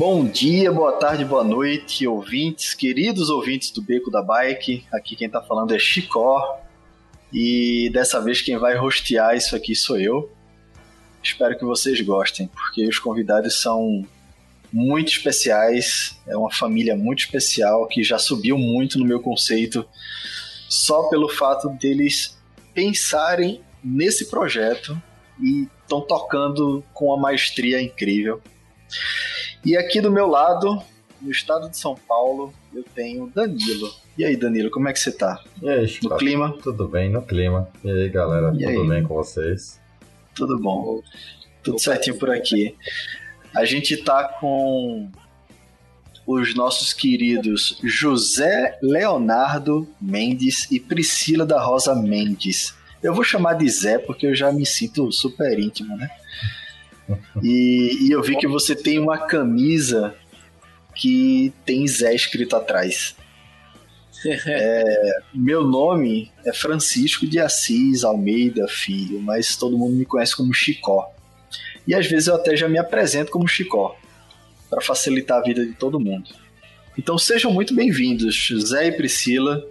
Bom dia, boa tarde, boa noite, ouvintes, queridos ouvintes do Beco da Bike. Aqui quem tá falando é Chicó. E dessa vez quem vai rostear isso aqui sou eu. Espero que vocês gostem, porque os convidados são muito especiais. É uma família muito especial que já subiu muito no meu conceito só pelo fato deles pensarem nesse projeto e estão tocando com uma maestria incrível. E aqui do meu lado, no estado de São Paulo, eu tenho Danilo. E aí, Danilo, como é que você tá? E aí, Chico? No clima? Tudo bem, no clima. E aí, galera, E tudo aí? bem com vocês? Tudo bom. Tudo certinho por aqui. A gente tá com os nossos queridos José Leonardo Mendes e Priscila da Rosa Mendes. Eu vou chamar de Zé porque eu já me sinto super íntimo, né? E, e eu vi que você tem uma camisa que tem Zé escrito atrás. É, meu nome é Francisco de Assis Almeida Filho, mas todo mundo me conhece como Chicó. E às vezes eu até já me apresento como Chicó, para facilitar a vida de todo mundo. Então sejam muito bem-vindos, Zé e Priscila.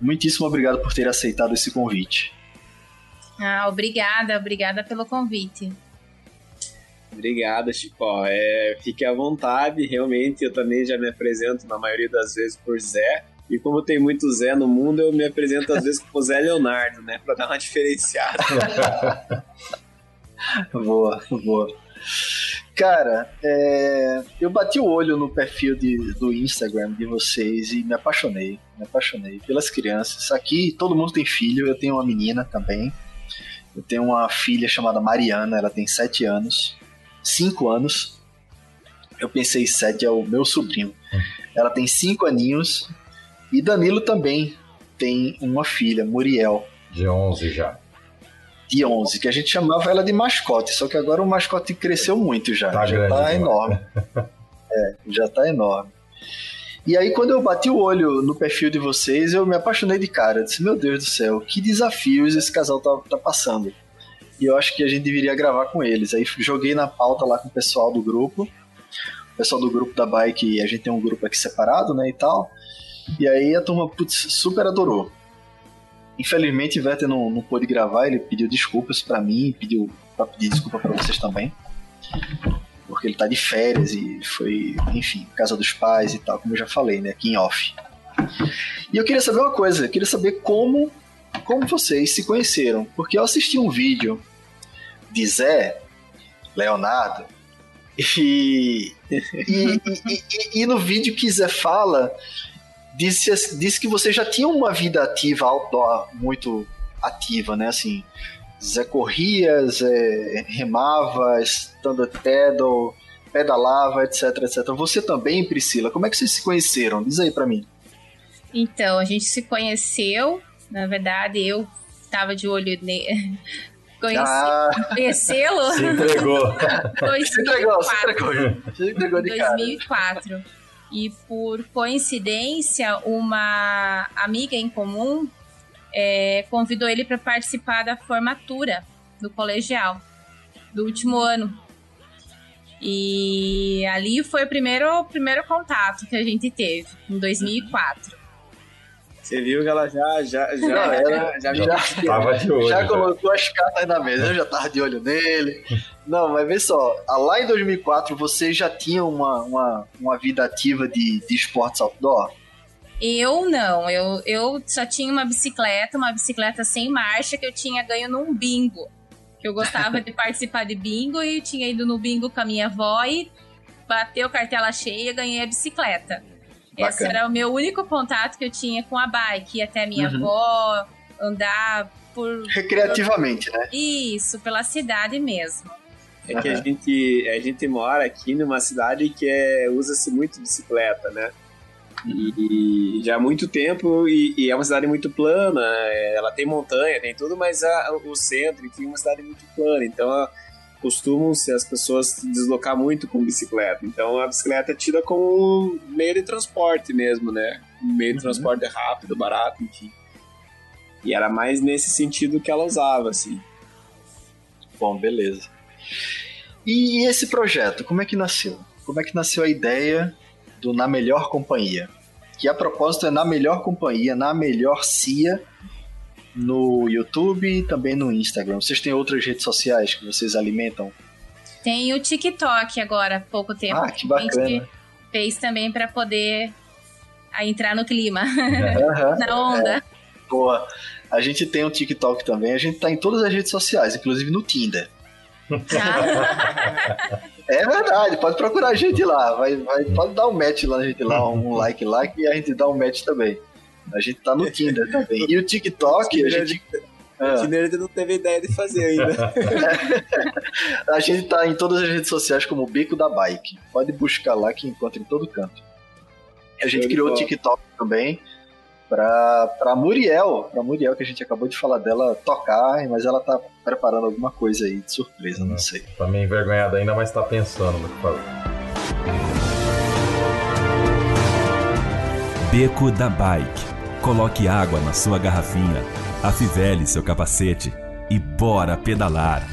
Muitíssimo obrigado por ter aceitado esse convite. Ah, obrigada, obrigada pelo convite. Obrigado, Chico. É, fique à vontade, realmente eu também já me apresento na maioria das vezes por Zé. E como tem muito Zé no mundo, eu me apresento às vezes como Zé Leonardo, né? Pra dar uma diferenciada. Boa, boa. Cara, é, eu bati o olho no perfil de- do Instagram de vocês e me apaixonei. Me apaixonei pelas crianças. Aqui todo mundo tem filho, eu tenho uma menina também. Eu tenho uma filha chamada Mariana, ela tem 7 anos. 5 anos. Eu pensei 7 é o meu sobrinho. Ela tem 5 aninhos. E Danilo também tem uma filha, Muriel De 11 já. de 11, que a gente chamava ela de mascote, só que agora o mascote cresceu muito já, Tá já grande tá demais. enorme. É, já tá enorme. E aí quando eu bati o olho no perfil de vocês, eu me apaixonei de cara, eu disse, meu Deus do céu, que desafios esse casal tá, tá passando. E eu acho que a gente deveria gravar com eles. Aí joguei na pauta lá com o pessoal do grupo, o pessoal do grupo da bike, a gente tem um grupo aqui separado, né, e tal. E aí a turma, putz, super adorou. Infelizmente, Werther não, não pôde gravar, ele pediu desculpas pra mim, pediu pra pedir desculpa pra vocês também. Porque ele tá de férias e foi, enfim, casa dos pais e tal, como eu já falei, né, aqui em off. E eu queria saber uma coisa, eu queria saber como, como vocês se conheceram, porque eu assisti um vídeo de Zé, Leonardo, e, e, e- e- no vídeo que Zé fala, disse, disse que você já tinha uma vida ativa, outdoor, muito ativa, né? Assim, Zé corria, Zé remava, stand-up paddle, pedalava, etc, etc. Você também, Priscila, como é que vocês se conheceram? Diz aí pra mim. Então, a gente se conheceu, na verdade, eu estava de olho nele. Conheci... Ah, Conhecê-lo Se entregou. foi em se entregou, se 2004. entregou. Se entregou de cara. 2004. E por coincidência, uma amiga em comum é, convidou ele para participar da formatura do colegial do último ano. E ali foi o primeiro, o primeiro contato que a gente teve, em 2004. Você viu que ela já, já, já, Não, ela já, já- Tava de olho. Já já. colocou as cartas na mesa, eu já tava de olho nele. Não, mas vê só, lá em 2004 você já tinha uma, uma, uma vida ativa de, de esportes outdoor? Eu não, eu, eu só tinha uma bicicleta, uma bicicleta sem marcha que eu tinha ganho num bingo. Que eu gostava de participar de bingo e tinha ido no bingo com a minha avó e bateu cartela cheia e ganhei a bicicleta. Esse Bacana. era o meu único contato que eu tinha com a bike, até a minha Uhum. avó, andar por Recreativamente, né? isso, pela cidade mesmo. É que a gente, a gente mora aqui numa cidade que é, usa-se muito bicicleta, né? E, e já há muito tempo, e, e, é uma cidade muito plana, é, ela tem montanha, tem tudo, mas a, o centro, enfim, é uma cidade muito plana, então costumam-se as pessoas se deslocar muito com bicicleta. Então a bicicleta é tida como meio de transporte mesmo, né? Um meio de uhum. transporte rápido, barato, enfim. E era mais nesse sentido que ela usava, assim. Bom, beleza. E esse projeto, como é que nasceu? Como é que nasceu a ideia do Na Melhor Companhia? Que a propósito é Na Melhor Companhia, na melhor CIA, no YouTube e também no Instagram. Vocês têm outras redes sociais que vocês alimentam? Tem o TikTok agora, há pouco tempo. Ah, que bacana. A gente fez também para poder entrar no clima, uhum. na onda. É, boa. A gente tem um TikTok também, a gente tá em todas as redes sociais, inclusive no Tinder. é verdade, pode procurar a gente lá. Vai, vai, pode dar um match lá, a gente lá, um like lá, que a gente dá um match também. A gente tá no Tinder também. E o TikTok, a gente. Ah. O Tinder ainda não teve ideia de fazer ainda. a gente tá em todas as redes sociais como Bico da Bike. Pode buscar lá que encontra em todo canto. A gente criou o TikTok também pra, pra Muriel, pra Muriel, que a gente acabou de falar dela tocar, mas ela tá preparando alguma coisa aí de surpresa, não, não sei. Tá meio envergonhada ainda, mas tá pensando no que fazer. Beco da Bike Coloque água na sua garrafinha, afivele seu capacete e bora pedalar!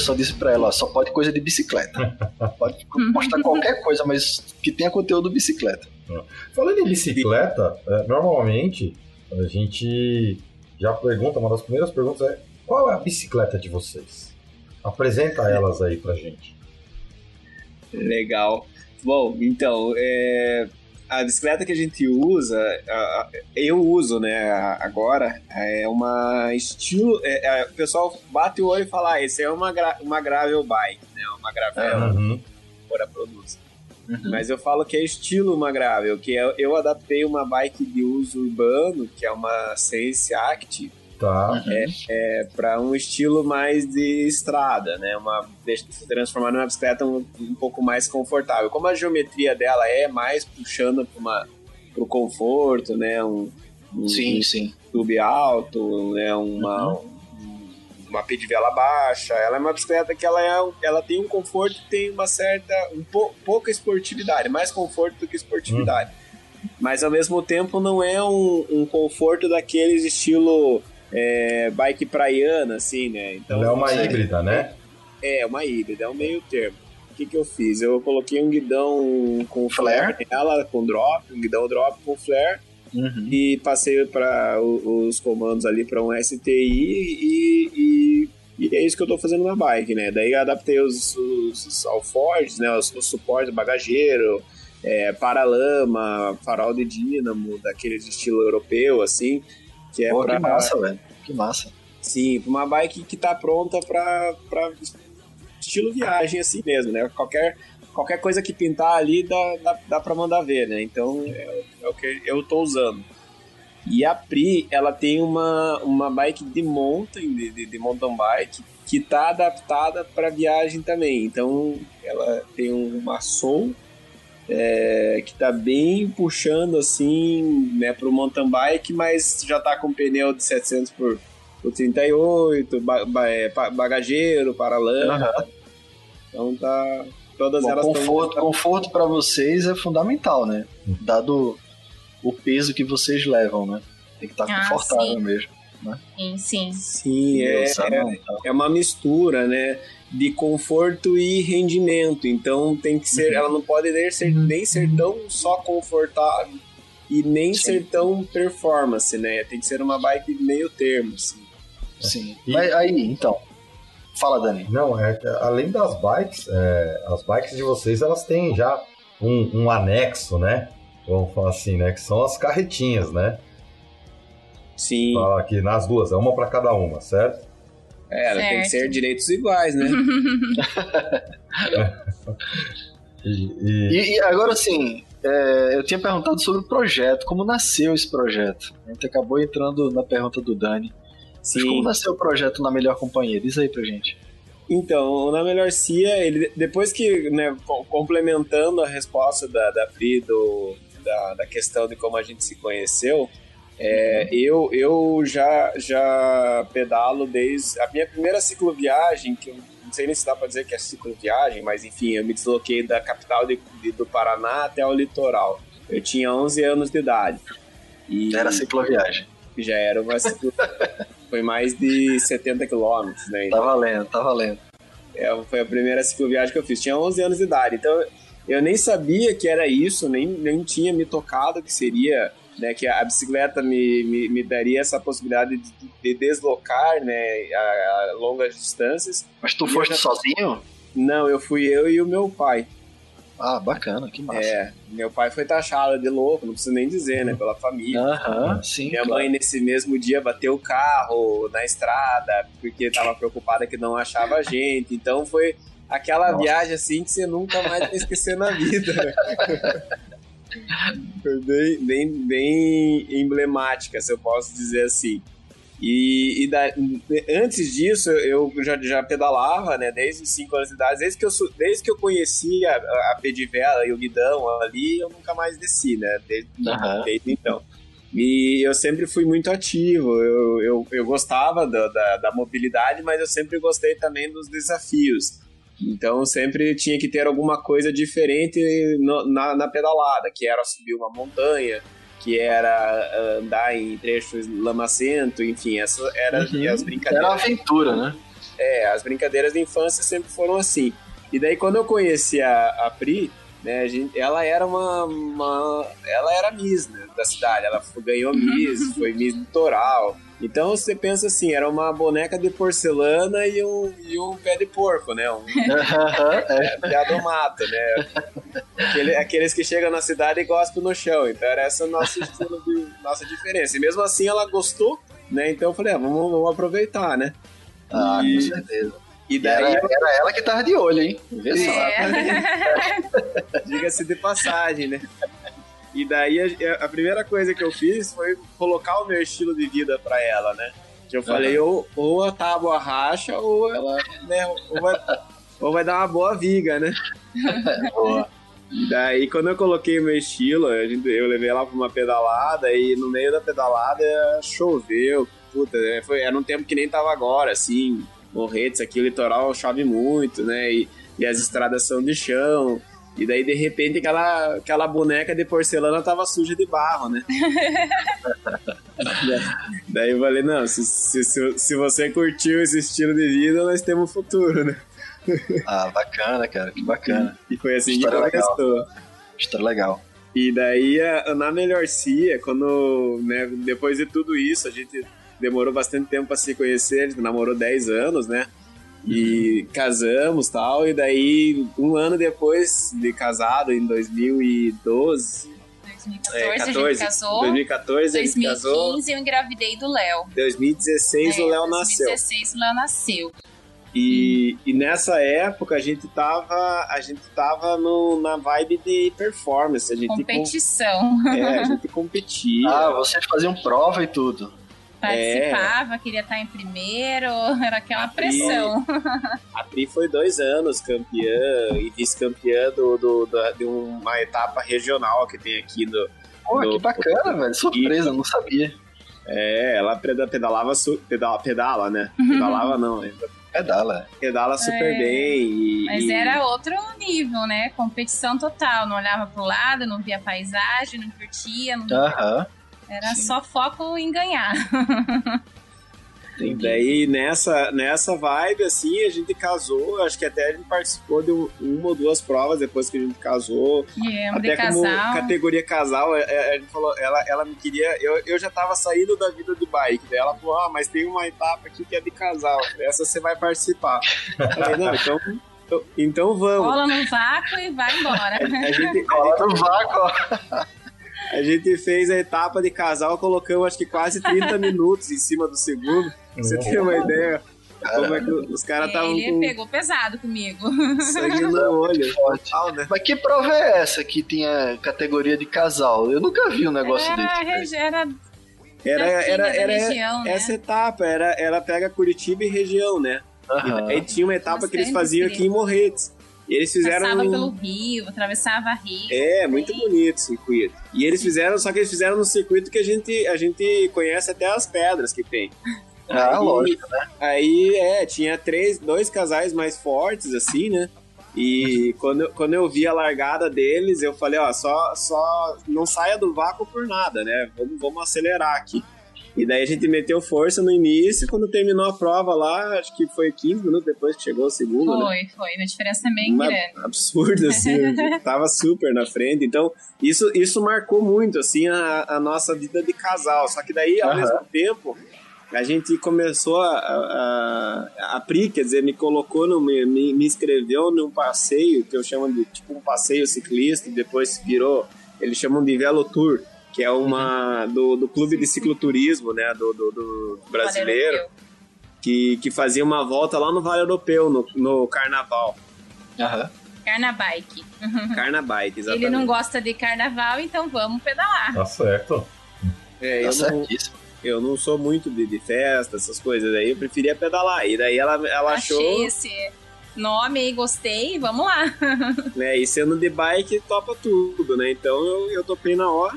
Só disse pra ela, só pode coisa de bicicleta. Pode postar qualquer coisa, mas que tenha conteúdo bicicleta. Falando em bicicleta, é, normalmente a gente já pergunta, uma das primeiras perguntas é qual é a bicicleta de vocês? Apresenta elas aí pra gente. Legal. Bom, então, é, a bicicleta que a gente usa, eu uso, né, agora, é uma estilo. É, é, o pessoal bate o olho e fala: ah, esse é uma, gra, uma gravel bike, né? Uma gravel uhum. fora produz. Uhum. Mas eu falo que é estilo uma gravel, que eu, eu adaptei uma bike de uso urbano, que é uma Sense Active Tá. Uhum. É, é para um estilo mais de estrada, né? Uma se transformar numa bicicleta um, um, pouco mais confortável. Como a geometria dela é mais puxando para o conforto, né? Um, um, sim, um sim. tube alto, né? Uma uhum. uma pedivela baixa. Ela é uma bicicleta que ela é, ela tem um conforto, tem uma certa um po, pouca esportividade, mais conforto do que esportividade. Uhum. Mas ao mesmo tempo não é um, um conforto daqueles estilo é, bike praiana, assim, né? Então, é uma híbrida, né? É, uma híbrida, é um meio termo. O que, que eu fiz? Eu coloquei um guidão com flare nela, com drop, um guidão drop com flare, uhum. e passei para os comandos ali para um STI e, e, e, é isso que eu estou fazendo na bike, né? Daí adaptei os, os, os alforjes, né? Os, os suportes bagageiro, é, paralama, farol de dínamo, daqueles estilo europeu, assim. Que é Pô, pra... que massa, velho. Que massa. Sim, uma bike que tá pronta pra, pra estilo viagem assim mesmo, né? Qualquer, qualquer coisa que pintar ali dá, dá, dá pra mandar ver, né? Então é, é o que eu tô usando. E a Pri, ela tem uma, uma bike de mountain, de, de, de mountain bike, que tá adaptada para viagem também. Então ela tem uma Soul é, que tá bem puxando assim, né, pro mountain bike, mas já tá com pneu de 700 por, por 38, ba, ba, é, bagageiro, paralama. Uhum. Então tá todas Bom, elas conforto, tão... conforto para vocês é fundamental, né? Dado o peso que vocês levam, né? Tem que estar tá ah, confortável sim. mesmo. Né? Sim, sim. Sim, é, é, é uma mistura, né? De conforto e rendimento. Então tem que ser, uhum. ela não pode nem ser, nem ser tão só confortável e nem Sim. ser tão performance, né? Tem que ser uma bike meio termo, assim. Sim. E- Mas aí, então. Fala, Dani. Não, é, além das bikes, é, as bikes de vocês elas têm já um, um anexo, né? Vamos falar assim, né? Que são as carretinhas, né? Sim. Fala aqui nas duas, é uma para cada uma, certo? É, ela tem que Certo. ser direitos iguais, né? E, e- agora sim, é, eu tinha perguntado sobre o projeto, como nasceu esse projeto. A gente acabou entrando na pergunta do Dani. Mas como Sim. nasceu o projeto na melhor companhia? Diz aí pra gente. Então, na Melhor Cia, ele, depois que, né, co- complementando a resposta da, da Pri do, da, da questão de como a gente se conheceu, é, eu, eu já, já pedalo desde a minha primeira cicloviagem, que eu não sei nem se dá pra dizer que é cicloviagem, mas enfim, eu me desloquei da capital de, de- do Paraná até o litoral. Eu tinha 11 anos de idade. E Era cicloviagem. já era uma ciclo... Foi mais de 70 quilômetros, né? Tá valendo, tá valendo. É, foi a primeira cicloviagem que eu fiz. Tinha 11 anos de idade, então eu nem sabia que era isso, nem, nem tinha me tocado que seria, né, que a bicicleta me, me, me daria essa possibilidade de, de deslocar, né, a, a longas distâncias. Mas tu E foste já- sozinho? Não, eu fui eu e o meu pai. Ah, bacana, que massa. É, meu pai foi taxado de louco, não preciso nem dizer, né, pela família. Aham, sim. Minha claro. mãe, nesse mesmo dia, bateu o carro na estrada, porque tava preocupada que não achava a gente. Então foi aquela Nossa. viagem assim que você nunca mais vai esquecer na vida. foi bem, bem, bem emblemática, se eu posso dizer assim. E, e da- antes disso, eu já, já pedalava, né, desde os 5 anos de idade. Desde que eu, desde que eu conhecia a, a pedivela e o guidão ali, eu nunca mais desci, né, desde, Aham. desde então. E eu sempre fui muito ativo, eu, eu, eu gostava da, da, da mobilidade, mas eu sempre gostei também dos desafios. Então sempre tinha que ter alguma coisa diferente no- na, na pedalada, que era subir uma montanha, que era ah, andar em trechos lamacento, enfim, essas eram Uhum. as Era uma brincadeiras. aventura, né? É, as brincadeiras de infância sempre foram assim. E daí quando eu conheci a, a Pri, né, a gente, ela era uma, uma- ela era Miss né, da cidade, ela ganhou Miss, foi Miss Litoral. Então você pensa assim, era uma boneca de porcelana e um, e um pé de porco, né? Um é. piado mato, né? Aquele- aqueles que chegam na cidade e gospem no chão. Então era essa nosso estilo de nossa diferença. E mesmo assim ela gostou, né? Então eu falei, ah, vamos, vamos aproveitar, né? Ah, com E- certeza. E E daí era, era ela que tava de olho, hein? Vê só. É. Diga-se de passagem, né? E daí a, a primeira coisa que eu fiz foi colocar o meu estilo de vida pra ela, né? Que eu falei, ou, ou a tábua racha, ou ela, né, ou vai, ou vai dar uma boa viga, né? Boa. E daí quando eu coloquei o meu estilo, eu levei ela pra uma pedalada e no meio da pedalada choveu. Puta, né, foi, era um tempo que nem tava agora, assim, Morretes, aqui o litoral chove muito, né? E, e as estradas são de chão. E daí, de repente, aquela, aquela boneca de porcelana tava suja de barro, né? daí eu falei, não, se, se, se, você curtiu esse estilo de vida, nós temos um futuro, né? Ah, bacana, cara, que bacana. E foi assim História que começou. História legal. E daí, na Melhor Cia, quando, né, depois de tudo isso, a gente demorou bastante tempo pra se conhecer, a gente namorou 10 anos, né? E casamos tal, e daí, um ano depois de casado, em 2012, 2014 é, a 14, gente casou. 2014 a gente casou, 2015 eu engravidei do Léo. 2016 É, o Léo nasceu. 2016 o Léo nasceu. E, e nessa época a gente tava, a gente tava no, na vibe de performance, a gente, com- Competição. é, a gente competia. Ah, vocês faziam prova e tudo. Participava, queria estar em primeiro, era aquela pressão. A Pri foi dois anos campeã e vice-campeã do, do- da- de uma etapa regional que tem aqui do. Pô, do- que bacana, velho. Surpresa, não sabia. É, ela peda- pedalava, su- pedala, pedala, né? Pedalava não, ainda Pedala. pedala super É. bem. E, Mas e- era outro nível, né? Competição total. Não olhava pro lado, não via paisagem, não curtia. não- Aham. Era sim. só foco em ganhar. E daí, nessa, nessa vibe, assim, a gente casou. Acho que até a gente participou de uma ou duas provas depois que a gente casou. Yeah, até de como casal. categoria casal, é, é, a gente falou, ela, ela me queria. Eu, eu já tava saindo da vida de bike. Daí ela falou: Ah, mas tem uma etapa aqui que é de casal. Essa você vai participar. Eu falei, não, então. então- Então vamos. Cola no vácuo e vai embora. A gente, Cola no vácuo, ó. A gente fez a etapa de casal, colocamos acho que quase 30 minutos em cima do segundo. Pra você ter uma ideia. Como é que os caras estavam Ele com pegou pesado comigo. sangue no olho. Total, né? Mas que prova é essa que tinha categoria de casal? Eu nunca vi um negócio Era, desse. era Era, era, era região, né? essa etapa, era, ela pega Curitiba e região, né? E Aham. daí tinha uma etapa que eles faziam aqui em Morretes. E eles fizeram. Passava um- pelo rio, atravessava rio. É, muito bonito o circuito. E eles fizeram, só que eles fizeram no circuito que a gente, a gente conhece até as pedras que tem. Ah, Aí- lógico, né? Aí, é, tinha três, dois casais mais fortes, assim, né? E quando, eu- quando eu vi a largada deles, eu falei, ó, só, só não saia do vácuo por nada, né? Vamos, vamos acelerar aqui. E daí a gente meteu força no início, quando terminou a prova lá, acho que foi 15 minutos depois que chegou o segundo, né? Foi, foi. Uma diferença bem Uma- grande. absurdo, assim, tava super na frente. Então, isso, isso marcou muito, assim, a, a nossa vida de casal. Só que daí, ao mesmo tempo, a gente começou a, a, a, Pri, quer dizer, me colocou, no, me, me me inscreveu num passeio, que eu chamo de, tipo, um passeio ciclista, e depois virou, eles chamam de Velo Tour, que é uma, do, do clube de cicloturismo, né, do, do, do brasileiro, Valeu, que, que fazia uma volta lá no Vale Europeu, no, no Carnaval. Aham. Carnabike. Carnabike, exatamente. Ele não gosta de carnaval, então vamos pedalar. Tá certo. É, Tá eu, não, eu não sou muito de, de festa, essas coisas aí, eu preferia pedalar. E daí ela, ela achou, Achei esse nome aí, gostei, vamos lá. né? E sendo de bike, topa tudo, né? Então eu, eu topei na hora.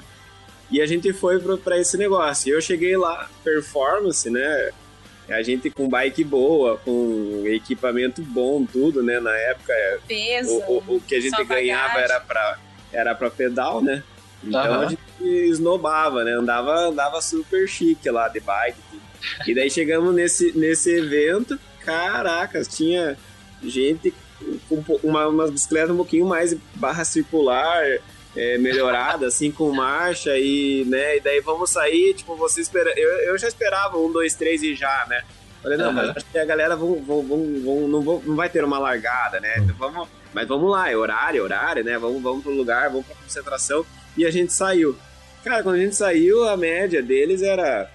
E a gente foi pra, pra esse negócio. E eu cheguei lá, performance, né? A gente com bike boa, com equipamento bom, tudo, né? Na época, Peso. o, o, o que a gente ganhava bagagem. era pra, era pra pedal, né? Então Aham. a gente esnobava, né? Andava, andava super chique lá de bike. tudo. E daí chegamos nesse, nesse evento, caracas, tinha gente com uma, umas bicicletas um pouquinho mais barra circular, é, melhorada, assim, com marcha e, né, e daí vamos sair, tipo, você espera... Eu, eu já esperava um, dois, três e já, né? Falei, não, Aham. mas acho que a galera vão, vão, vão, vão- não, vão- não vai ter uma largada, né? Então vamos, mas vamos lá, é horário, é horário, né? Vamos, vamos pro lugar, vamos pra concentração. E a gente saiu. Cara, quando a gente saiu, a média deles era...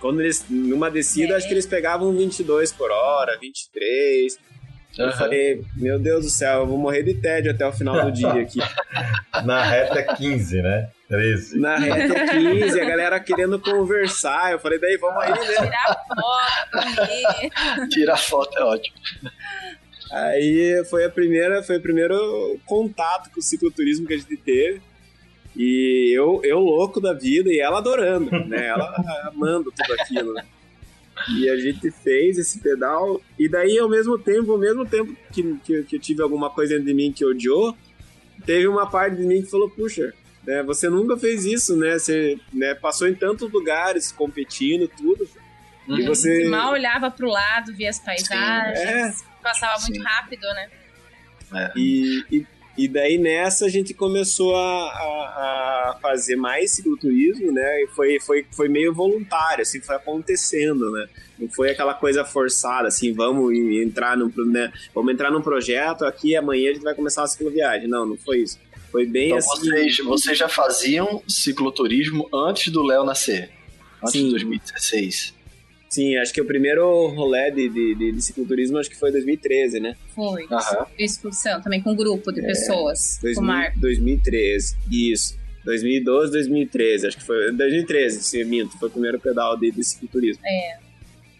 Quando eles, numa descida, É. acho que eles pegavam 22 por hora, 23. Eu falei, meu Deus do céu, eu vou morrer de tédio até o final do dia aqui. Na reta é 15, né? 13. Na reta 15, a galera querendo conversar. Eu falei, daí vamos aí, né? Tirar foto, comer. Tirar foto é ótimo. Aí foi a primeira, foi o primeiro contato com o cicloturismo que a gente teve. E eu, eu louco da vida e ela adorando, né? Ela amando tudo aquilo. né? E a gente fez esse pedal. E daí, ao mesmo tempo, ao mesmo tempo que, que, que eu tive alguma coisa dentro de mim que odiou, teve uma parte de mim que falou, puxa, né, você nunca fez isso, né? Você né, passou em tantos lugares competindo, tudo. E Uhum. você. Mal olhava pro lado, via as paisagens. Passava muito Sim. rápido, né? E, e, e daí nessa a gente começou a, a, a fazer mais cicloturismo, né? E foi, foi, foi meio voluntário, assim, foi acontecendo, né? Não foi aquela coisa forçada, assim, vamos entrar num, né? vamos entrar num projeto aqui amanhã a gente vai começar a cicloviagem. Não, não foi isso. Foi bem Então assim. vocês, vocês já faziam cicloturismo antes do Léo nascer? Antes Sim. de 2016. Sim, acho que o primeiro rolê de, de, de, de cicloturismo acho que foi 2013, né? Foi. Aham. Excursão, também com um grupo de pessoas. Com o 2000, Marco. 2013, isso. 2012, 2013, acho que foi 2013, se minto, foi o primeiro pedal de, de cicloturismo.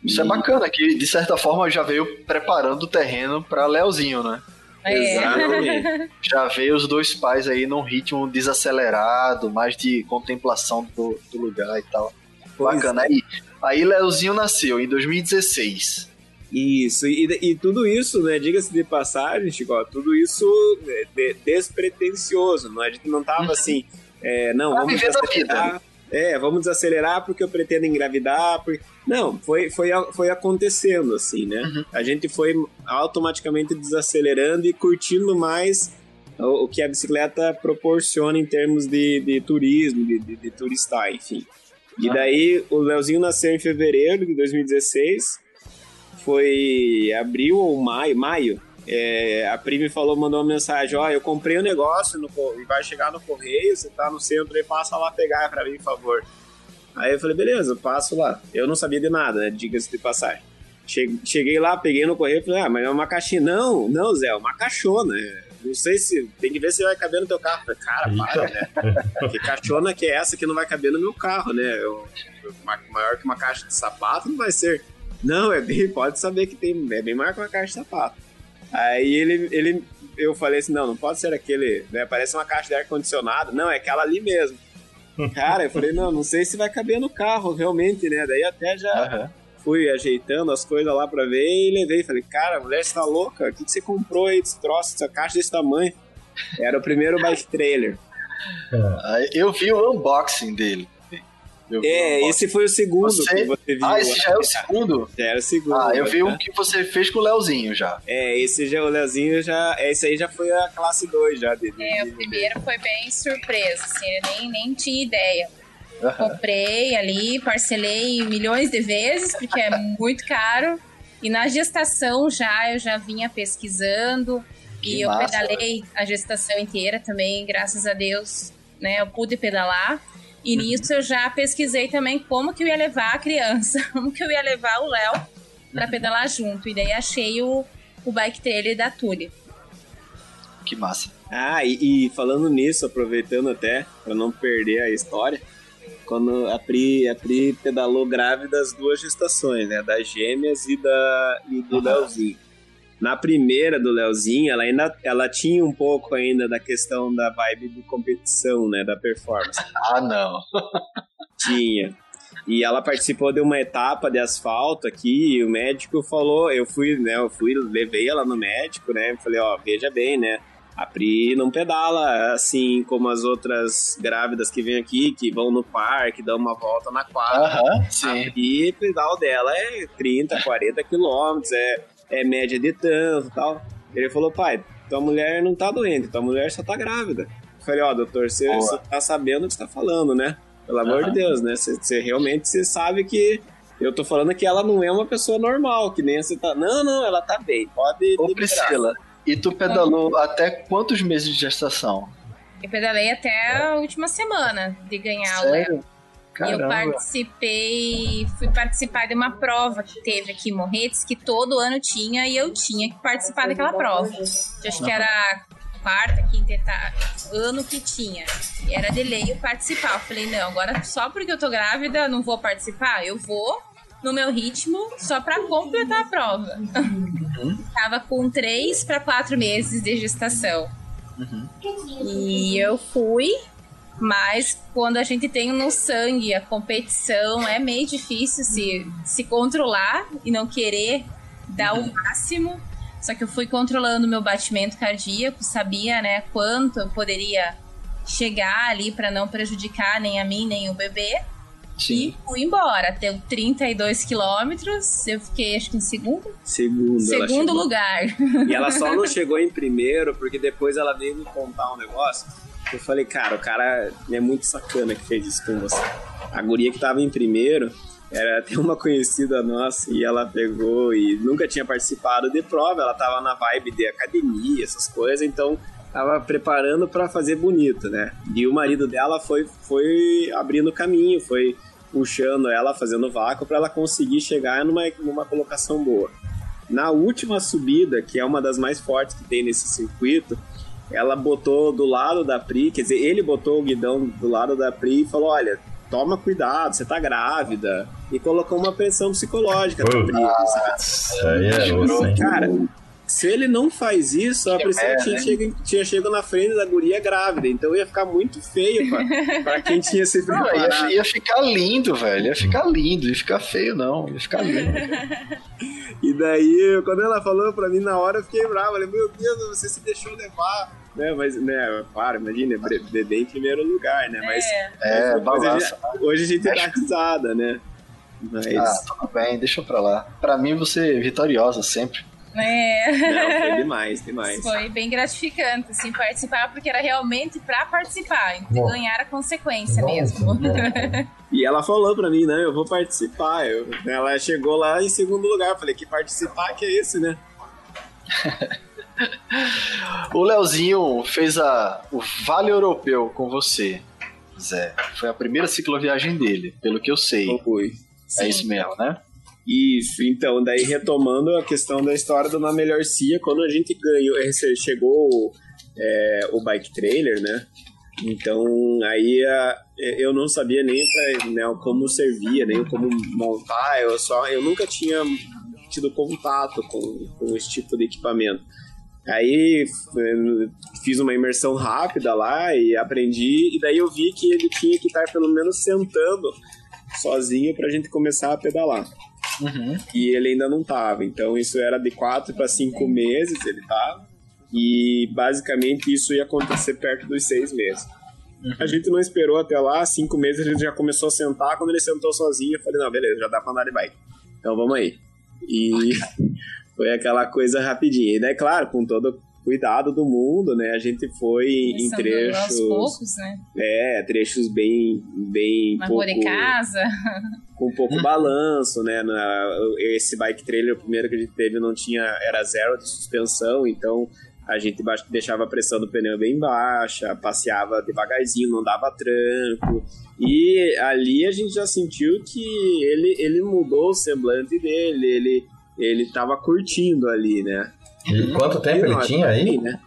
Isso é E- bacana, que de certa forma já veio preparando o terreno pra Léozinho, né? É. Exatamente. Já veio os dois pais aí num ritmo desacelerado, mais de contemplação do, do lugar e tal. Bacana. Aí, aí Léozinho nasceu em 2016. Isso, e, e tudo isso, né, diga-se de passagem, Chico, tudo isso é, de- despretensioso, não, a gente não tava assim, é, não, vamos vivendo a acelerar, é, vamos desacelerar porque eu pretendo engravidar. Porque... Não, foi, foi, foi acontecendo, assim, né? Uhum. A gente foi automaticamente desacelerando e curtindo mais o, o que a bicicleta proporciona em termos de, de turismo, de, de, de turistar, enfim. E daí o Leozinho nasceu em fevereiro de 2016, foi abril ou maio, maio. É, a Pri me falou, mandou uma mensagem, ó, eu comprei o um negócio no, e vai chegar no correio, você tá no centro aí, passa lá pegar pra mim, por favor. Aí eu falei, beleza, passo lá. Eu não sabia de nada, né, diga-se de passagem. Cheguei lá, peguei no correio e falei, ah, mas é uma caixinha. Não, não, Zé, é uma caixona. Não sei se. Tem que ver se vai caber no teu carro. Falei, cara, para, né? que caixona que é essa que não vai caber no meu carro, né? Eu, maior que uma caixa de sapato não vai ser. Não, é bem, pode saber que tem, é bem maior que uma caixa de sapato. Aí ele, ele, eu falei assim, não, não pode ser aquele, né? Parece uma caixa de ar-condicionado. Não, é aquela ali mesmo. Cara, eu falei, não, não sei se vai caber no carro, realmente, né? Daí até já uhum. Fui ajeitando as coisas lá pra ver e levei. Falei, cara, mulher, você tá louca? O que, que você comprou aí desse troço, essa caixa desse tamanho? Era o primeiro bike trailer. Eu vi o unboxing dele. É, esse foi o segundo você... que você viu. Ah, esse já é o segundo? Já era o segundo. Ah, eu vi o que você fez com o Leozinho já. É, esse já, o Leozinho já. Esse aí já foi a classe 2 já dele. É, o primeiro foi bem surpresa, assim, eu nem, nem tinha ideia. Uhum. Comprei ali, parcelei milhões de vezes, porque é muito caro. E na gestação já eu já vinha pesquisando. Que e eu massa, pedalei a gestação inteira também, graças a Deus, né? Eu pude pedalar. E nisso eu já pesquisei também como que eu ia levar a criança, como que eu ia levar o Léo para pedalar junto. E daí achei o, o bike trailer da Tule. Que massa. Ah, e, e falando nisso, aproveitando até, para não perder a história, quando a Pri, a Pri pedalou grávida das duas gestações, né? Das gêmeas e, da, e do uhum. Leozinho. Na primeira do Leozinho, ela ainda ela tinha um pouco ainda da questão da vibe de competição, né, da performance. ah, não. tinha. E ela participou de uma etapa de asfalto aqui, e o médico falou, eu fui, né, eu fui, levei ela no médico, né, falei, ó, veja bem, né, a Pri não pedala assim como as outras grávidas que vêm aqui, que vão no parque, dão uma volta na quadra. Uhum, sim. A Pri, pedal dela é 30, 40 quilômetros, é é média de tanto tal. Ele falou, pai, tua mulher não tá doente, tua mulher só tá grávida. Eu falei, ó, oh, doutor, você, você tá sabendo o que você tá falando, né? Pelo amor uhum. de Deus, né? Você, você realmente você sabe que eu tô falando que ela não é uma pessoa normal, que nem você tá. Não, não, ela tá bem. Pode. Ô, Priscila, e tu pedalou até quantos meses de gestação? Eu pedalei até a última semana de ganhar Sério? o Caramba. Eu participei, fui participar de uma prova que teve aqui em Morretes, que todo ano tinha, e eu tinha que participar daquela prova. Eu acho que era quarta, quinta etapa, ano que tinha. E era de lei eu participar. Eu falei, não, agora só porque eu tô grávida não vou participar? Eu vou no meu ritmo só para completar a prova. Uhum. Tava com três para quatro meses de gestação. Uhum. E eu fui, mas quando a gente tem no sangue a competição, é meio difícil se, se controlar e não querer dar o máximo. Só que eu fui controlando meu batimento cardíaco, sabia, né, quanto eu poderia chegar ali para não prejudicar nem a mim, nem o bebê. Sim. E fui embora. Deu 32 quilômetros. Eu fiquei, acho que em segundo. Segundo. Segundo lugar. E ela só não chegou em primeiro, porque depois ela veio me contar um negócio eu falei, cara, o cara é muito sacana que fez isso com você. A guria que tava em primeiro era até uma conhecida nossa e ela pegou e nunca tinha participado de prova, ela tava na vibe de academia, essas coisas, então tava preparando para fazer bonito, né? E o marido dela foi, foi abrindo caminho, foi puxando ela, fazendo vácuo para ela conseguir chegar numa, numa colocação boa. Na última subida, que é uma das mais fortes que tem nesse circuito, ela botou do lado da Pri, quer dizer, ele botou o guidão do lado da Pri e falou: olha, toma cuidado, você tá grávida. E colocou uma pressão psicológica na Pri. Ah, isso aí é Cara, se ele não faz isso, a Priscila é, tinha, né? chego, tinha chegado na frente da guria grávida. Então ia ficar muito feio pra, pra quem tinha se preparado. Não, ia, ia, ficar lindo, velho. Ia ficar lindo. Ia ficar feio, não. Ia ficar lindo. e daí, quando ela falou pra mim na hora, eu fiquei bravo. Eu falei, meu Deus, você se deixou levar né, mas, né, claro, imagina, beber em primeiro lugar, né? Mas, É, mas hoje, a balança. gente- hoje a gente dá risada, né? Mas. Ah, tudo bem, deixa pra lá. Pra mim, você é vitoriosa sempre. É. Não, foi demais, demais. Foi bem gratificante, assim, participar, porque era realmente pra participar, Bom. ganhar a consequência Nossa, mesmo. bom. E ela falou pra mim, né? Eu vou participar. Eu, ela chegou lá em segundo lugar. Eu falei, que participar que é isso, né? O Leozinho fez a, o Vale Europeu com você, Zé. Foi a primeira cicloviagem dele, pelo que eu sei. Fui. É isso mesmo, né? Isso, então, daí retomando a questão da história do Na Melhor Cia, quando a gente ganhou, rece- chegou é, o bike trailer, né? Então, aí a- eu não sabia nem pra, né, como servia, nem como montar, eu só eu nunca tinha tido contato com, com esse tipo de equipamento. Aí eh, fiz uma imersão rápida lá e aprendi, e daí eu vi que ele tinha que estar pelo menos sentando sozinho pra gente começar a pedalar Uhum. e ele ainda não tava. Então isso era de quatro para cinco meses ele tava. E basicamente isso ia acontecer perto dos seis meses. A gente não esperou até lá, cinco meses ele já começou a sentar. Quando ele sentou sozinho, eu falei: não, beleza, já dá pra andar de bike. Então vamos aí. E foi aquela coisa rapidinha. E daí, claro, com todo cuidado do mundo, né? A gente foi em Começando trechos. aos poucos, né? É, trechos bem. bem Na pouco, de casa. com pouco balanço, né? Na, esse bike trailer, o primeiro que a gente teve, não tinha. Era zero de suspensão, então a gente deixava a pressão do pneu bem baixa, passeava devagarzinho, não dava tranco. E ali a gente já sentiu que ele, ele mudou o semblante dele, ele, ele tava curtindo ali, né? E quanto tempo E ele tinha aí? né?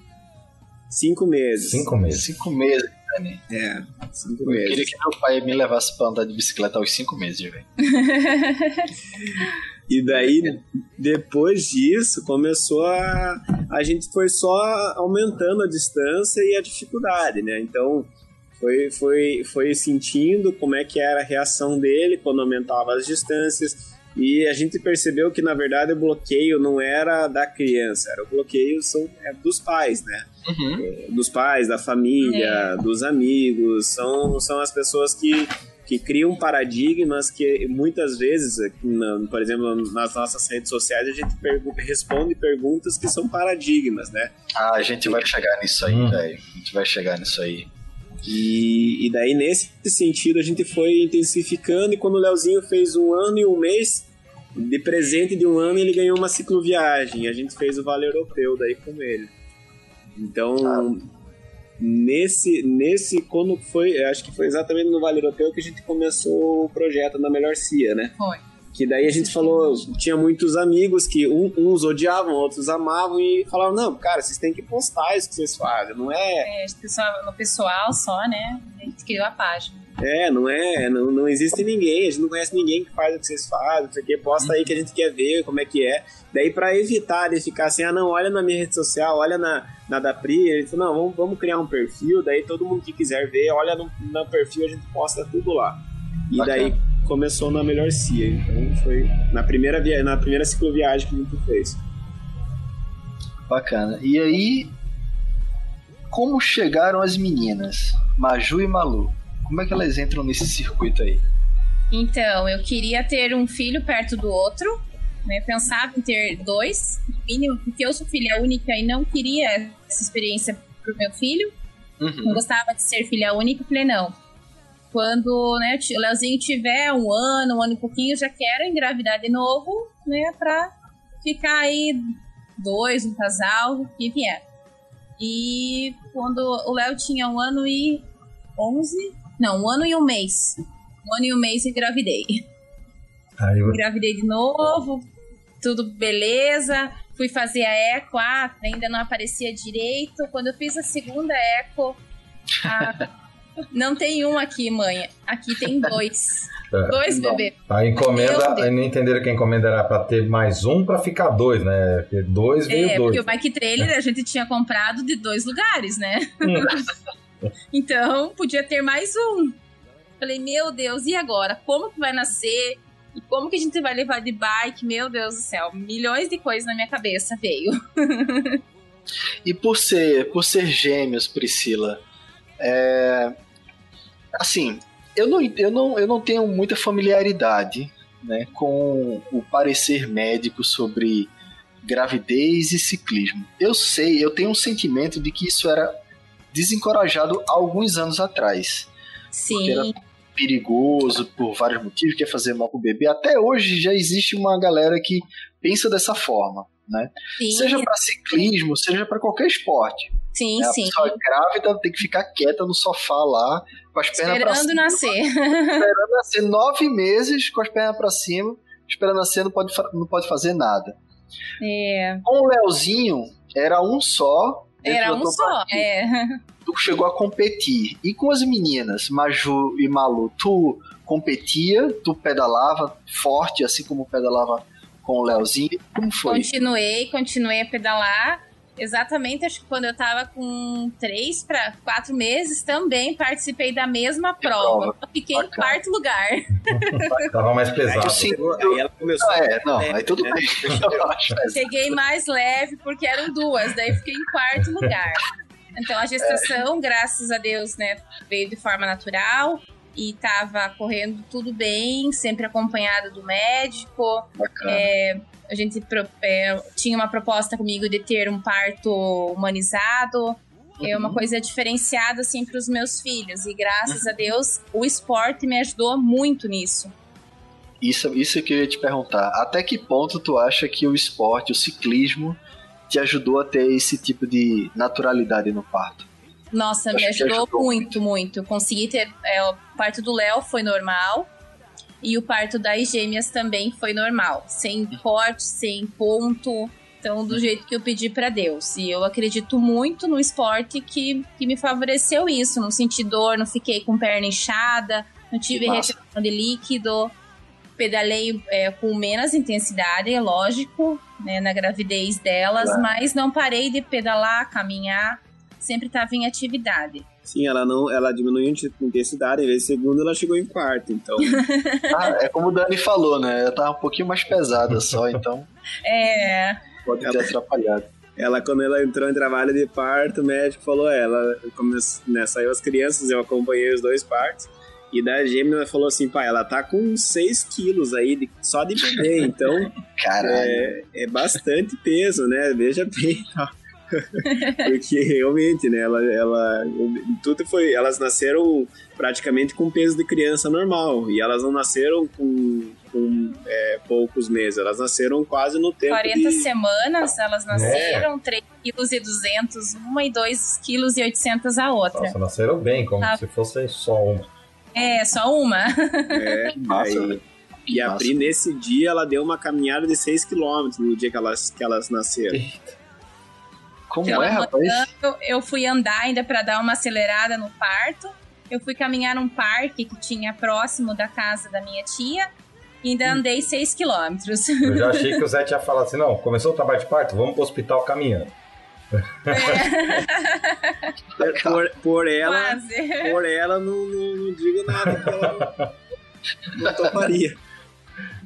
Cinco meses. Cinco meses. Cinco meses, Dani. É, cinco Eu queria meses. que meu pai me levasse pra andar de bicicleta aos cinco meses, velho. E daí, depois disso, começou a. A gente foi só aumentando a distância e a dificuldade, né? Então, foi, foi, foi sentindo como é que era a reação dele quando aumentava as distâncias. E a gente percebeu que, na verdade, o bloqueio não era da criança, era o bloqueio são, é dos pais, né? Uhum. dos pais, da família, dos amigos, são, são as pessoas que, que criam paradigmas que muitas vezes, por exemplo, nas nossas redes sociais, a gente pergu- responde perguntas que são paradigmas, né? Ah, a gente vai chegar nisso aí, Hum. velho. A gente vai chegar nisso aí. E, e daí, nesse sentido, a gente foi intensificando, e quando o Leozinho fez um ano e um mês, de presente de um ano, ele ganhou uma cicloviagem, e a gente fez o Vale Europeu daí com ele. Então, nesse, nesse, quando foi, acho que foi exatamente no Vale Europeu que a gente começou o projeto da Melhor Cia, né? Foi. Que daí a gente falou, tinha muitos amigos que um- uns odiavam, outros amavam e falavam, não, cara, vocês têm que postar isso que vocês fazem, não é É, pessoal- no pessoal só, né? A gente criou a página. É, não é, não, não existe ninguém, a gente não conhece ninguém que faz o que vocês fazem, não sei o que, posta aí que a gente quer ver como é que é. Daí pra evitar de ficar assim, ah não, olha na minha rede social, olha na, na da Pri, ele falou, não, vamos, vamos criar um perfil, daí todo mundo que quiser ver, olha no, no perfil, a gente posta tudo lá. E Bacana. daí começou na Melhor Cia, então foi na primeira, via na primeira cicloviagem que a gente fez. Bacana. E aí, como chegaram as meninas, Maju e Malu? Como é que elas entram nesse circuito aí? Então, eu queria ter um filho perto do outro, né? Pensava em ter dois, no mínimo, porque eu sou filha única e não queria essa experiência pro meu filho. Não Uhum. gostava de ser filha única, eu falei, não. Quando né, o Leozinho tiver um ano, um ano e pouquinho, eu já quero engravidar de novo, né? Pra ficar aí dois, um casal, o que vier. E quando o Léo tinha um ano e onze, não, um ano e um mês. Um ano e um mês engravidei. Aí eu- Engravidei de novo, tudo beleza. Fui fazer a eco, ah, ainda não aparecia direito. Quando eu fiz a segunda eco, ah, não tem um aqui, mãe. Aqui tem dois. É. Dois bebês. A encomenda, não entenderam que a encomenda era pra ter mais um pra ficar dois, né? Porque dois veio É, dois. porque o bike trailer a gente tinha comprado de dois lugares, né? então, podia ter mais um. Falei, meu Deus, e agora? Como que vai nascer? E como que a gente vai levar de bike? Meu Deus do céu, milhões de coisas na minha cabeça veio. E por ser, por ser gêmeos, Priscila, é, assim, eu não, eu, não, eu não tenho muita familiaridade né, com o parecer médico sobre gravidez e ciclismo. Eu sei, eu tenho um sentimento de que isso era desencorajado há alguns anos atrás. Sim. Era perigoso por vários motivos, quer fazer mal pro bebê. Até hoje já existe uma galera que pensa dessa forma, né? Sim, Seja para ciclismo, seja para qualquer esporte. sim, né? A sim. pessoa grávida tem que ficar quieta no sofá lá, com as pernas para Esperando cima. nascer. Esperando nascer nove meses com as pernas para cima, esperando nascer não pode, não pode fazer nada. É, Com o Leozinho, era um só. Era um só. É. Tu chegou a competir. E com as meninas, Maju e Malu, tu competia, tu pedalava forte, assim como pedalava com o Leozinho. Como foi? Continuei, continuei a pedalar. Exatamente, acho que quando eu tava com três para quatro meses, também participei da mesma prova. prova. Eu fiquei em Bacana. quarto lugar. Tava mais pesado. Sim. Aí ela começou. Ah, é, não, É, aí tudo é. bem. É. Cheguei mais leve porque eram duas, daí fiquei em quarto lugar. Então a gestação, graças a Deus, né, veio de forma natural e tava correndo tudo bem, sempre acompanhada do médico. Bacana. É, a gente é, tinha uma proposta comigo de ter um parto humanizado. É Uhum. uma coisa diferenciada assim para os meus filhos e graças a Deus o esporte me ajudou muito nisso. Isso, isso que eu ia te perguntar. Até que ponto tu acha que o esporte, o ciclismo, te ajudou a ter esse tipo de naturalidade no parto? Nossa, me ajudou, ajudou muito, muito. Eu consegui ter. é, o parto do Léo foi normal. E o parto das gêmeas também foi normal. Sem corte, sem ponto. Então, do jeito que eu pedi pra Deus. E eu acredito muito no esporte que, que me favoreceu isso. Não senti dor, não fiquei com perna inchada, não tive retenção de líquido. Pedalei é, com menos intensidade, é lógico, né, na gravidez delas, Claro. mas não parei de pedalar, caminhar sempre estava em atividade. Sim, ela não, ela diminuiu a intensidade, em vez de segundo, ela chegou em quarto. Então, Ah, é como o Dani falou, né? Eu tava um pouquinho mais pesada só, então É, pode ter atrapalhado. ela, quando ela entrou em trabalho de parto, o médico falou, é, ela, come, né, saiu as crianças, eu acompanhei os dois partos. E da gêmea ela falou assim, pai, ela tá com 6 quilos aí, de- só de bebê, então Caralho. é, é bastante peso, né? Veja bem. Porque realmente, né? Ela, ela, tudo foi. Elas nasceram praticamente com peso de criança normal. E elas não nasceram com, com é, poucos meses. Elas nasceram quase no tempo 40 de... semanas elas nasceram, 3 kg e 200 uma e 2 kg e 800 a outra. Nossa, nasceram bem, como Ah. se fosse só uma. É, só uma. É, aí-. E a. Pri, nesse dia, ela deu uma caminhada de 6 km no dia que elas, que elas nasceram. Como Pela é, rapaz? eu fui andar ainda para dar uma acelerada no parto. Eu fui caminhar num parque que tinha próximo da casa da minha tia. E ainda andei 6 quilômetros. Eu já achei que o Zé tinha falado assim: não, começou o trabalho de parto, vamos pro hospital caminhando. Por, por ela, Quase. por ela, não, não, não digo nada que ela não, não toparia.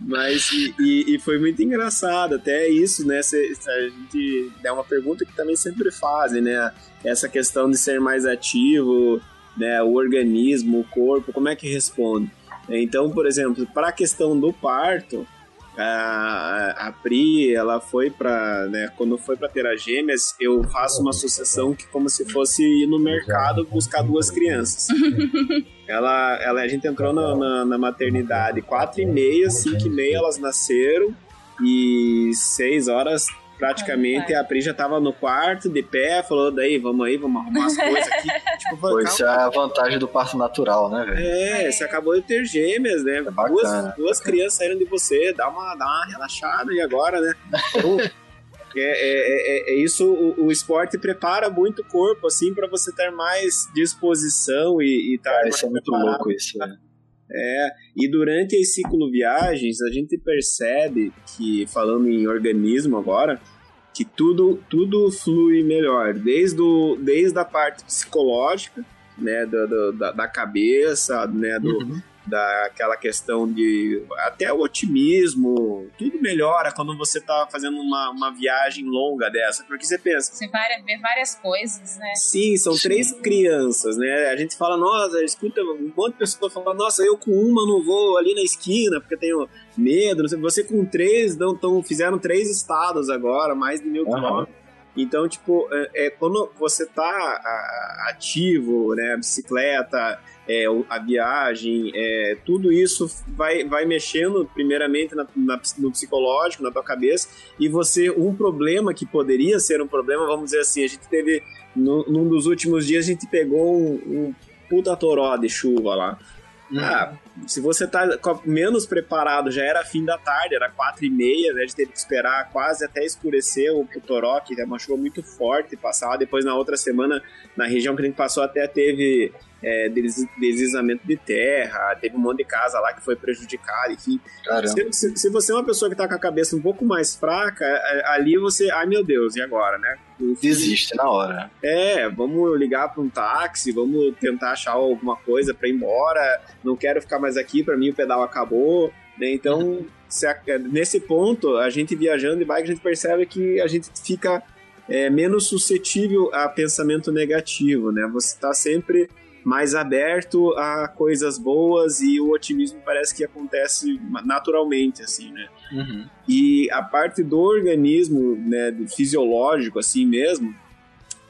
Mas, e, e- e foi muito engraçado, até isso, né? Se, se a gente é uma pergunta que também sempre fazem, né? Essa questão de ser mais ativo, né? O organismo, o corpo, como é que responde? Então, por exemplo, para a questão do parto, a, a Pri, ela foi para, né, quando foi para ter as gêmeas, eu faço uma associação que como se fosse ir no mercado buscar duas crianças. ela, ela, a gente entrou na, na, na maternidade quatro e meia, cinco e meia elas nasceram e seis horas praticamente a Pri já tava no quarto de pé, falou daí, vamos aí, vamos arrumar as coisas aqui. tipo, falou, Pois isso é a vantagem do parto natural, né, velho? é, você acabou de ter gêmeas, né? bacana, duas duas crianças saíram de você, dá uma, dá uma relaxada e agora, né? Então, é, é, é, é isso, o, o esporte prepara muito o corpo, assim, para você ter mais disposição e estar Cara, mais isso é muito preparado. louco isso, velho. É, e durante as cicloviagens, a gente percebe que, falando em organismo agora, que tudo, tudo flui melhor, desde, o, desde a parte psicológica, né, do- da, da cabeça, né, do, Uhum. Daquela questão de até o otimismo, tudo melhora quando você tá fazendo uma, uma viagem longa dessa, porque você pensa. Você vai ver várias coisas, né? Sim, são Sim. três crianças, né? A gente fala, nossa, escuta um monte de pessoas falando, nossa, eu com uma não vou ali na esquina porque tenho medo. Você com três, não, tão, fizeram três estados agora, mais de mil uhum. quilômetros. Então, tipo, é, é, quando você tá ativo, né, a bicicleta, é, a viagem, é, tudo isso vai, vai mexendo primeiramente na, na, no psicológico, na tua cabeça, e você, um problema que poderia ser um problema, vamos dizer assim, a gente teve, no, num dos últimos dias, a gente pegou um, um puta toró de chuva lá. Uhum. Ah, se você tá menos preparado, já era fim da tarde, era quatro e meia, né? A gente teve que esperar quase até escurecer o, o Toró, que é uma chuva muito forte, passar. Depois, na outra semana, na região que a gente passou, até teve é, deslizamento de terra, teve um monte de casa lá que foi prejudicada, enfim. Se, se, se, você é uma pessoa que tá com a cabeça um pouco mais fraca, é, ali você, ai meu Deus, e agora, né? Desiste na hora. É, vamos ligar para um táxi, vamos tentar achar alguma coisa para ir embora, não quero ficar mais aqui, para mim o pedal acabou, né? Então, a, nesse ponto, a gente viajando de bike, a gente percebe que a gente fica é, menos suscetível a pensamento negativo, né? Você está sempre mais aberto a coisas boas e o otimismo parece que acontece naturalmente, assim, né? Uhum. E a parte do organismo, né, fisiológico, assim mesmo,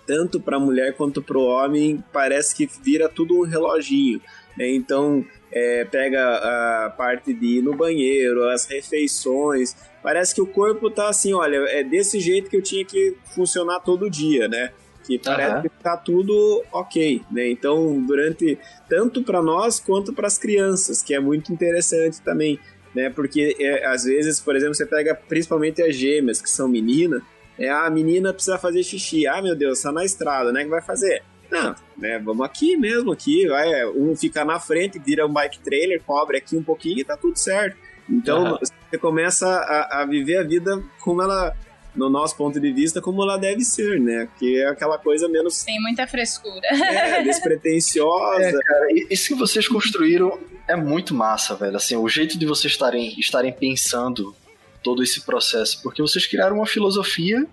tanto para a mulher quanto para o homem, parece que vira tudo um reloginho. Né? Então, é, pega a parte de ir no banheiro, as refeições, parece que o corpo tá assim, olha, é desse jeito que eu tinha que funcionar todo dia, né? que parece uhum. que tá tudo ok, né? Então, durante tanto para nós quanto para as crianças, que é muito interessante também, né? Porque é, às vezes, por exemplo, você pega principalmente as gêmeas que são meninas, é a menina precisa fazer xixi, ah meu Deus, tá na estrada, né? Que vai fazer? Não, né? Vamos aqui mesmo, aqui, vai, um fica na frente, vira um bike trailer, cobre aqui um pouquinho e tá tudo certo. Então, uhum. você começa a, a viver a vida como ela no nosso ponto de vista, como ela deve ser, né? Que é aquela coisa menos. Tem muita frescura. É, despretensiosa. É, cara, isso que vocês construíram é muito massa, velho. Assim, o jeito de vocês estarem, estarem pensando todo esse processo, porque vocês criaram uma filosofia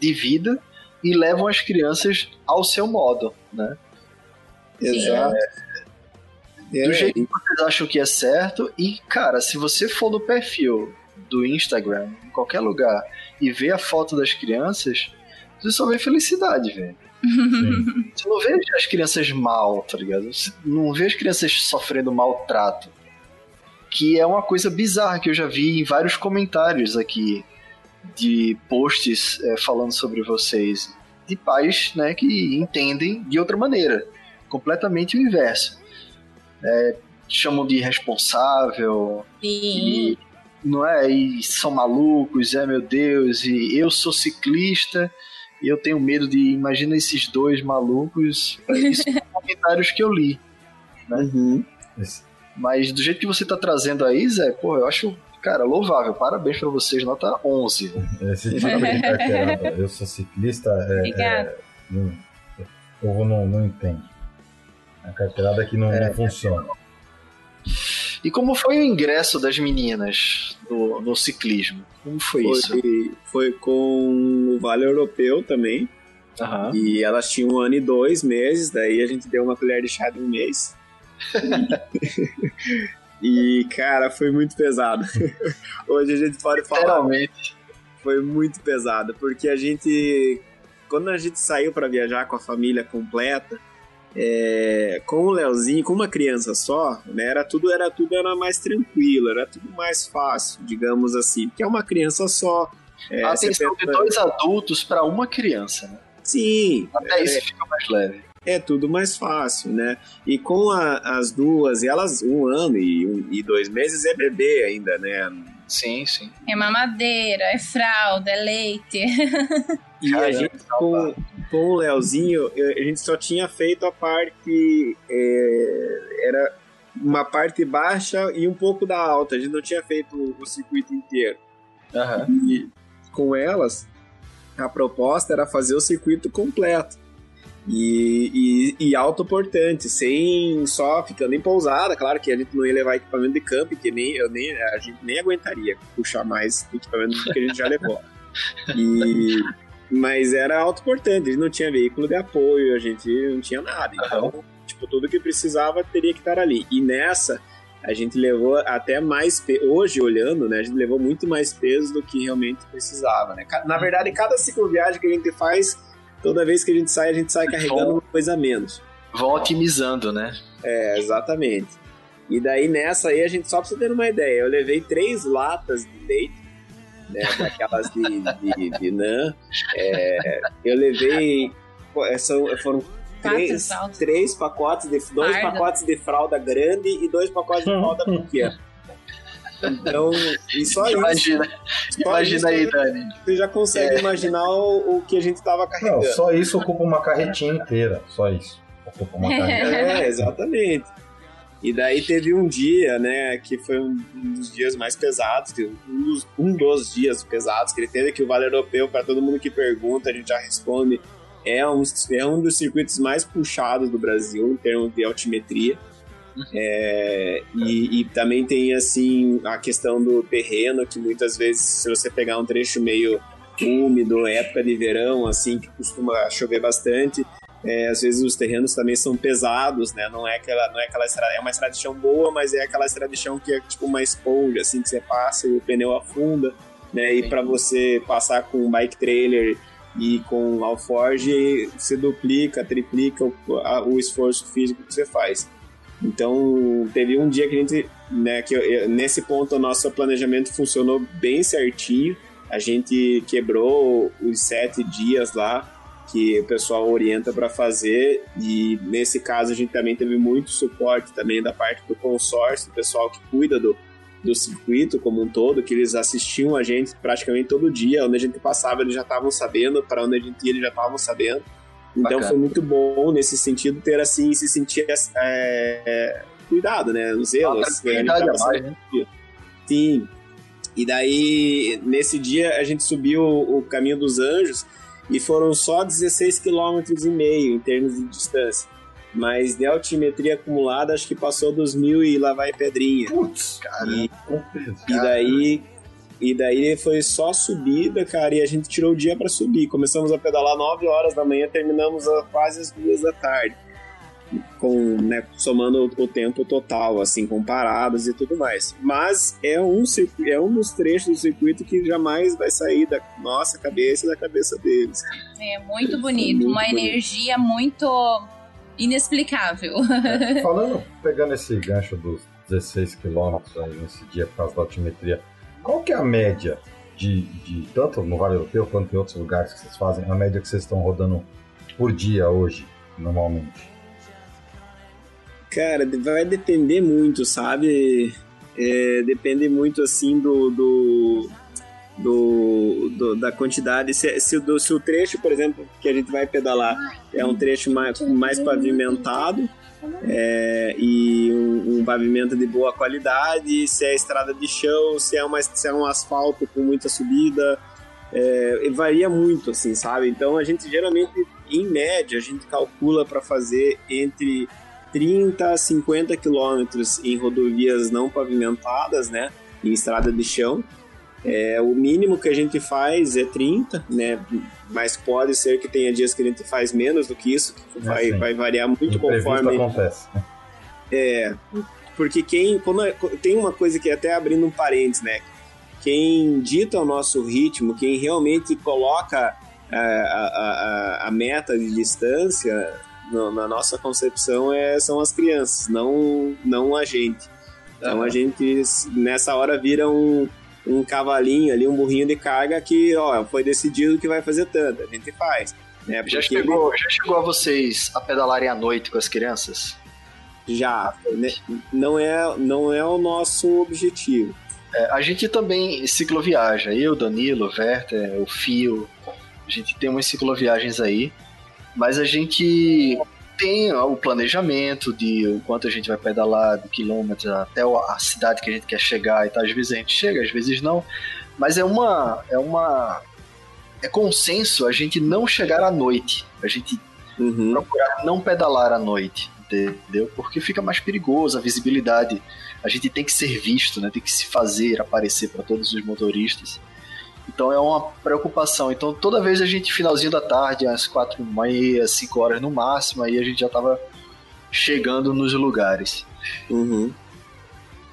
de vida e levam as crianças ao seu modo, né? Exato. É, do jeito que vocês acham que é certo, e cara, se você for no perfil do Instagram, em qualquer lugar, e ver a foto das crianças, você só vê felicidade, velho. Você não vê as crianças mal, tá ligado? Você não vê as crianças sofrendo maltrato. Que é uma coisa bizarra que eu já vi em vários comentários aqui de posts é, falando sobre vocês. De pais né, que entendem de outra maneira. Completamente o inverso. É, chamam de irresponsável. Sim. E não é? E são malucos, é meu Deus, e eu sou ciclista e eu tenho medo de. Imagina esses dois malucos. Isso são comentários que eu li. Né? Uhum. Mas do jeito que você tá trazendo aí, Zé, pô, eu acho, cara, louvável. Parabéns pra vocês, nota 11. Esse tipo de carteirada, eu sou ciclista. É, Obrigado. É, não, o povo não, não entende. A carteirada que não, é, não funciona. E como foi o ingresso das meninas no, no ciclismo? Como foi, foi, isso? Foi com o Vale Europeu também. Uhum. E elas tinham um ano e dois meses, daí a gente deu uma colher de chá de um mês. e, cara, foi muito pesado. Hoje a gente pode falar. Literalmente. Foi muito pesado, porque a gente. Quando a gente saiu para viajar com a família completa, é, com o Leozinho, com uma criança só, né, era tudo era tudo era mais tranquilo, era tudo mais fácil, digamos assim, porque é uma criança só. É, atenção de dois adultos para uma criança, né? Sim. Até é, isso fica mais leve. É tudo mais fácil, né? E com a, as duas, e elas um ano e, um, e dois meses é bebê ainda, né? Sim, sim. É mamadeira, é fralda, é leite. E Caramba, a gente com, com o Leozinho, a gente só tinha feito a parte. É, era uma parte baixa e um pouco da alta. A gente não tinha feito o circuito inteiro. Uhum. E com elas, a proposta era fazer o circuito completo. E, e, e autoportante, sem só ficando em pousada. Claro que a gente não ia levar equipamento de campo, que nem, eu nem, a gente nem aguentaria puxar mais equipamento do que a gente já levou. E, mas era autoportante, a gente não tinha veículo de apoio, a gente não tinha nada. Então, tipo, tudo que precisava teria que estar ali. E nessa, a gente levou até mais peso. Hoje, olhando, né, a gente levou muito mais peso do que realmente precisava, né? Na verdade, cada cicloviagem que a gente faz toda vez que a gente sai, a gente sai carregando uma coisa a menos. Vão otimizando, né? É, exatamente. E daí nessa aí a gente só precisa ter uma ideia. Eu levei três latas de leite, né? Daquelas de, de, de NAN. É, eu levei. É, são, foram três, três pacotes de. Dois Arda. pacotes de fralda grande e dois pacotes de fralda pequena. Então, e só imagina, isso. Imagina isso, aí, Dani. Você já consegue é. imaginar o, o, que a gente estava carregando. Não, só isso ocupa uma carretinha inteira. Só isso. Ocupa uma carretinha. É, exatamente. E daí teve um dia, né, que foi um, dos dias mais pesados, um dos, um dos dias pesados que ele teve, que o Vale Europeu, para todo mundo que pergunta, a gente já responde, é um, é um dos circuitos mais puxados do Brasil em termos de altimetria. É, e, e, também tem assim a questão do terreno, que muitas vezes, se você pegar um trecho meio úmido, época de verão, assim, que costuma chover bastante, é, às vezes os terrenos também são pesados, né? Não é aquela, não é aquela estrada, é uma estrada de chão boa, mas é aquela estrada de chão que é tipo uma esponja, assim, que você passa e o pneu afunda, né? E para você passar com um bike trailer e com alforge, você duplica, triplica o, a, o esforço físico que você faz. Então, teve um dia que a gente, né, que eu, nesse ponto o nosso planejamento funcionou bem certinho. A gente quebrou os sete dias lá que o pessoal orienta para fazer e nesse caso a gente também teve muito suporte também da parte do consórcio, do pessoal que cuida do, do circuito como um todo, que eles assistiam a gente praticamente todo dia, onde a gente passava eles já estavam sabendo, para onde a gente ia eles já estavam sabendo. Então Bacana. foi muito bom nesse sentido ter assim, se sentir é, cuidado, né? Os zelos. Né? Mais, né? Sim. E daí, nesse dia, a gente subiu o caminho dos anjos e foram só 16 km e meio em termos de distância. Mas de altimetria acumulada, acho que passou dos mil e lá vai pedrinha. Putz, cara. E, e daí e daí foi só subida, cara, e a gente tirou o dia para subir. Começamos a pedalar 9 horas da manhã, terminamos a quase as 2 da tarde. Com, né, somando o tempo total, assim, com paradas e tudo mais. Mas é um, é um dos trechos do circuito que jamais vai sair da nossa cabeça e da cabeça deles. É muito bonito, muito uma bonito. energia muito inexplicável. É, falando, pegando esse gancho dos 16 quilômetros aí nesse dia por causa da altimetria, qual que é a média de, de tanto no Vale Europeu quanto em outros lugares que vocês fazem, a média que vocês estão rodando por dia hoje, normalmente? Cara, vai depender muito, sabe? É, depende muito assim do, do, do, do da quantidade. Se, se, do, se o trecho, por exemplo, que a gente vai pedalar é um trecho mais, mais pavimentado, é, e um, um, pavimento de boa qualidade, se é estrada de chão, se é, uma, se é um asfalto com muita subida, é, varia muito, assim, sabe? Então a gente geralmente, em média, a gente calcula para fazer entre 30 a 50 quilômetros em rodovias não pavimentadas, né? Em estrada de chão, é, o mínimo que a gente faz é 30, né? Mas pode ser que tenha dias que a gente faz menos do que isso, que vai, é vai variar muito conforme. acontece. É, porque quem. Como é, tem uma coisa que até abrindo um parênteses, né? Quem dita o nosso ritmo, quem realmente coloca a, a, a, a meta de distância no, na nossa concepção é, são as crianças, não, não a gente. Então a gente nessa hora vira um um cavalinho ali, um burrinho de carga que, ó, foi decidido que vai fazer tanto, a gente faz. Né? Já, chegou, ele... já chegou a vocês a pedalarem à noite com as crianças? Já, né? não é, não é o nosso objetivo. É, a gente também cicloviaja, eu, Danilo, o Werther, o Fio, a gente tem umas cicloviagens aí, mas a gente tem o planejamento de o quanto a gente vai pedalar, de quilômetros até a cidade que a gente quer chegar e tal. Às vezes a gente chega, às vezes não. Mas é uma. É uma. É consenso a gente não chegar à noite. A gente Uhum. procurar não pedalar à noite, entendeu? Porque fica mais perigoso, a visibilidade. A gente tem que ser visto, né? Tem que se fazer aparecer para todos os motoristas. Então é uma preocupação. Então toda vez a gente, finalzinho da tarde, às quatro e meia, cinco horas no máximo, aí a gente já tava chegando nos lugares. Uhum.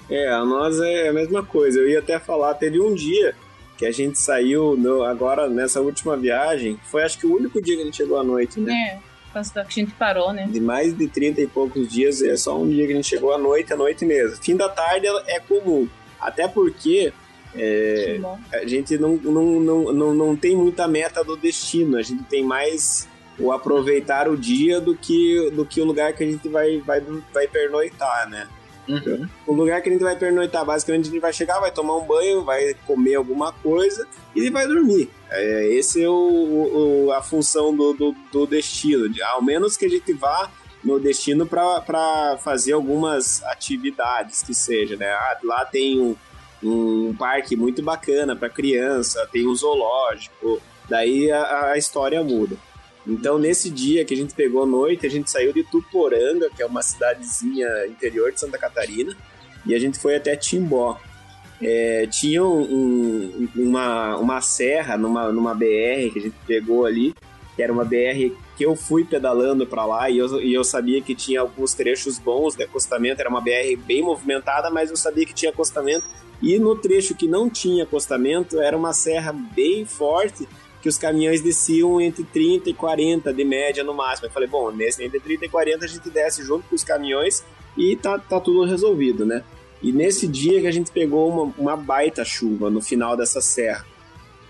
É, a nós é a mesma coisa. Eu ia até falar, teve um dia que a gente saiu no- agora nessa última viagem. Foi acho que o único dia que a gente chegou à noite, né? É, a gente parou, né? De mais de 30 e poucos dias, é só um dia que a gente chegou à noite, à noite mesmo. Fim da tarde é comum. Até porque é, a gente não, não, não, não, não tem muita meta do destino. A gente tem mais o aproveitar o dia do que, do que o lugar que a gente vai, vai, vai pernoitar, né? Uhum. O lugar que a gente vai pernoitar, basicamente, a gente vai chegar, vai tomar um banho, vai comer alguma coisa e vai dormir. É, esse é o, o- a função do, do, do destino. de- Ao menos que a gente vá no destino para fazer algumas atividades que seja, né? Ah, lá tem um, um parque muito bacana para criança, tem um zoológico, daí a, a história muda. Então, nesse dia que a gente pegou noite, a gente saiu de Tuporanga, que é uma cidadezinha interior de Santa Catarina, e a gente foi até Timbó. É, tinha um- um- uma, uma serra numa, numa BR que a gente pegou ali, que era uma BR que eu fui pedalando para lá e eu, e eu sabia que tinha alguns trechos bons de acostamento. Era uma BR bem movimentada, mas eu sabia que tinha acostamento. E no trecho que não tinha acostamento, era uma serra bem forte que os caminhões desciam entre 30 e 40 de média no máximo. Eu falei, bom, nesse entre 30 e 40 a gente desce junto com os caminhões e tá, tá tudo resolvido, né? E nesse dia que a gente pegou uma, uma baita chuva no final dessa serra.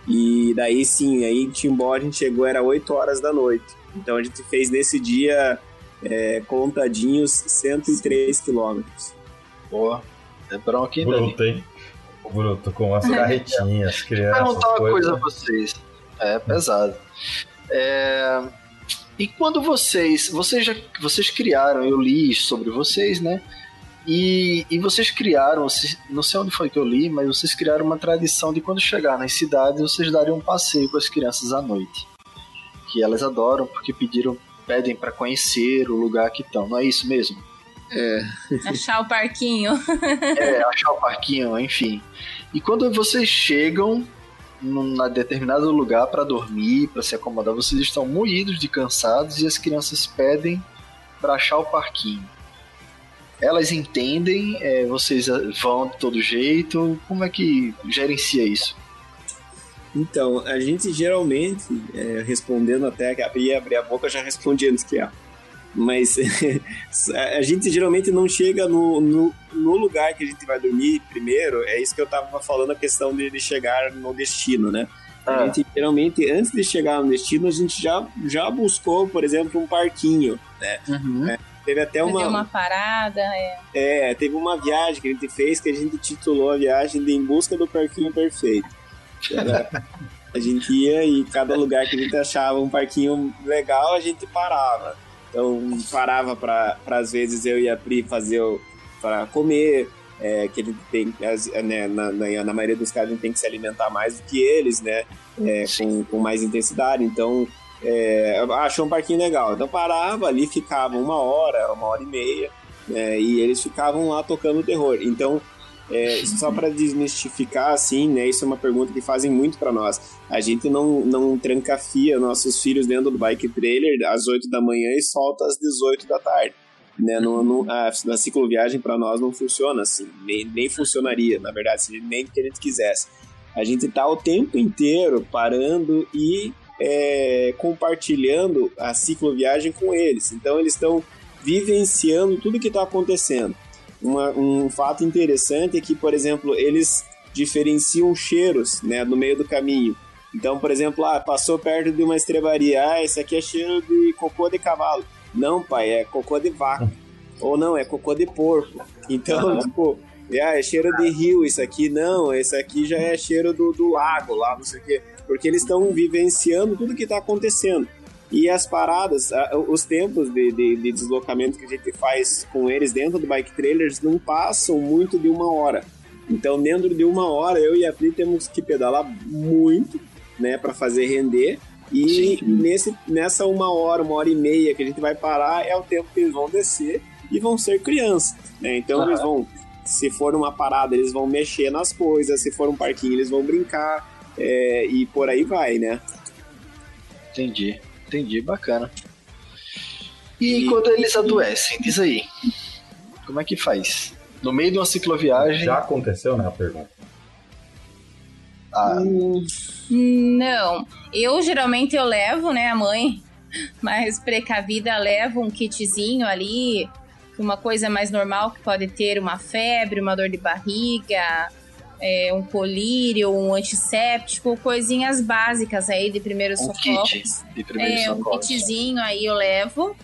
E daí sim, aí em Timbó a gente chegou, era 8 horas da noite. Então a gente fez nesse dia, é, contadinhos, 103 quilômetros. Boa. É bronca ainda. Bruto, hein? Bruto, com as carretinhas, Vou crianças. perguntar uma coisa. coisa a vocês. É pesado. É, E quando vocês. Vocês já vocês criaram, eu li sobre vocês, né? E, e vocês criaram, não sei onde foi que eu li, mas vocês criaram uma tradição de quando chegar nas cidades, vocês darem um passeio com as crianças à noite. Que elas adoram, porque pediram, pedem para conhecer o lugar que estão. Não é isso mesmo? Achar o parquinho. É, achar o parquinho, enfim. E quando vocês chegam num na determinado lugar para dormir, para se acomodar, vocês estão moídos de cansados e as crianças pedem para achar o parquinho. Elas entendem, é, vocês vão de todo jeito. Como é que gerencia isso? Então, a gente geralmente, é, respondendo até que abrir abrir a boca, já respondi antes que ela. Mas a gente geralmente não chega no, no, no lugar que a gente vai dormir primeiro. É isso que eu tava falando, a questão de, de chegar no destino, né? A Ah. gente geralmente, antes de chegar no destino, a gente já, já buscou, por exemplo, um parquinho. Uhum. Teve até uma, uma parada, é. É, teve uma viagem que a gente fez que a gente titulou a viagem de Em Busca do Parquinho Perfeito. Era- a gente ia e cada lugar que a gente achava um parquinho legal, a gente parava. Então, parava para às vezes eu e a Pri fazer para comer, é, que gente tem, né, na, na, na maioria dos casos, a gente tem que se alimentar mais do que eles, né? É, com, com mais intensidade. Então, é, achou um parquinho legal. Então, parava ali, ficava uma hora, uma hora e meia né, e eles ficavam lá tocando terror. Então, é, só para desmistificar, assim, né, isso é uma pergunta que fazem muito para nós. A gente não, não trancafia nossos filhos dentro do bike trailer às 8 da manhã e solta às 18 da tarde. Né, no, no, a, cicloviagem para nós não funciona assim, nem, nem funcionaria, na verdade, nem que a gente quisesse. A gente tá o tempo inteiro parando e é, compartilhando a cicloviagem com eles. Então eles estão vivenciando tudo que está acontecendo. Uma- um fato interessante é que, por exemplo, eles diferenciam cheiros né, no meio do caminho. Então, por exemplo, ah, passou perto de uma estrebaria, ah, esse aqui é cheiro de cocô de cavalo. Não, pai, é cocô de vaca. Ou não, é cocô de porco. Então, tipo, ah, é cheiro de rio isso aqui. Não, esse aqui já é cheiro do, do lago lá, não sei o quê. Porque eles estão vivenciando tudo que está acontecendo. E as paradas, os tempos de, de, de deslocamento que a gente faz com eles dentro do bike trailers não passam muito de uma hora. Então, dentro de uma hora, eu e a Pri temos que pedalar muito, né, para fazer render. E nesse, nessa uma hora, uma hora e meia que a gente vai parar, é o tempo que eles vão descer e vão ser crianças. Né? Então eles vão, se for uma parada, eles vão mexer nas coisas, se for um parquinho, eles vão brincar. é, e por aí vai, né? Entendi, entendi, bacana. E, quando eles adoecem, diz aí, como é que faz? No meio de uma cicloviagem, Já aconteceu, né, a pergunta? ah, Não, eu geralmente eu levo, né, a mãe mais precavida leva um kitzinho ali, uma coisa mais normal que pode ter uma febre, uma dor de barriga, é, um colírio, um antisséptico, coisinhas básicas aí de primeiros um socorros. kit de primeiro É, um kitzinho aí eu levo.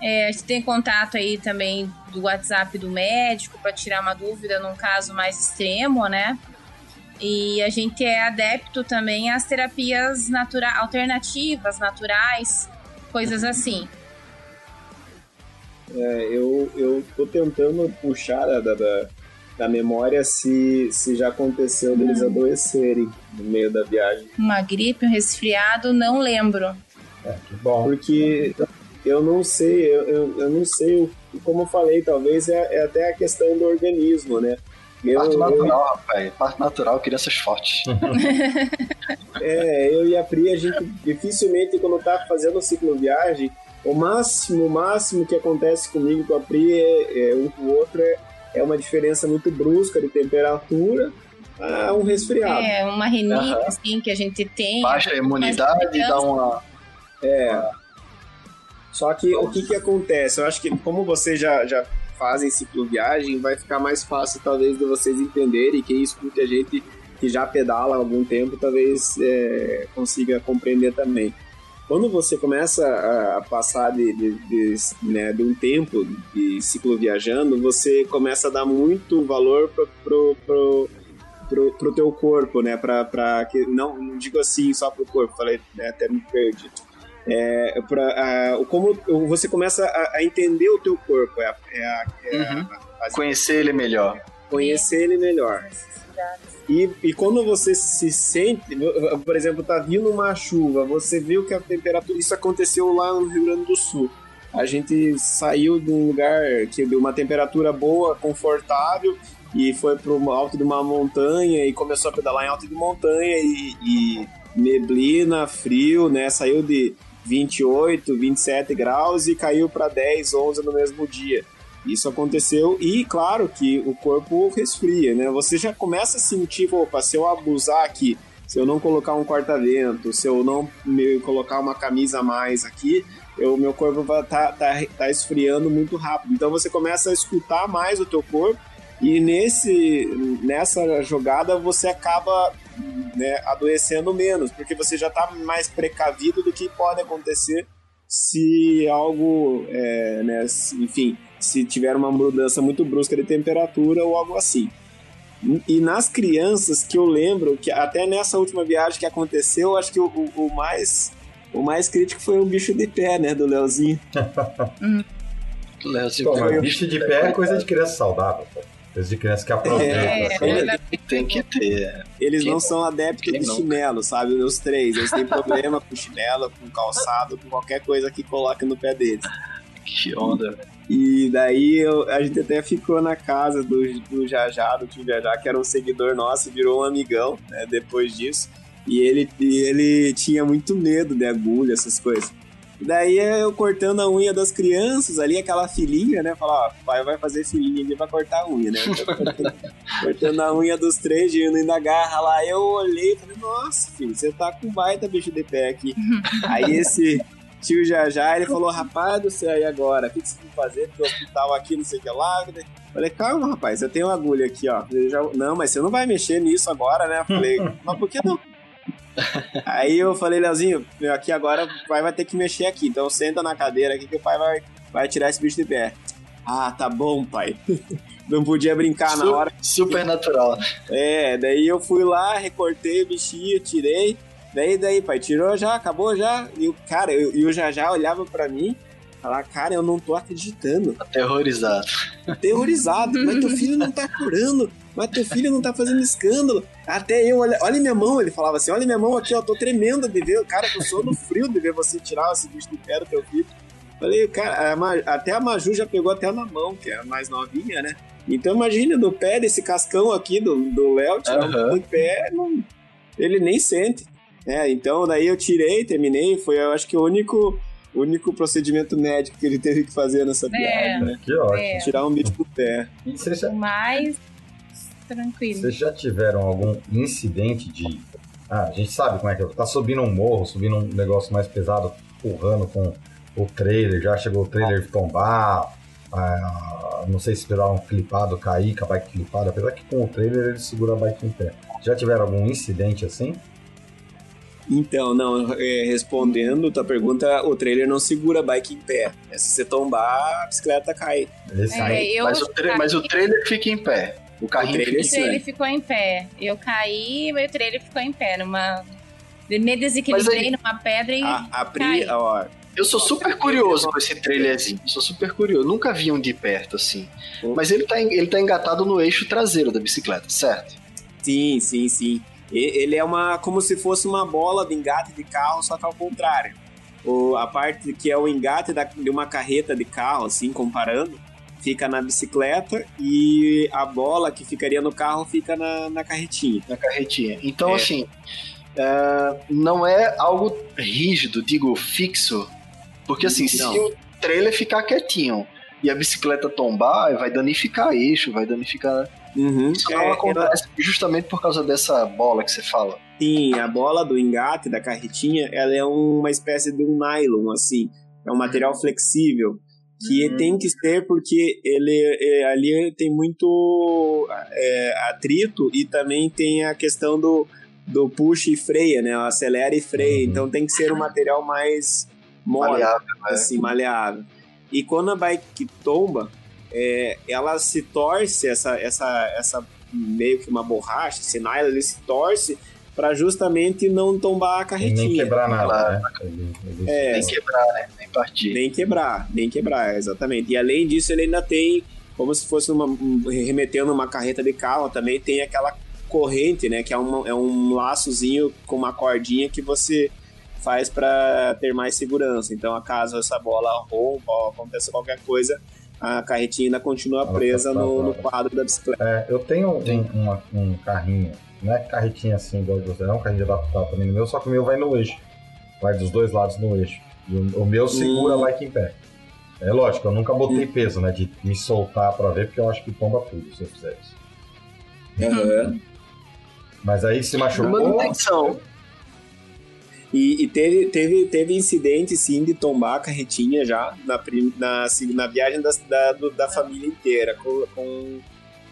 É, a gente tem contato aí também do WhatsApp do médico para tirar uma dúvida num caso mais extremo, né? E a gente é adepto também às terapias natura alternativas, naturais, coisas assim. É, eu, eu tô tentando puxar da, da, da- memória se, se já aconteceu deles adoecerem no meio da viagem. Uma gripe, um resfriado, não lembro. É, que bom. Porque eu não sei, eu, eu, eu não sei, o- como eu falei, talvez é, é até a questão do organismo, né? Eu, Parte eu, natural, rapaz. Parte natural, crianças fortes. é, eu e a Pri, a gente dificilmente, quando tá fazendo cicloviagem, o máximo, o máximo que acontece comigo com a Pri, é, é, um com o outro, é, é uma diferença muito brusca de temperatura a um resfriado. É, uma rinite, Aham. assim, que a gente tem. Baixa a imunidade, dá uma. É. Só que o que que acontece? Eu acho que como vocês já, já fazem cicloviagem, vai ficar mais fácil talvez de vocês entenderem. Quem escute a gente que já pedala há algum tempo, talvez é, consiga compreender também. Quando você começa a, a passar de, de, de, né, de um tempo de cicloviajando, você começa a dar muito valor pro, pro, pro, pro, pro teu corpo, né? Pra, pra, que, não, não digo assim só pro corpo, falei, né, até me perdi. É, pra, a, como você começa a, a entender o teu corpo, é, a- é, a- é Uhum. a- a- Conhecer ele melhor. conhecer ele melhor. E, e quando você se sente, por exemplo, tá vindo uma chuva, você viu que a temperatura. Isso aconteceu lá no Rio Grande do Sul. A gente saiu de um lugar que deu uma temperatura boa, confortável, e foi pro alto de uma montanha e começou a pedalar em alto de montanha e, e neblina, frio, né? Saiu de 28, 27 graus e caiu para 10, 11 no mesmo dia. Isso aconteceu e, claro, que o corpo resfria, né? Você já começa a sentir, opa, se eu abusar aqui, se eu não colocar um corta-vento, se eu não me colocar uma camisa a mais aqui, o meu corpo tá, tá, tá esfriando muito rápido. Então você começa a escutar mais o teu corpo e nesse, nessa jogada você acaba né, adoecendo menos, porque você já está mais precavido do que pode acontecer se algo, é, né, enfim, se tiver uma mudança muito brusca de temperatura ou algo assim. E nas crianças que eu lembro, que até nessa última viagem que aconteceu, acho que o, o- o mais o mais crítico foi o bicho de pé, né, do Leozinho. Leozinho, Pô, mas bicho de pé é coisa de criança saudável, pô. Coisa de criança que aproveita. É, assim. é. tem que ter. Eles Quem não são adeptos de chinelo, sabe? Os três. Eles têm problema com chinelo, com calçado, com qualquer coisa que coloque no pé deles. Que onda. E daí eu- a gente até ficou na casa do, do Jajá, do tio Jajá, que era um seguidor nosso, virou um amigão, né, depois disso. E ele, ele tinha muito medo de agulha, essas coisas. E daí eu cortando a unha das crianças ali, aquela filhinha, né? Falar, ó, pai vai fazer filhinha ali pra cortar a unha, né? Cortando, cortando a unha dos três, indo da garra lá. Eu olhei e falei, nossa, filho, você tá com baita bicho de pé aqui. Aí esse tio Jajá, ele falou, rapaz do céu, e agora? O que que você vai fazer? Porque o hospital aqui, não sei o que lá. Falei, calma, rapaz, eu tenho uma agulha aqui, ó. Eu já- Não, mas você não vai mexer nisso agora, né? Falei, mas por que não? Aí eu falei, Leozinho, meu, aqui agora o pai vai ter que mexer aqui. Então senta na cadeira aqui que o pai vai, vai tirar esse bicho de pé. Ah, tá bom, pai. Não podia brincar na hora. Super natural. É, daí eu fui lá, recortei o bichinho, tirei. Daí, daí, pai, tirou já, acabou já. E o cara, eu- e o Jajá olhava pra mim Falar, cara, eu não tô acreditando. Aterrorizado. Aterrorizado. mas teu filho não tá curando. Mas teu filho não tá fazendo escândalo. Até eu, olha, olha minha mão. Ele falava assim: olha minha mão aqui, ó. Tô tremendo de ver. Cara, eu sou no frio de ver você tirar esse bicho do pé do teu filho. Falei, cara, a até a Maju já pegou até na mão, que é a mais novinha, né? Então imagina do pé desse cascão aqui do do Léo, tirar Aham. um pé, não- ele nem sente. É, então daí eu tirei, terminei, foi eu acho que o único, único procedimento médico que ele teve que fazer nessa viagem, né? Que ótimo. É, Tirar um bicho do pé. E já, o mais tranquilo. vocês já tiveram algum incidente de. Ah, a gente sabe como é que é. Tá subindo um morro, subindo um negócio mais pesado, empurrando com o trailer, já chegou o trailer tombar. ah, não sei se esperar um clipado cair, com a bike clipada, apesar que com o trailer ele segura a bike em pé. Já tiveram algum incidente assim? Então, não, é, respondendo tua pergunta, o trailer não segura a bike em pé. É, se você tombar, a bicicleta cai. É, aí. eu Mas o, tra- mas o trailer fica em pé. O carrinho O trailer fica O em pé. trailer ficou em pé. Eu caí, meu trailer ficou em pé. Numa... Me desequilibrei Mas numa pedra e. A, a Pri, ó, Eu sou super curioso com esse trailerzinho. Sou super curioso. Nunca vi um de perto assim. Mas ele tá, ele tá engatado no eixo traseiro da bicicleta, certo? sim, sim, sim. Ele é uma como se fosse uma bola de engate de carro, só que ao contrário. O, a parte que é o engate da- de uma carreta de carro, assim, comparando, fica na bicicleta e a bola que ficaria no carro fica na, na carretinha. Na carretinha. Então, É. assim, é, não é algo rígido, digo, fixo. Porque, assim, se Não. o trailer ficar quietinho e a bicicleta tombar, vai danificar eixo, vai danificar. Uhum. Isso não É, ela- acontece justamente por causa dessa bola que você fala. Sim, a bola do engate da carretinha, ela é uma espécie de um nylon, assim. É um material flexível que Hum. tem que ser porque ele é, ali tem muito é, atrito e também tem a questão do, do push e freia, né? Acelera e freia. Uhum. Então tem que ser um material mais mole, Maleável, né? assim, maleável. E quando a bike tomba, é, ela se torce, essa, essa, essa meio que uma borracha, esse nylon, ele se torce para justamente não tombar a E carretinha. nem quebrar nada, né? É, Nem quebrar, né? Nem partir. Nem quebrar, nem quebrar, exatamente. E além disso, ele ainda tem, como se fosse uma, um- remetendo uma carreta de carro, também tem aquela corrente, né? Que é, uma, é um laçozinho com uma cordinha que você faz para ter mais segurança. Então, caso essa bola rompa ou aconteça qualquer coisa, a carretinha ainda continua Ela presa tá no, no quadro da bicicleta. É, eu tenho um, uma- um carrinho, não é carretinha assim, igual de você, é um carrinho adaptado também no meu, só que o meu vai no eixo. Vai dos dois lados no eixo. E o, o meu segura Hum. bike em pé. É lógico, eu nunca botei peso, né? De me soltar pra ver, porque eu acho que tomba tudo se eu fizer isso. Aham. Mas aí se machucou. Manutenção. E, e teve, teve, teve incidente, sim, de tombar a carretinha já na, na, na viagem da, do- da família inteira. Com, com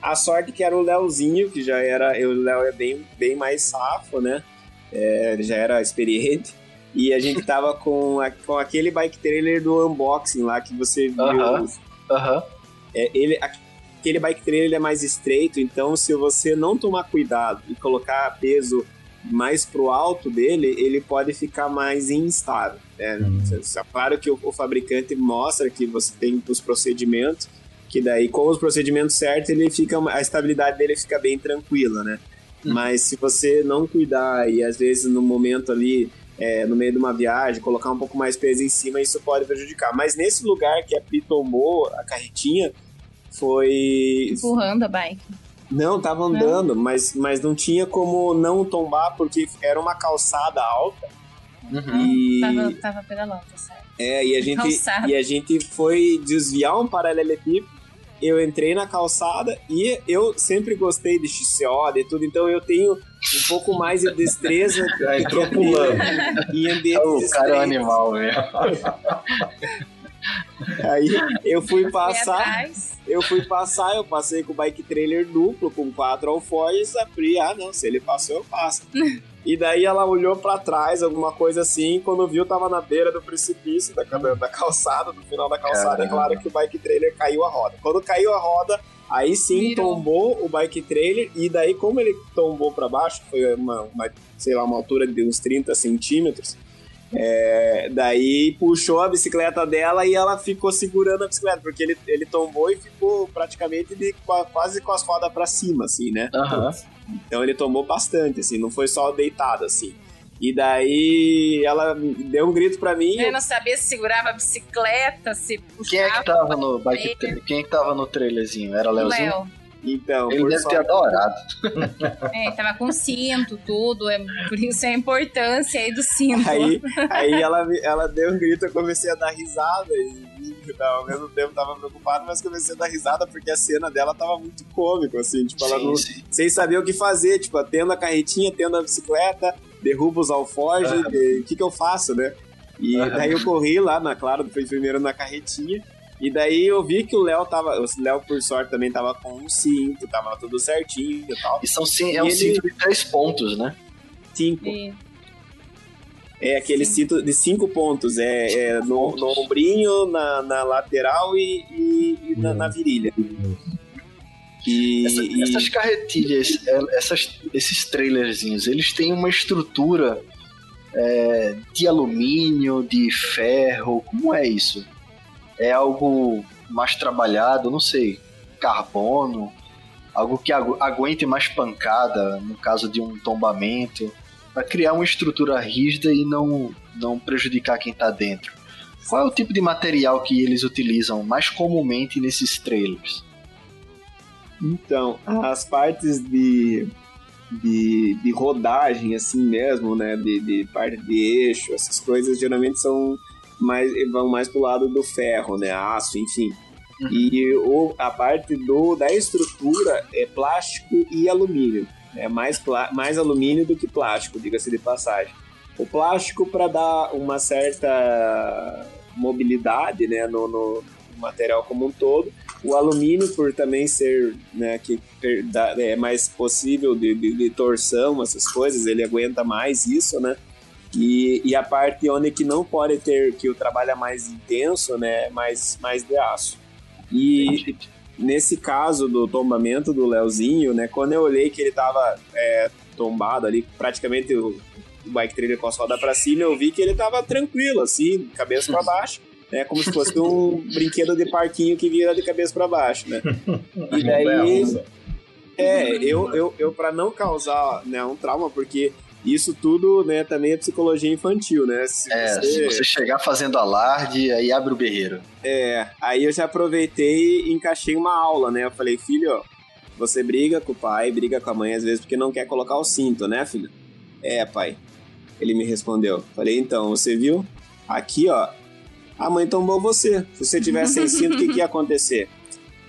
a sorte que era o Leozinho, que já era. O Léo é bem, bem mais safo, né? É, ele já era experiente. E a gente tava com, a- com aquele bike trailer do unboxing lá que você viu. Aham. Aham. É, ele, aquele bike trailer é mais estreito, então se você não tomar cuidado e colocar peso mais pro alto dele, ele pode ficar mais instável. Né? Hum. É Claro que o, o fabricante mostra que você tem os procedimentos, que daí com os procedimentos certos ele fica a estabilidade dele fica bem tranquila, né? Hum. Mas se você não cuidar e às vezes no momento ali é, no meio de uma viagem, colocar um pouco mais peso em cima, isso pode prejudicar. Mas nesse lugar que a Pri tomou a carretinha, foi. Empurrando a bike. Não, tava andando, mas, mas não tinha como não tombar, porque era uma calçada alta. Uhum. E, Tava, tava pedalando, tá certo. é, e, a gente, Calçada. e a gente foi desviar um paralelepípedo. Eu entrei na calçada e eu sempre gostei de XCO, de tudo, então eu tenho um pouco mais de destreza Já entrou pulando. em ambientes O cara é um animal, velho. Aí eu fui passar, eu fui passar, eu passei com o bike trailer duplo, com quatro alforjes, abri, ah não, se ele passou, eu passo. e daí ela olhou pra trás, alguma coisa assim, quando viu, tava na beira do precipício da, da calçada, no final da calçada, é claro que o bike trailer caiu a roda. Quando caiu a roda, aí sim Virou. tombou o bike trailer, e daí como ele tombou pra baixo, foi uma, uma sei lá, uma altura de uns 30 centímetros, É, daí puxou a bicicleta dela e ela ficou segurando a bicicleta, porque ele, ele tombou e ficou praticamente de, quase com as rodas pra cima, assim, né? Aham. Então ele tomou bastante, assim, não foi só deitado, assim. E daí ela deu um grito pra mim. Eu não sabia se segurava a bicicleta, se puxava. Quem é que tava no bike Quem é que tava no trailerzinho? Era o o Leozinho? Léo. Então, Ele por deve ter sorte- adorado. É, tava com cinto, tudo. É, por isso é a importância aí do cinto. Aí, aí ela, ela deu um grito, eu comecei a dar risada e e, ao mesmo tempo tava preocupado, mas comecei a dar risada porque a cena dela tava muito cômico, assim, tipo, ela não, Sim, sim. sem saber o que fazer, tipo, tendo a carretinha, tendo a bicicleta, derruba os alforjes, o que que eu faço, né? E Aham. daí eu corri lá, na, claro, fui primeiro na carretinha, e daí eu vi que o Léo tava, o Léo por sorte também tava com um cinto, tava tudo certinho e tal. E são, sim, é um ele- cinto de três pontos, né? Cinco. E- É aquele cinto de cinco pontos, é, é no, no ombrinho, na, na lateral e, e- e na, na virilha. E, Essa- e- essas carretilhas, é, essas, esses trailerzinhos, eles têm uma estrutura é, de alumínio, de ferro. Como é isso? É algo mais trabalhado, não sei, carbono, algo que agu- aguente mais pancada no caso de um tombamento, para criar uma estrutura rígida e não, não prejudicar quem está dentro. Qual é o tipo de material que eles utilizam mais comumente nesses trailers? Então, as partes de, de, de rodagem, assim mesmo, né? De, de parte de eixo, essas coisas geralmente são mais, vão mais pro lado do ferro, né? Aço, enfim. E o, a parte do, da estrutura é plástico e alumínio. É mais, mais alumínio do que plástico, diga-se de passagem. O plástico para dar uma certa mobilidade né, no, no material como um todo. O alumínio, por também ser né, que é mais possível de, de, de torção, essas coisas, ele aguenta mais isso, né? E, e a parte onde que não pode ter, que o trabalho é mais intenso, né? é Mais, mais de aço. E nesse caso do tombamento do Leozinho, né? Quando eu olhei que ele tava é, tombado ali, praticamente o, o bike trailer com as rodas pra cima, eu vi que ele tava tranquilo, assim, cabeça pra baixo. Né, como se fosse um brinquedo de parquinho que vira de cabeça pra baixo, né? E daí, é, eu, eu, eu para não causar né, um trauma, porque isso tudo, né, também é psicologia infantil, né? Se É, você- se você chegar fazendo alarde, aí abre o berreiro. É, aí eu já aproveitei e encaixei uma aula, né? Eu falei, filho, você briga com o pai, briga com a mãe às vezes porque não quer colocar o cinto, né, filho? É, pai. Ele me respondeu. Falei, então, você viu? Aqui, ó, a mãe tombou você. Se você tivesse sem cinto, o que, que ia acontecer?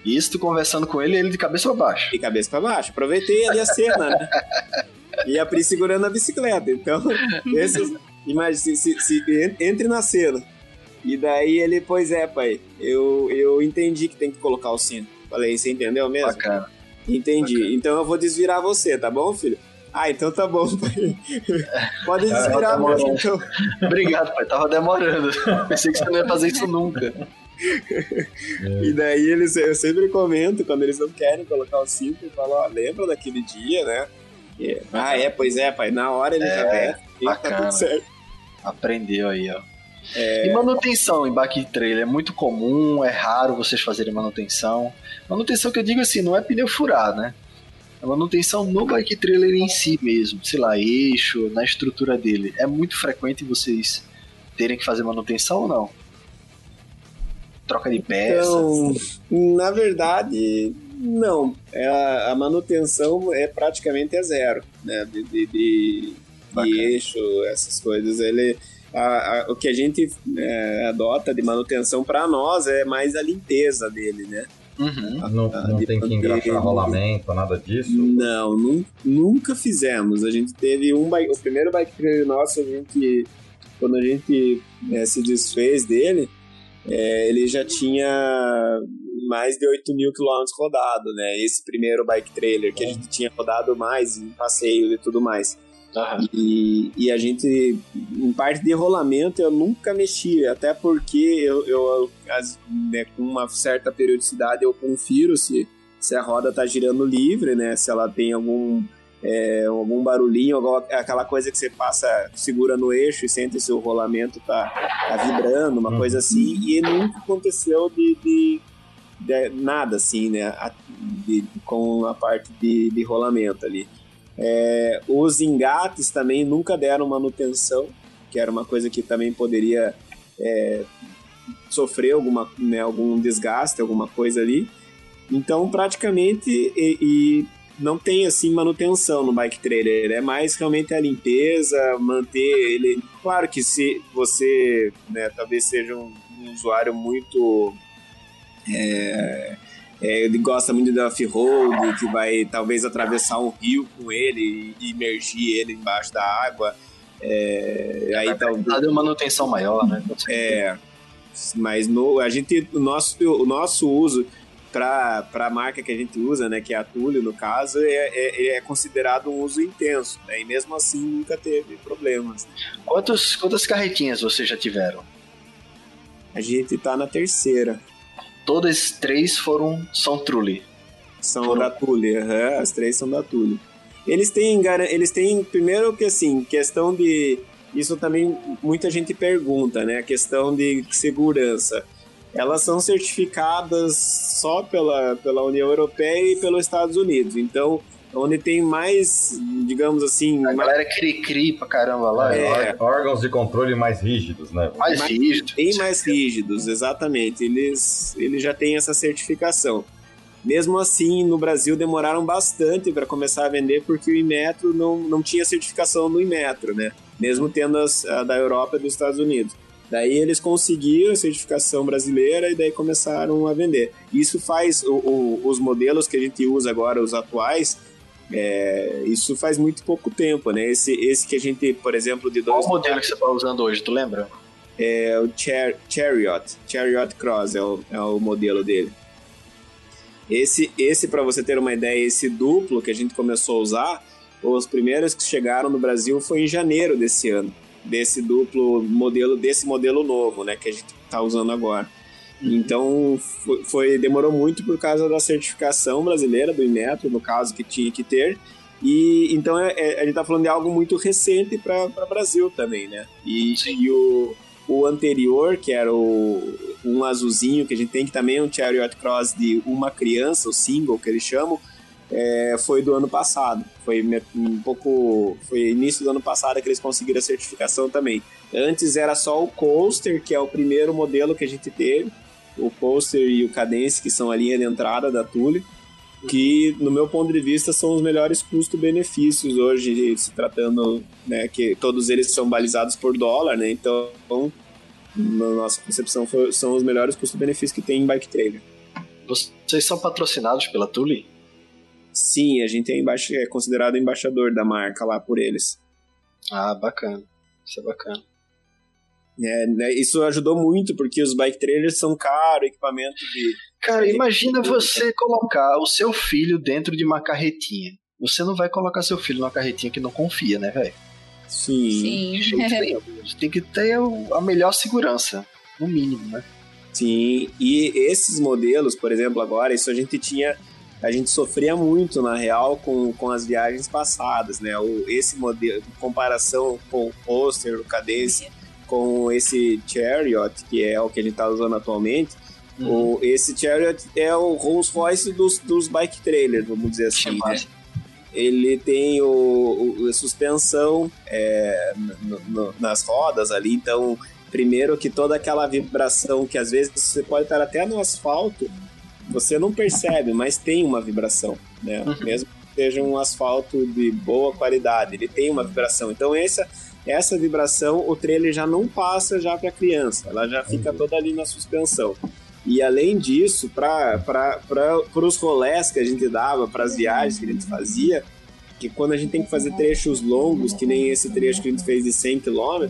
Isso tu conversando com ele, ele de cabeça pra baixo. De cabeça pra baixo. Aproveitei ali a cena, né? E a Pri segurando a bicicleta. Então, esses. Imagina, se, se, se- entre na cena. E daí ele, pois é, pai, eu, eu entendi que tem que colocar o cinto. Falei, você entendeu mesmo? Bacana. Entendi. Então eu vou desvirar você, tá bom, filho? Ah, então tá bom, pai. Pode desvirar tá bom. mesmo, então. Obrigado, pai. Tava demorando. Pensei que você não ia fazer isso nunca. E daí eles, eu sempre comento, quando eles não querem colocar o cinto, eu falo, ó, lembra daquele dia, né? E, ah, é, pois é, pai. Na hora ele É, já tá bacana. tudo certo. Aprendeu aí, ó. E manutenção em bike trailer é muito comum, é raro vocês fazerem manutenção. Manutenção que eu digo assim, não é pneu furar, né? É manutenção no bike trailer em si mesmo, sei lá, eixo, na estrutura dele. É muito frequente vocês terem que fazer manutenção ou não? Troca de peças. Então, na verdade, não. É a, a manutenção é praticamente é zero, né? De, de, de- de eixo, essas coisas. Ele, a- a- o que a gente é, adota de manutenção para nós é mais a limpeza dele, né? Uhum. Não, Ah, não de tem que engraxar rolamento, nada disso. Não, nun- nunca fizemos. A gente teve um bike, o primeiro bike trailer nosso, a gente, quando a gente né, se desfez dele, é, ele já tinha mais de 8 mil quilômetros rodado, né? Esse primeiro bike trailer que a gente tinha rodado mais em passeios e tudo mais. Aham. E, e a gente, em parte de rolamento, eu nunca mexi, até porque eu, eu as- né, com uma certa periodicidade, eu confiro se, se a roda tá girando livre, né? Se ela tem algum, é, algum barulhinho, aquela coisa que você passa, segura no eixo e sente se o rolamento tá, tá vibrando, uma uhum. coisa assim, e nunca aconteceu de, de nada assim, né, a, de, com a parte de, de rolamento ali. É, os engates também nunca deram manutenção, que era uma coisa que também poderia é, sofrer alguma, né, algum desgaste, alguma coisa ali. Então, praticamente, e, e não tem assim manutenção no bike trailer, é mais realmente a limpeza, manter ele. Claro que se você, né, talvez seja um, um usuário muito é, é, ele gosta muito da off-road, que vai talvez atravessar um rio com ele e imergir ele embaixo da água. É, aí tá... uma manutenção maior, né? É, mas no, a gente, o nosso, o nosso uso para a marca que a gente usa, né, que é a Tulio no caso, é, é, é considerado um uso intenso, né, e mesmo assim nunca teve problemas. Quantos, quantas carretinhas vocês já tiveram? A gente tá na terceira. Todas três foram são Trulli. São foram... da Tully, uhum, as três são da Tully. Eles têm, eles têm, primeiro que assim, questão de. Isso também muita gente pergunta, né? A questão de segurança elas são certificadas só pela, pela União Europeia e pelos Estados Unidos. Então, onde tem mais, digamos assim. A galera cri-cri pra caramba lá. É, órgãos de controle mais rígidos, né? Mais, mais rígidos. Bem mais rígidos, exatamente. Eles, eles já têm essa certificação. Mesmo assim, no Brasil demoraram bastante para começar a vender, porque o Inmetro não, não tinha certificação no Inmetro, né? Mesmo tendo as, a da Europa e dos Estados Unidos. Daí eles conseguiram a certificação brasileira e daí começaram a vender. Isso faz o, o, os modelos que a gente usa agora, os atuais, é, isso faz muito pouco tempo, né? Esse, esse que a gente, por exemplo, de dois. Qual modelo que você está usando hoje, tu lembra? É o Char Chariot, Chariot Cross é o, é o modelo dele. Esse, esse para você ter uma ideia, esse duplo que a gente começou a usar, os primeiros que chegaram no Brasil foi em janeiro desse ano desse duplo modelo, desse modelo novo, né, que a gente está usando agora. Uhum. Então, foi, foi, demorou muito por causa da certificação brasileira do Inmetro, no caso, que tinha que ter. E então é, é, a gente está falando de algo muito recente para o Brasil também, né? E, e, o, o anterior, que era o, um azulzinho, que a gente tem, que também é um Chariot Cross de uma criança, o single que eles chamam, é, foi do ano passado. Foi um pouco. Foi início do ano passado que eles conseguiram a certificação também. Antes era só o Coaster, que é o primeiro modelo que a gente teve. O Coaster e o Cadence, que são a linha de entrada da Tule. Que, no meu ponto de vista, são os melhores custo-benefícios hoje, se tratando, né, que todos eles são balizados por dólar, né? Então, na nossa concepção, são os melhores custo-benefícios que tem em bike trailer. Vocês são patrocinados pela Tule? Sim, a gente é, embaix... é considerado embaixador da marca lá por eles. Ah, bacana. Isso é bacana. É, né, isso ajudou muito, porque os bike trailers são caros, equipamento de. Cara, imagina você colocar o seu filho dentro de uma carretinha. Você não vai colocar seu filho numa carretinha que não confia, né, velho? Sim. Sim. Tem que ter a melhor segurança, no mínimo, né? Sim, e esses modelos, por exemplo, agora, isso a gente tinha a gente sofria muito, na real, com, com as viagens passadas, né? O, esse modelo, em comparação com o Poster, o Cadence, com esse Chariot, que é o que ele está usando atualmente, uhum. o, esse Chariot é o Rolls Royce dos, dos bike trailers, vamos dizer assim, né? Ele tem o, o a suspensão é, no, no, nas rodas ali, então primeiro que toda aquela vibração que às vezes você pode estar até no asfalto você não percebe, mas tem uma vibração, né? Uhum. Mesmo que seja um asfalto de boa qualidade, ele tem uma vibração. Então essa essa vibração o trailer já não passa já para a criança, ela já fica uhum. toda ali na suspensão. E além disso, para os rolés que a gente dava, para as viagens que a gente fazia, que quando a gente tem que fazer trechos longos, que nem esse trecho que a gente fez de 100 km,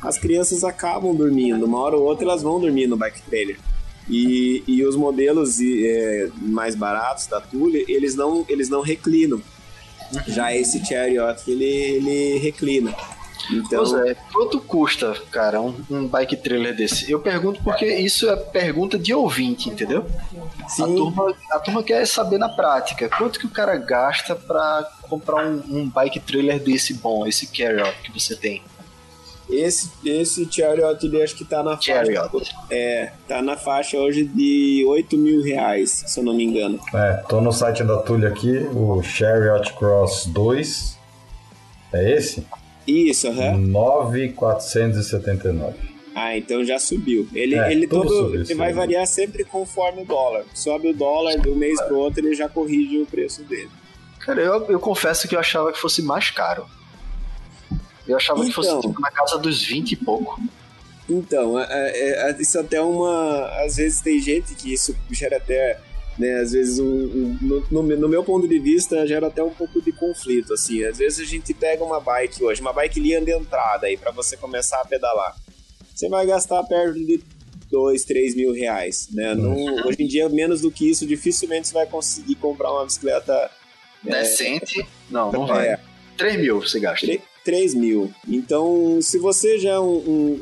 as crianças acabam dormindo. Uma hora ou outra elas vão dormir no bike trailer. E, e os modelos é, mais baratos da Thule, eles não, eles não reclinam. Já esse Chariot, ele, ele reclina. Então... É, quanto custa, cara, um, um, bike trailer desse? Eu pergunto porque isso é pergunta de ouvinte, entendeu? Sim. A turma, a turma quer saber na prática quanto que o cara gasta para comprar um, um bike trailer desse bom, esse Carriot que você tem? Esse, esse Chariot, ele acho que tá na Chariot. faixa. É, tá na faixa hoje de 8 mil reais, se eu não me engano. É, tô no site da Tully aqui, o Chariot Cross 2. É esse? Isso, aham. 9,479. Ah, então já subiu. Ele, É, ele todo subiu, ele subiu. vai variar sempre conforme o dólar. Sobe o dólar de um mês pro outro, ele já corrige o preço dele. Cara, eu, eu confesso que eu achava que fosse mais caro. Eu achava que fosse Então. tipo, na casa dos 20 e pouco. Então, é- é- é- isso até uma. Às vezes tem gente que isso gera até. Né, às vezes, um, um- no, no meu- no meu ponto de vista, gera até um pouco de conflito. Assim, às vezes a gente pega uma bike hoje, uma bike linha de entrada aí para você começar a pedalar. Você vai gastar perto de 2, 3 mil reais. Né? No- hoje em dia, menos do que isso, dificilmente você vai conseguir comprar uma bicicleta Decente? Não, não vai. É, 3 mil você gasta. 3 mil. Então, se você já é um, um-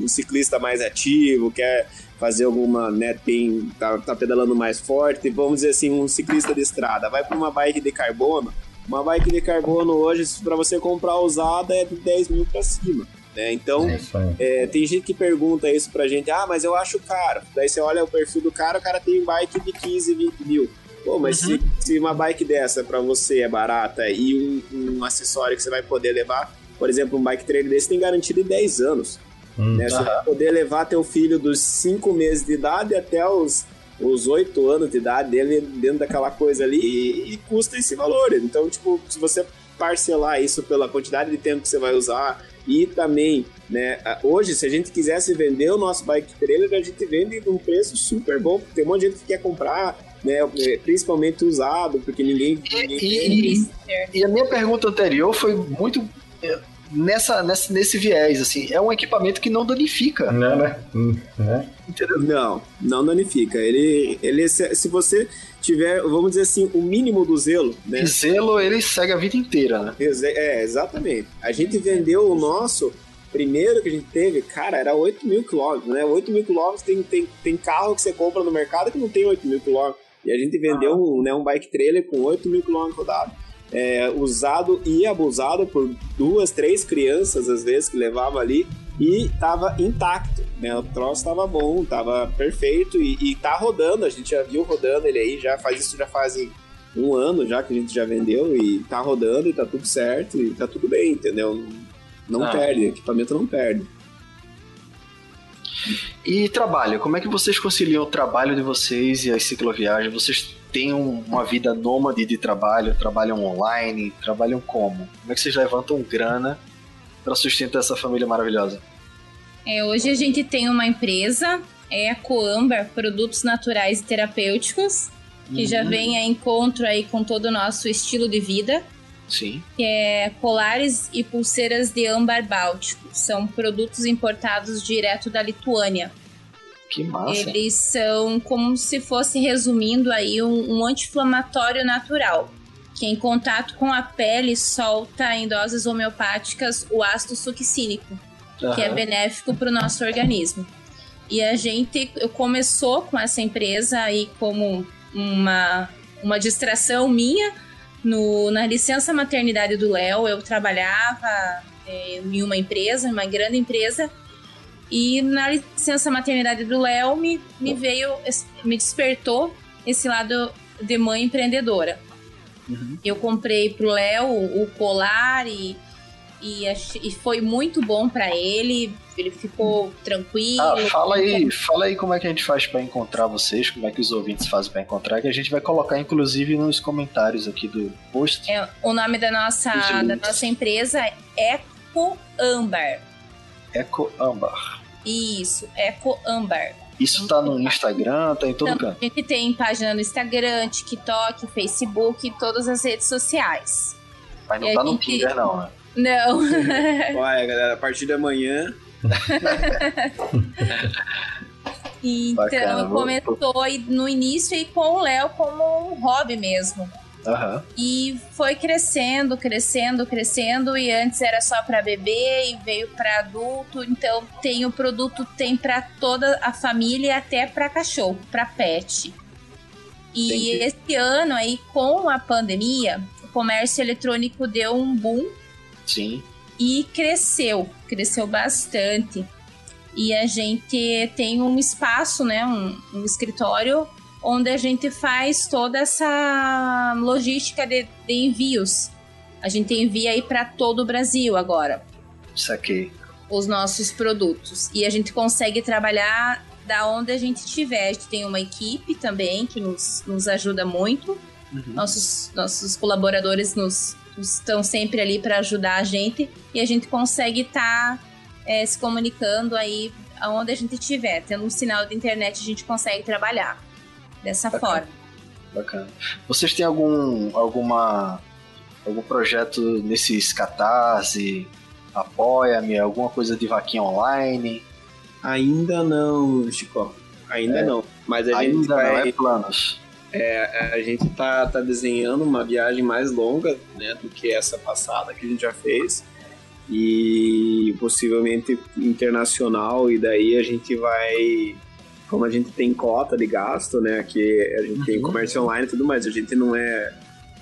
um- um ciclista mais ativo, quer fazer alguma, né, tem, tá, tá pedalando mais forte, vamos dizer assim, um ciclista de estrada, vai para uma bike de carbono, uma bike de carbono hoje, para você comprar usada, é de 10 mil para cima. Né? Então, É é, tem gente que pergunta isso pra gente, ah, mas eu acho caro. Daí você olha o perfil do cara, o cara tem bike de 15, 20 mil. Pô, mas se, se uma bike dessa pra você é barata e um, um acessório que você vai poder levar, por exemplo, um bike trailer desse tem garantido de 10 anos. Hum. Né? Você vai poder levar teu filho dos 5 meses de idade até os, os 8 anos de idade dele dentro daquela coisa ali e, e custa esse valor. Então, tipo, se você parcelar isso pela quantidade de tempo que você vai usar e também, né, hoje, se a gente quisesse vender o nosso bike trailer, a gente vende num preço super bom, porque tem um monte de gente que quer comprar, né, principalmente usado, porque ninguém... ninguém E, e- e a minha pergunta anterior foi muito é, nessa, nessa, nesse viés, assim. É um equipamento que não danifica, Né, né? Hum, né? entendeu? Não, não danifica. Ele, ele se, se você tiver, vamos dizer assim, o mínimo do zelo, né? E zelo, ele segue a vida inteira, né? É, exatamente. A gente vendeu o nosso primeiro que a gente teve, cara, era 8 mil quilômetros, né? 8 mil quilômetros tem, tem, tem carro que você compra no mercado que não tem 8 mil quilômetros. E a gente vendeu um, né, um bike trailer com 8 mil quilômetros rodados. É, usado e abusado por duas, três crianças, às vezes, que levavam ali, e tava intacto, né? O troço tava bom, tava perfeito e, e tá rodando, a gente já viu rodando ele aí, já faz isso já fazem um ano já que a gente já vendeu e tá rodando e tá tudo certo e tá tudo bem, entendeu? Não Ah. perde, equipamento não perde. E trabalho, como é que vocês conciliam o trabalho de vocês e as cicloviagens? Vocês têm um- uma vida nômade de trabalho, trabalham online, trabalham como? Como é que vocês levantam grana para sustentar essa família maravilhosa? É, hoje a gente tem uma empresa, é a Coambar Produtos Naturais e Terapêuticos, que já Uhum. vem a encontro aí com todo o nosso estilo de vida. Sim. que é colares e pulseiras de âmbar báltico. São produtos importados direto da Lituânia. Que massa. Eles são como se fosse, resumindo aí, um, um anti-inflamatório natural, que em contato com a pele solta em doses homeopáticas o ácido succínico, que é benéfico para o nosso organismo. E a gente começou com essa empresa aí como uma, uma distração minha. No, na licença maternidade do Léo, eu trabalhava eh, em uma empresa, em uma grande empresa, e na licença maternidade do Léo me, me veio, me despertou esse lado de mãe empreendedora. Uhum. Eu comprei pro Léo o colar e, e, e foi muito bom pra ele. Ele ficou tranquilo. Ah, fala aí, fala aí como é que a gente faz para encontrar vocês, como é que os ouvintes fazem para encontrar, que a gente vai colocar inclusive nos comentários aqui do post. É, o nome da nossa, Os da nossa empresa é Eco Ambar. Eco Ambar. Isso, Eco Ambar. Isso tá no Instagram, tá em todo Então, canto. a gente tem página no Instagram, TikTok, Facebook, todas as redes sociais. Mas não e tá no gente- Tinder, não, né? Não. Olha, galera, a partir de amanhã, então, Bacana, vou- começou aí no início aí com o Léo como um hobby mesmo. Aham. E foi crescendo, crescendo, crescendo. E antes era só para bebê e veio para adulto. Então tem o produto tem para toda a família, até para cachorro, para pet. E Entendi. esse ano aí com a pandemia o comércio eletrônico deu um boom Sim. e cresceu, cresceu bastante. E a gente tem um espaço, né, um, um escritório onde a gente faz toda essa logística de, de envios. A gente envia aí para todo o Brasil agora Saquei. os nossos produtos. E a gente consegue trabalhar da onde a gente estiver. A gente tem uma equipe também que nos, nos ajuda muito. Nossos, nossos colaboradores nos, estão sempre ali para ajudar a gente. E a gente consegue estar se comunicando aí aonde a gente estiver. Tendo um sinal de internet, a gente consegue trabalhar dessa Bacana. forma. Bacana. Vocês têm algum alguma algum projeto nesses catarse, apoia-me, alguma coisa de vaquinha online? Ainda não, Chico. Ainda É. não. Mas a gente Ainda vai. não é planos. É, a gente tá, tá desenhando uma viagem mais longa né, do que essa passada que a gente já fez e possivelmente internacional e daí a gente vai como a gente tem cota de gasto né que a gente tem Uhum. comércio online e tudo mais a gente não é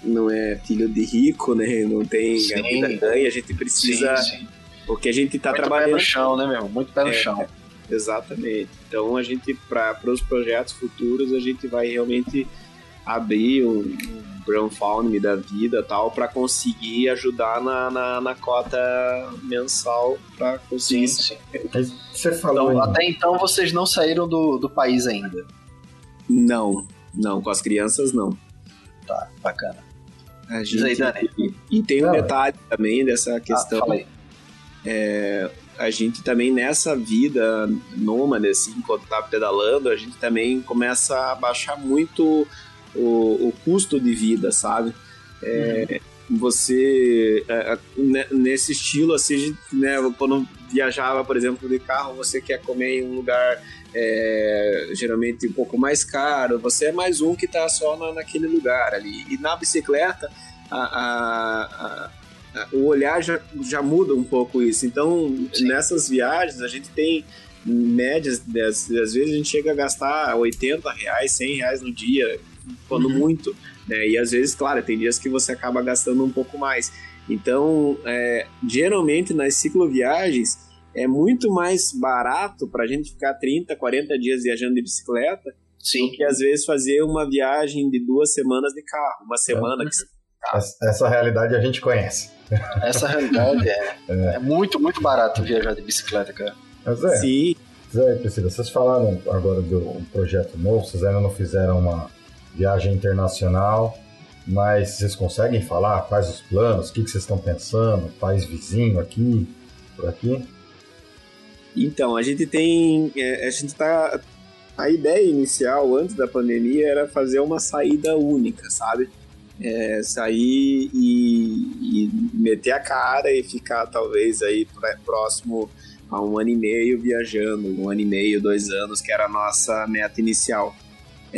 não é filho de rico né não tem Sim. a vida ganha a gente precisa Sim, sim. porque a gente tá Muito pé trabalhando no chão, né, meu? Muito pé no É. chão. Exatamente. Então a gente, para os projetos futuros, a gente vai realmente abrir um, um crowdfunding da vida tal para conseguir ajudar na, na, na cota mensal para conseguir. Sim, sim. Você falou Então, até então vocês não saíram do, do país ainda. Não, não, com as crianças não. Tá, bacana. A Diz aí, Dani. e, e tem um detalhe também dessa questão. Ah, aí. a gente também nessa vida nômade, assim, enquanto tá pedalando, a gente também começa a baixar muito o, o custo de vida, sabe? É, Você, é, ne- nesse estilo, assim, né, quando viajava, por exemplo, de carro, você quer comer em um lugar é, geralmente um pouco mais caro, você é mais um que tá só na, naquele lugar ali. E na bicicleta, a- a- a, o olhar já, já muda um pouco isso. Então, Sim. nessas viagens, a gente tem médias, às vezes a gente chega a gastar 80 reais, 100 reais no dia, quando Uhum. muito. Né? E às vezes, claro, tem dias que você acaba gastando um pouco mais. Então, é, geralmente nas cicloviagens, é muito mais barato para a gente ficar 30, 40 dias viajando de bicicleta Sim. do que às vezes fazer uma viagem de duas semanas de carro. Uma semana que Essa, essa realidade a gente conhece. Essa realidade é, é muito, muito barato viajar de bicicleta, cara. Mas é, Sim, Zé e Priscila, vocês falaram agora do um projeto novo, vocês ainda não fizeram uma viagem internacional, mas vocês conseguem falar quais os planos, o que, que vocês estão pensando, país vizinho aqui, por aqui? Então, a gente tem. é, a gente tá. A ideia inicial, antes da pandemia, era fazer uma saída única, sabe? É, sair e, e meter a cara e ficar talvez aí próximo a um ano e meio viajando, um ano e meio, dois anos, que era a nossa meta inicial.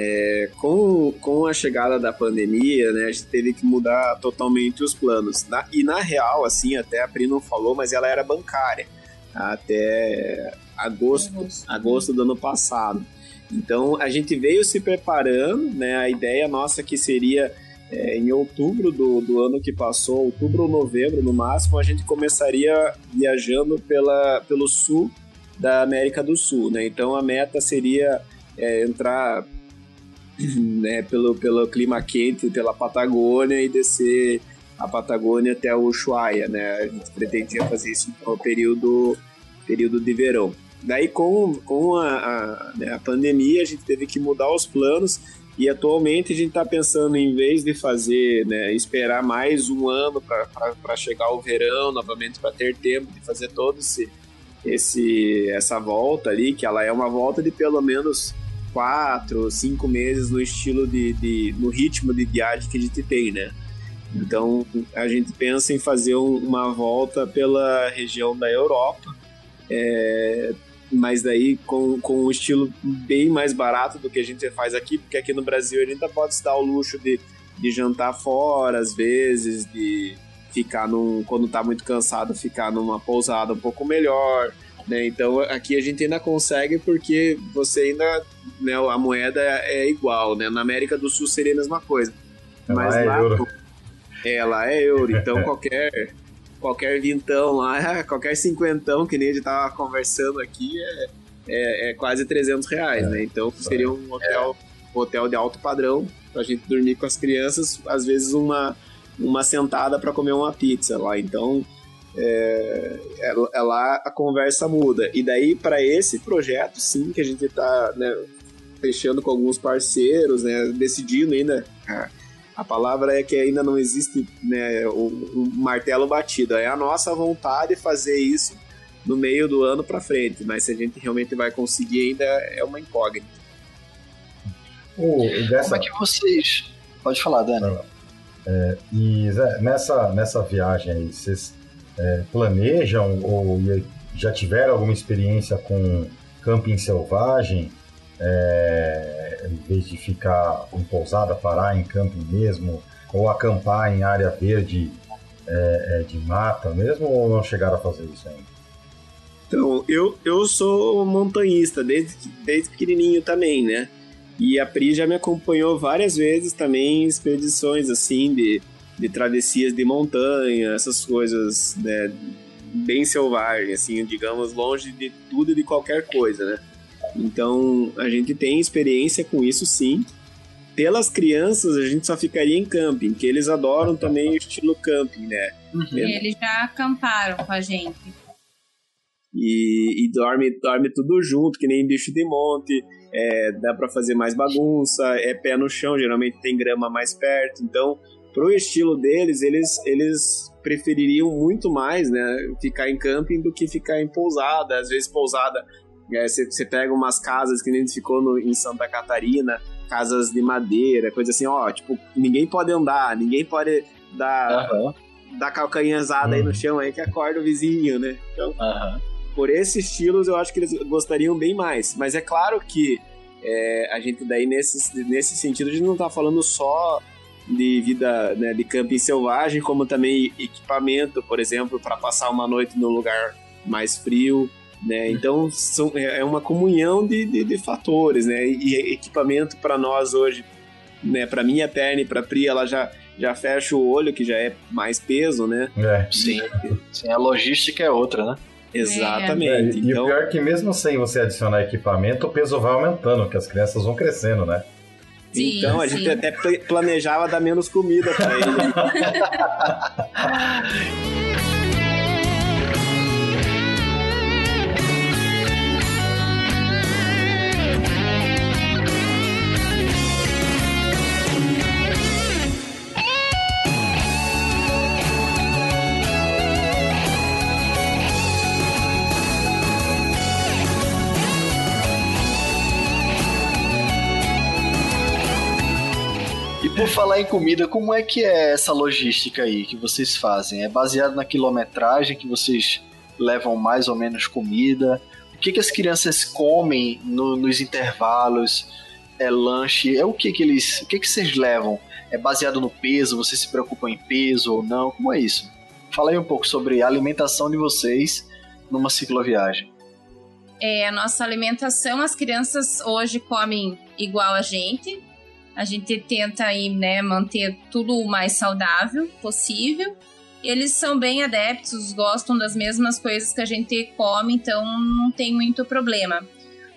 É, com, com a chegada da pandemia, né, a gente teve que mudar totalmente os planos. Na- e na real, assim, até a Pri não falou, mas ela era bancária até agosto, agosto do ano passado. Então a gente veio se preparando, né? A ideia nossa que seria é, em outubro do, do ano que passou, outubro ou novembro no máximo, a gente começaria viajando pela, pelo sul da América do Sul, né? Então a meta seria é, entrar né, pelo, pelo clima quente, pela Patagônia e descer a Patagônia até o Ushuaia, né? A gente pretendia fazer isso no período, período de verão. Daí, com, com a, a, né, a pandemia, a gente teve que mudar os planos e atualmente a gente está pensando, em vez de fazer, né, esperar mais um ano para chegar o verão novamente, para ter tempo de fazer todo esse, esse, essa volta ali, que ela é uma volta de pelo menos quatro, cinco meses no estilo de, de no ritmo de viagem que a gente tem, né? Então a gente pensa em fazer um, uma volta pela região da Europa, é, mas daí com, com um estilo bem mais barato do que a gente faz aqui, porque aqui no Brasil a gente ainda pode se dar o luxo de, de jantar fora às vezes, de ficar num, quando tá muito cansado, ficar numa pousada um pouco melhor. Né? Então aqui a gente ainda consegue porque você ainda, né, a moeda é igual, né? Na América do Sul seria a mesma coisa. Mas Lá é lá, euro. É, lá é euro, então qualquer qualquer vintão lá, qualquer cinquentão que nem a gente tava conversando aqui é, é, é quase 300 reais, é, né? Então seria um hotel, hotel de alto padrão pra gente dormir com as crianças, às vezes uma, uma sentada para comer uma pizza lá. Então é, é, lá a conversa muda. E daí para esse projeto, sim, que a gente tá né, fechando com alguns parceiros, né, decidindo ainda. A palavra é que ainda não existe né, o, o martelo batido. É a nossa vontade fazer isso no meio do ano para frente, mas se a gente realmente vai conseguir ainda é uma incógnita. Oh, dessa... Como é que vocês. Pode falar, Dani. É, e Zé, nessa, nessa viagem aí, vocês é, planejam ou já tiveram alguma experiência com camping selvagem? é, em vez de ficar em pousada, parar em camping mesmo, ou acampar em área verde é, é, de mata mesmo, ou não chegaram a fazer isso ainda? Então, eu, eu sou montanhista desde, desde pequenininho também, né? E a Pri já me acompanhou várias vezes também em expedições assim de, de travessias de montanha, essas coisas né, bem selvagens, assim, digamos, longe de tudo e de qualquer coisa, né? Então, a gente tem experiência com isso sim. Pelas crianças, a gente só ficaria em camping, que eles adoram também o estilo camping, né? Uhum. Eles já acamparam com a gente. E, e, dorme, dorme tudo junto, que nem bicho de monte. É, dá para fazer mais bagunça, é pé no chão, geralmente tem grama mais perto. Então, pro estilo deles, eles, eles prefeririam muito mais, né, ficar em camping do que ficar em pousada. Às vezes pousada você pega umas casas que nem ficou no, em Santa Catarina, casas de madeira, coisa assim, ó, tipo, ninguém pode andar, ninguém pode dar, uhum. dar calcanhazada uhum. aí no uhum. chão aí que acorda o vizinho, né? Então, uhum. por esses estilos eu acho que eles gostariam bem mais. Mas é claro que é, a gente daí nesse, nesse sentido a gente não tá falando só de vida né, de camping selvagem, como também equipamento, por exemplo, para passar uma noite no lugar mais frio, né? Então são, é, é uma comunhão de, de, de fatores, né? E equipamento para nós hoje, né? Para minha perna e para Pri, ela já já fecha o olho, que já é mais peso, né? É. Sim. Sim, a logística é outra, né? Exatamente. É, e então... o pior é que mesmo sem você adicionar equipamento, o peso vai aumentando, porque as crianças vão crescendo, né? Sim, então a sim. gente até planejava dar menos comida para eles. falar em comida, como é que é essa logística aí que vocês fazem? É baseado na quilometragem que vocês levam mais ou menos comida? O que, que as crianças comem no, nos intervalos? É lanche? É o que que eles, o que que vocês levam? É baseado no peso? Vocês se preocupam em peso ou não? Como é isso? Fala aí um pouco sobre a alimentação de vocês numa cicloviagem. É, a nossa alimentação, as crianças hoje comem igual a gente, a gente tenta aí, né, manter tudo o mais saudável possível. Eles são bem adeptos, gostam das mesmas coisas que a gente come, então não tem muito problema.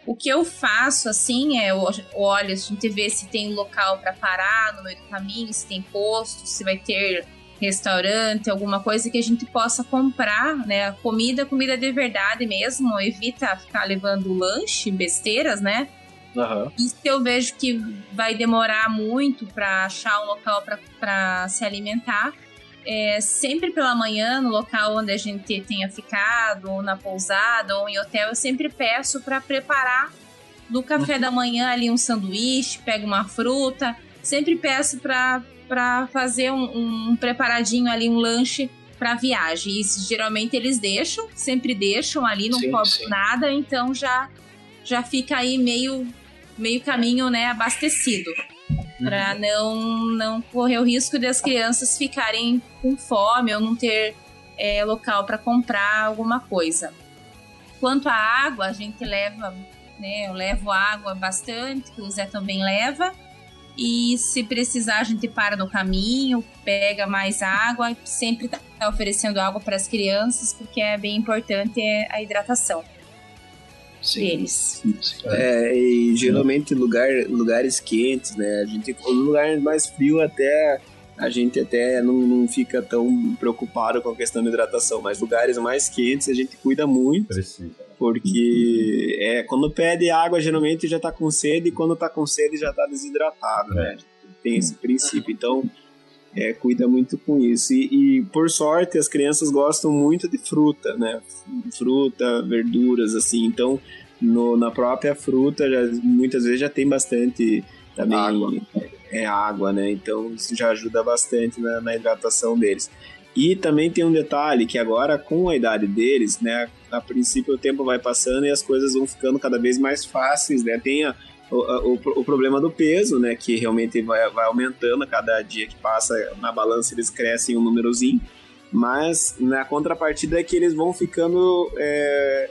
O que eu faço assim é, olha, a gente vê se tem local para parar no meio do caminho, se tem posto, se vai ter restaurante, alguma coisa que a gente possa comprar, né? Comida, comida de verdade mesmo, evita ficar levando lanche, besteiras, né? Uhum. E se eu vejo que vai demorar muito para achar um local para se alimentar, é, sempre pela manhã, no local onde a gente tenha ficado, ou na pousada, ou em hotel, eu sempre peço para preparar no café uhum. da manhã ali um sanduíche, pego uma fruta, sempre peço para fazer um, um, preparadinho ali, um lanche para viagem. E geralmente eles deixam, sempre deixam ali, não cobram nada, então já já fica aí meio meio caminho, né, abastecido. Uhum. Para não, não correr o risco de as crianças ficarem com fome ou não ter é, local para comprar alguma coisa. Quanto à água, a gente leva, né, eu levo água bastante, que o Zé também leva. E se precisar, a gente para no caminho, pega mais água, sempre tá oferecendo água para as crianças, porque é bem importante a hidratação deles. É, e geralmente lugar, lugares quentes, né? A gente, no lugar mais frio até a gente até não, não fica tão preocupado com a questão da hidratação, mas lugares mais quentes a gente cuida muito. Precisa. Porque é, quando pede água, geralmente já tá com sede, e quando tá com sede já tá desidratado, né? Tem esse princípio. Então, é, cuida muito com isso. E, e, por sorte, as crianças gostam muito de fruta, né? Fruta, verduras, assim. Então, no, na própria fruta, já, muitas vezes já tem bastante também água. É, água, né? Então, isso já ajuda bastante na, na hidratação deles. E também tem um detalhe que agora, com a idade deles, né? A princípio o tempo vai passando e as coisas vão ficando cada vez mais fáceis, né? Tem a, o, o, o, problema do peso, né? Que realmente vai, vai aumentando a cada dia que passa na balança, eles crescem um númerozinho. Mas na contrapartida é que eles vão ficando é,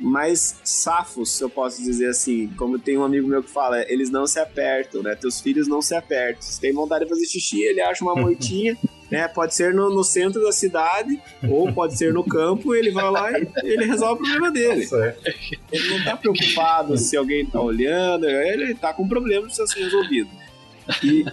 mais safos, se eu posso dizer assim. Como tem um amigo meu que fala, eles não se apertam, né? Teus filhos não se apertam. Se tem vontade de fazer xixi, ele acha uma moitinha, né? Pode ser no, no, centro da cidade, ou pode ser no campo, ele vai lá e ele resolve o problema dele. Ele não tá preocupado se alguém tá olhando, ele tá com um problema que precisa ser resolvido. E,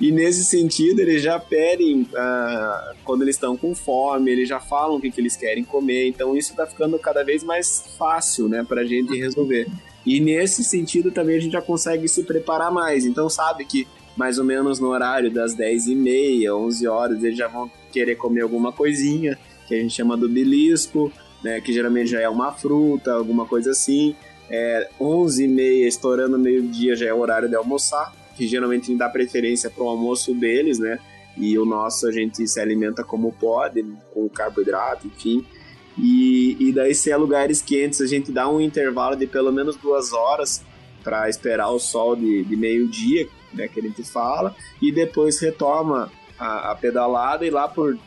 e nesse sentido, eles já pedem uh, quando eles estão com fome, eles já falam o que, que eles querem comer. Então isso está ficando cada vez mais fácil né, para a gente resolver. E nesse sentido também a gente já consegue se preparar mais. Então sabe que mais ou menos no horário das 10h30, 11 horas, eles já vão querer comer alguma coisinha, que a gente chama do belisco, né, que geralmente já é uma fruta, alguma coisa assim. É, 11h30, estourando meio-dia, já é o horário de almoçar que geralmente dá preferência para o almoço deles, né? E o nosso a gente se alimenta como pode, com carboidrato, enfim. E, e daí, se é lugares quentes, a gente dá um intervalo de pelo menos duas horas para esperar o sol de, de meio-dia, né, que a gente fala, e depois retoma a, a, pedalada e lá por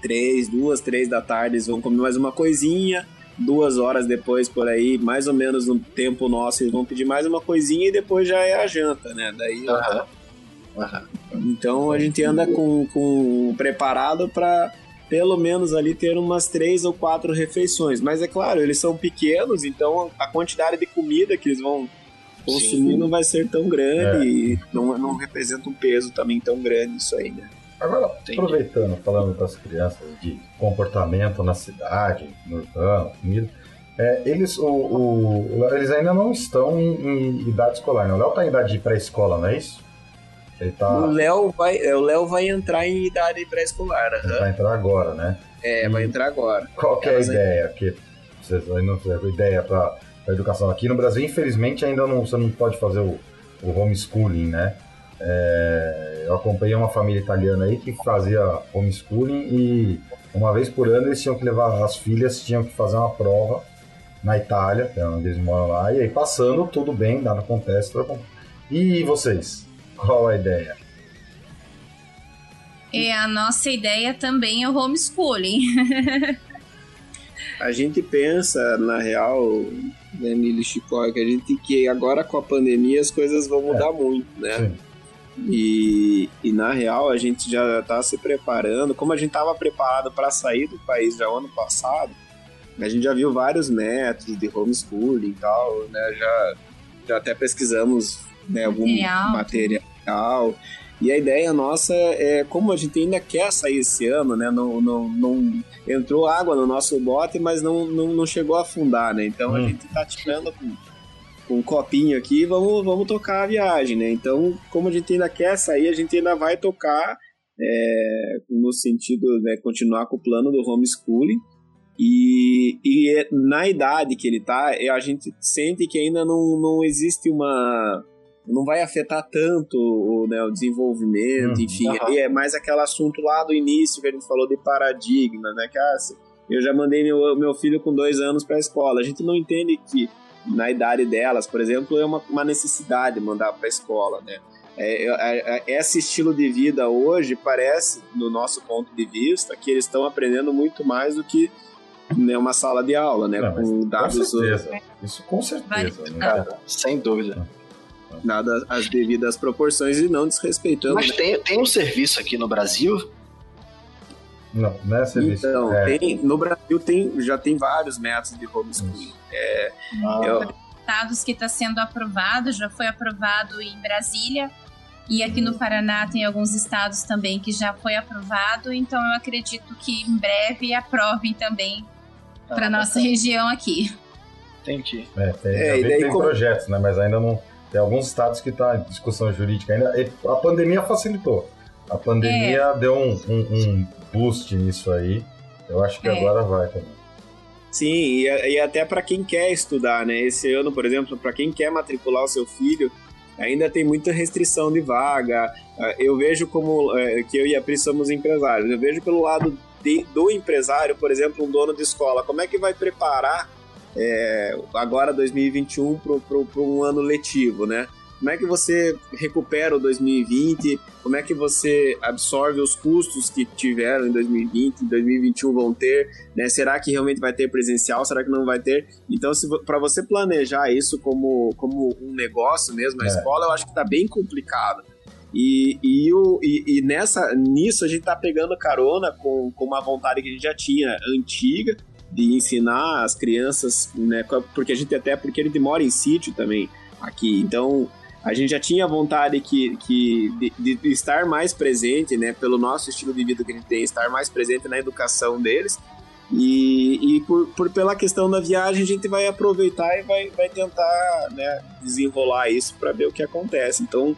três, duas, três da tarde eles vão comer mais uma coisinha, duas horas depois por aí, mais ou menos no tempo nosso, eles vão pedir mais uma coisinha e depois já é a janta, né? Daí. Uhum. Uhum. Então a gente anda com, com preparado para pelo menos ali ter umas três ou quatro refeições. Mas é claro, eles são pequenos, então a quantidade de comida que eles vão consumir Sim. não vai ser tão grande é. e não, não representa um peso também tão grande isso aí, né? Agora, Entendi. aproveitando, falando das crianças de comportamento na cidade, no urbano, comida, é, eles, o, o, eles ainda não estão em, em idade escolar, né? O Léo está em idade de pré-escola, não é isso? Ele tá... O Léo vai, é, o Léo vai entrar em idade pré-escolar. Uhum. Vai entrar agora, né? É, e vai entrar agora. Qual que é a ideia? Que vocês ainda não fizeram ideia para a educação aqui no Brasil, infelizmente ainda não você não pode fazer o, o homeschooling, né? É, eu acompanhei uma família italiana aí que fazia homeschooling e uma vez por ano eles tinham que levar as filhas, tinham que fazer uma prova na Itália, que é onde eles moram lá, e aí passando, tudo bem, nada acontece. Tudo. E vocês? Qual a ideia? É, a nossa ideia também é o homeschooling. a gente pensa, na real, né, Nili Chicó, que a gente que agora com a pandemia as coisas vão mudar é. muito, né? Sim. E, e na real a gente já está se preparando, como a gente estava preparado para sair do país já ano passado, a gente já viu vários métodos de homeschooling e tal, né? Já, já até pesquisamos né, algum material. material. E a ideia nossa é, como a gente ainda quer sair esse ano, né? Não, não, não entrou água no nosso bote, mas não, não, não chegou a afundar, né? Então hum. a gente está tirando com com um copinho aqui vamos, vamos tocar a viagem, né? Então, como a gente ainda quer sair, a gente ainda vai tocar é, no sentido de né, continuar com o plano do homeschooling. E, e é, na idade que ele tá, é, a gente sente que ainda não, não existe uma. Não vai afetar tanto o, né, o desenvolvimento, hum, enfim. Uh -huh. É mais aquele assunto lá do início que a gente falou de paradigma, né? Que ah, eu já mandei meu, meu filho com dois anos para a escola. A gente não entende que na idade delas, por exemplo, é uma, uma necessidade mandar para a escola, né? É, é, é, esse estilo de vida hoje parece, no nosso ponto de vista, que eles estão aprendendo muito mais do que né, uma sala de aula, né? Não, com dados. Com certeza. Isso com certeza. Né? Cara, sem dúvida. Dadas as devidas proporções e não desrespeitando. Mas né? tem, tem um serviço aqui no Brasil Não, não é serviço. Então, é, tem, no Brasil tem, já tem vários métodos de homeschooling. É, Ah, eu- estados que está sendo aprovado, já foi aprovado em Brasília. E aqui no Paraná tem alguns estados também que já foi aprovado, então eu acredito que em breve aprovem também para Ah, nossa região aqui. Entendi. é, tem, É, e daí que tem como- projetos, né? Mas ainda não. Tem alguns estados que tá em discussão jurídica ainda. E a pandemia facilitou. A pandemia É. deu um, um, um boost nisso aí. Eu acho que É. agora vai também. sim, e, e até para quem quer estudar, né? Esse ano, por exemplo, para quem quer matricular o seu filho, ainda tem muita restrição de vaga. Ah, Eu vejo como é, que eu e a Pri somos empresários. Eu vejo pelo lado de- do empresário, por exemplo, um dono de escola, como é que vai preparar é, agora 2021 para um ano letivo, né? Como é que você recupera o 2020? Como é que você absorve os custos que tiveram em 2020, em 2021 vão ter? Né? Será que realmente vai ter presencial? Será que não vai ter? Então, para você planejar isso como, como um negócio mesmo, a É. escola, eu acho que tá bem complicado. E, e, o, e, e nessa, nisso a gente tá pegando carona com, com uma vontade que a gente já tinha antiga de ensinar as crianças, né? Porque a gente até porque gente mora em sítio também aqui, então a gente já tinha vontade que, que de, de estar mais presente, né? Pelo nosso estilo de vida que a gente tem, estar mais presente na educação deles. E, e por, por pela questão da viagem, a gente vai aproveitar e vai, vai tentar né, desenrolar isso para ver o que acontece. Então,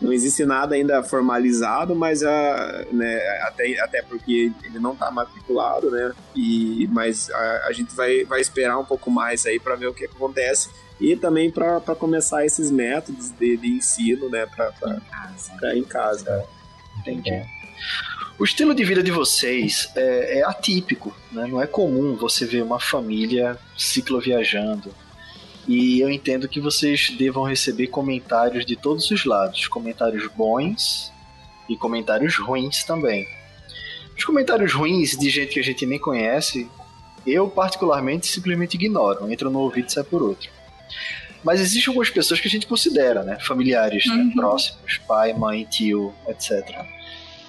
não existe nada ainda formalizado, mas a, né, até, até porque ele não está matriculado, né? E, mas a, a gente vai, vai esperar um pouco mais aí para ver o que acontece e também para começar esses métodos de, de ensino, né? Para em casa. Entendi. O estilo de vida de vocês é, é atípico, né? não é comum você ver uma família cicloviajando. E eu entendo que vocês devam receber comentários de todos os lados, comentários bons e comentários ruins também. Os comentários ruins de gente que a gente nem conhece, eu particularmente simplesmente ignoro, entro no ouvido e sai por outro. Mas existem algumas pessoas que a gente considera, né? Familiares, né? Uhum. próximos, pai, mãe, tio, etc.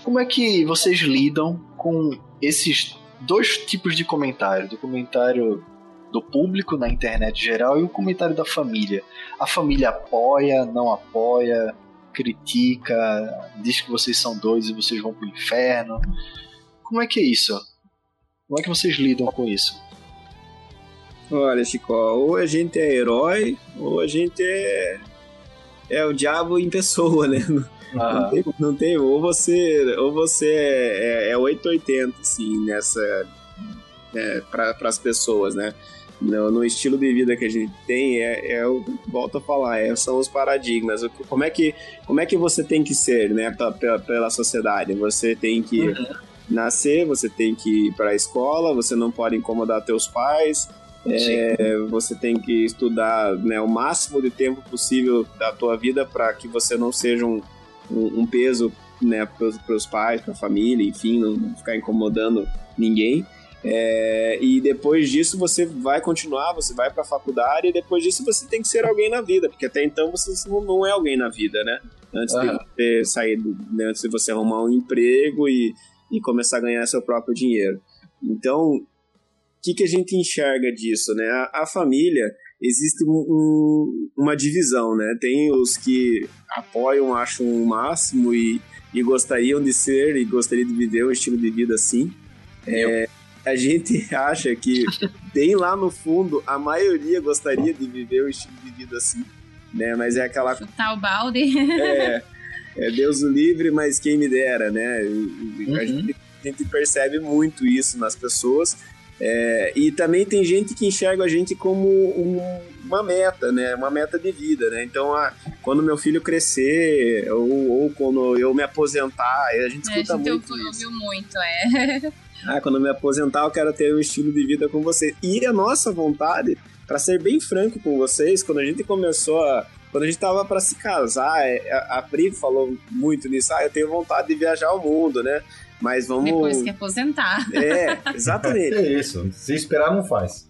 Como é que vocês lidam com esses dois tipos de comentário? Do comentário do público na internet geral e o comentário da família. A família apoia, não apoia, critica, diz que vocês são doidos e vocês vão pro inferno. Como é que é isso? Como é que vocês lidam com isso? Olha, Chico, ou a gente é herói, ou a gente é, é o diabo em pessoa, né? Não, tem, não tem, ou você, ou você é, é 880, assim, nessa. É, para as pessoas, né? No, no, estilo de vida que a gente tem, é, é eu volto a falar, é, são os paradigmas. Como, é que, como é que você tem que ser, né, pra, pela, pela sociedade? Você tem que uhum. nascer, você tem que ir para a escola, você não pode incomodar teus pais, é, você tem que estudar né, o máximo de tempo possível da tua vida para que você não seja um, um, um peso né, para os pais, para a família, enfim, não ficar incomodando ninguém. É, e depois disso você vai continuar, você vai para a faculdade e depois disso você tem que ser alguém na vida, porque até então você não é alguém na vida, né? Antes uhum. de você sair, do, né, antes de você arrumar um emprego e, e começar a ganhar seu próprio dinheiro. Então, o que, que a gente enxerga disso, né? A, a família existe um, um, uma divisão, né? Tem os que apoiam, acham o máximo e, e gostariam de ser e gostariam de viver um estilo de vida assim. É, a gente acha que tem lá no fundo, a maioria gostaria de viver um estilo de vida assim, né? Mas é aquela... Chutar o balde. É, é Deus o livre, mas quem me dera, né? Uhum. A, gente, a, gente, percebe muito isso nas pessoas. É, e também tem gente que enxerga a gente como um, uma meta, né? Uma meta de vida, né? Então, ah, quando meu filho crescer ou, ou, quando eu me aposentar, a gente escuta é, a gente muito ouviu isso. muito, é. Ah, quando eu me aposentar, eu quero ter um estilo de vida com vocês. E a nossa vontade, para ser bem franco com vocês, quando a gente começou a. Quando a gente tava para se casar, a Pri falou muito nisso. Ah, eu tenho vontade de viajar o mundo, né? Mas vamos. Depois que aposentar. É, exatamente. é isso. Se esperar, não faz.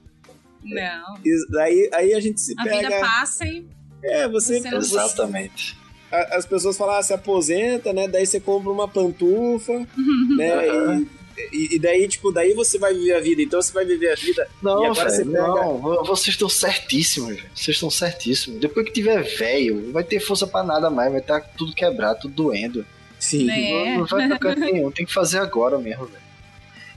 Não. E daí aí a gente se a pega. vida passa e. É, você. Você Exatamente. a- as pessoas falam, ah, se aposenta, né? Daí você compra uma pantufa, né? Aham. E, e daí, tipo, daí você vai viver a vida. Então você vai viver a vida. E Não, agora você velho, pega- não, vo- vocês estão certíssimos, velho. Vocês estão certíssimos. Depois que tiver velho, não vai ter força pra nada mais, vai estar tudo quebrado, tudo doendo. Sim. É. Não, não vai pra canto nenhum, tem que fazer agora mesmo, velho.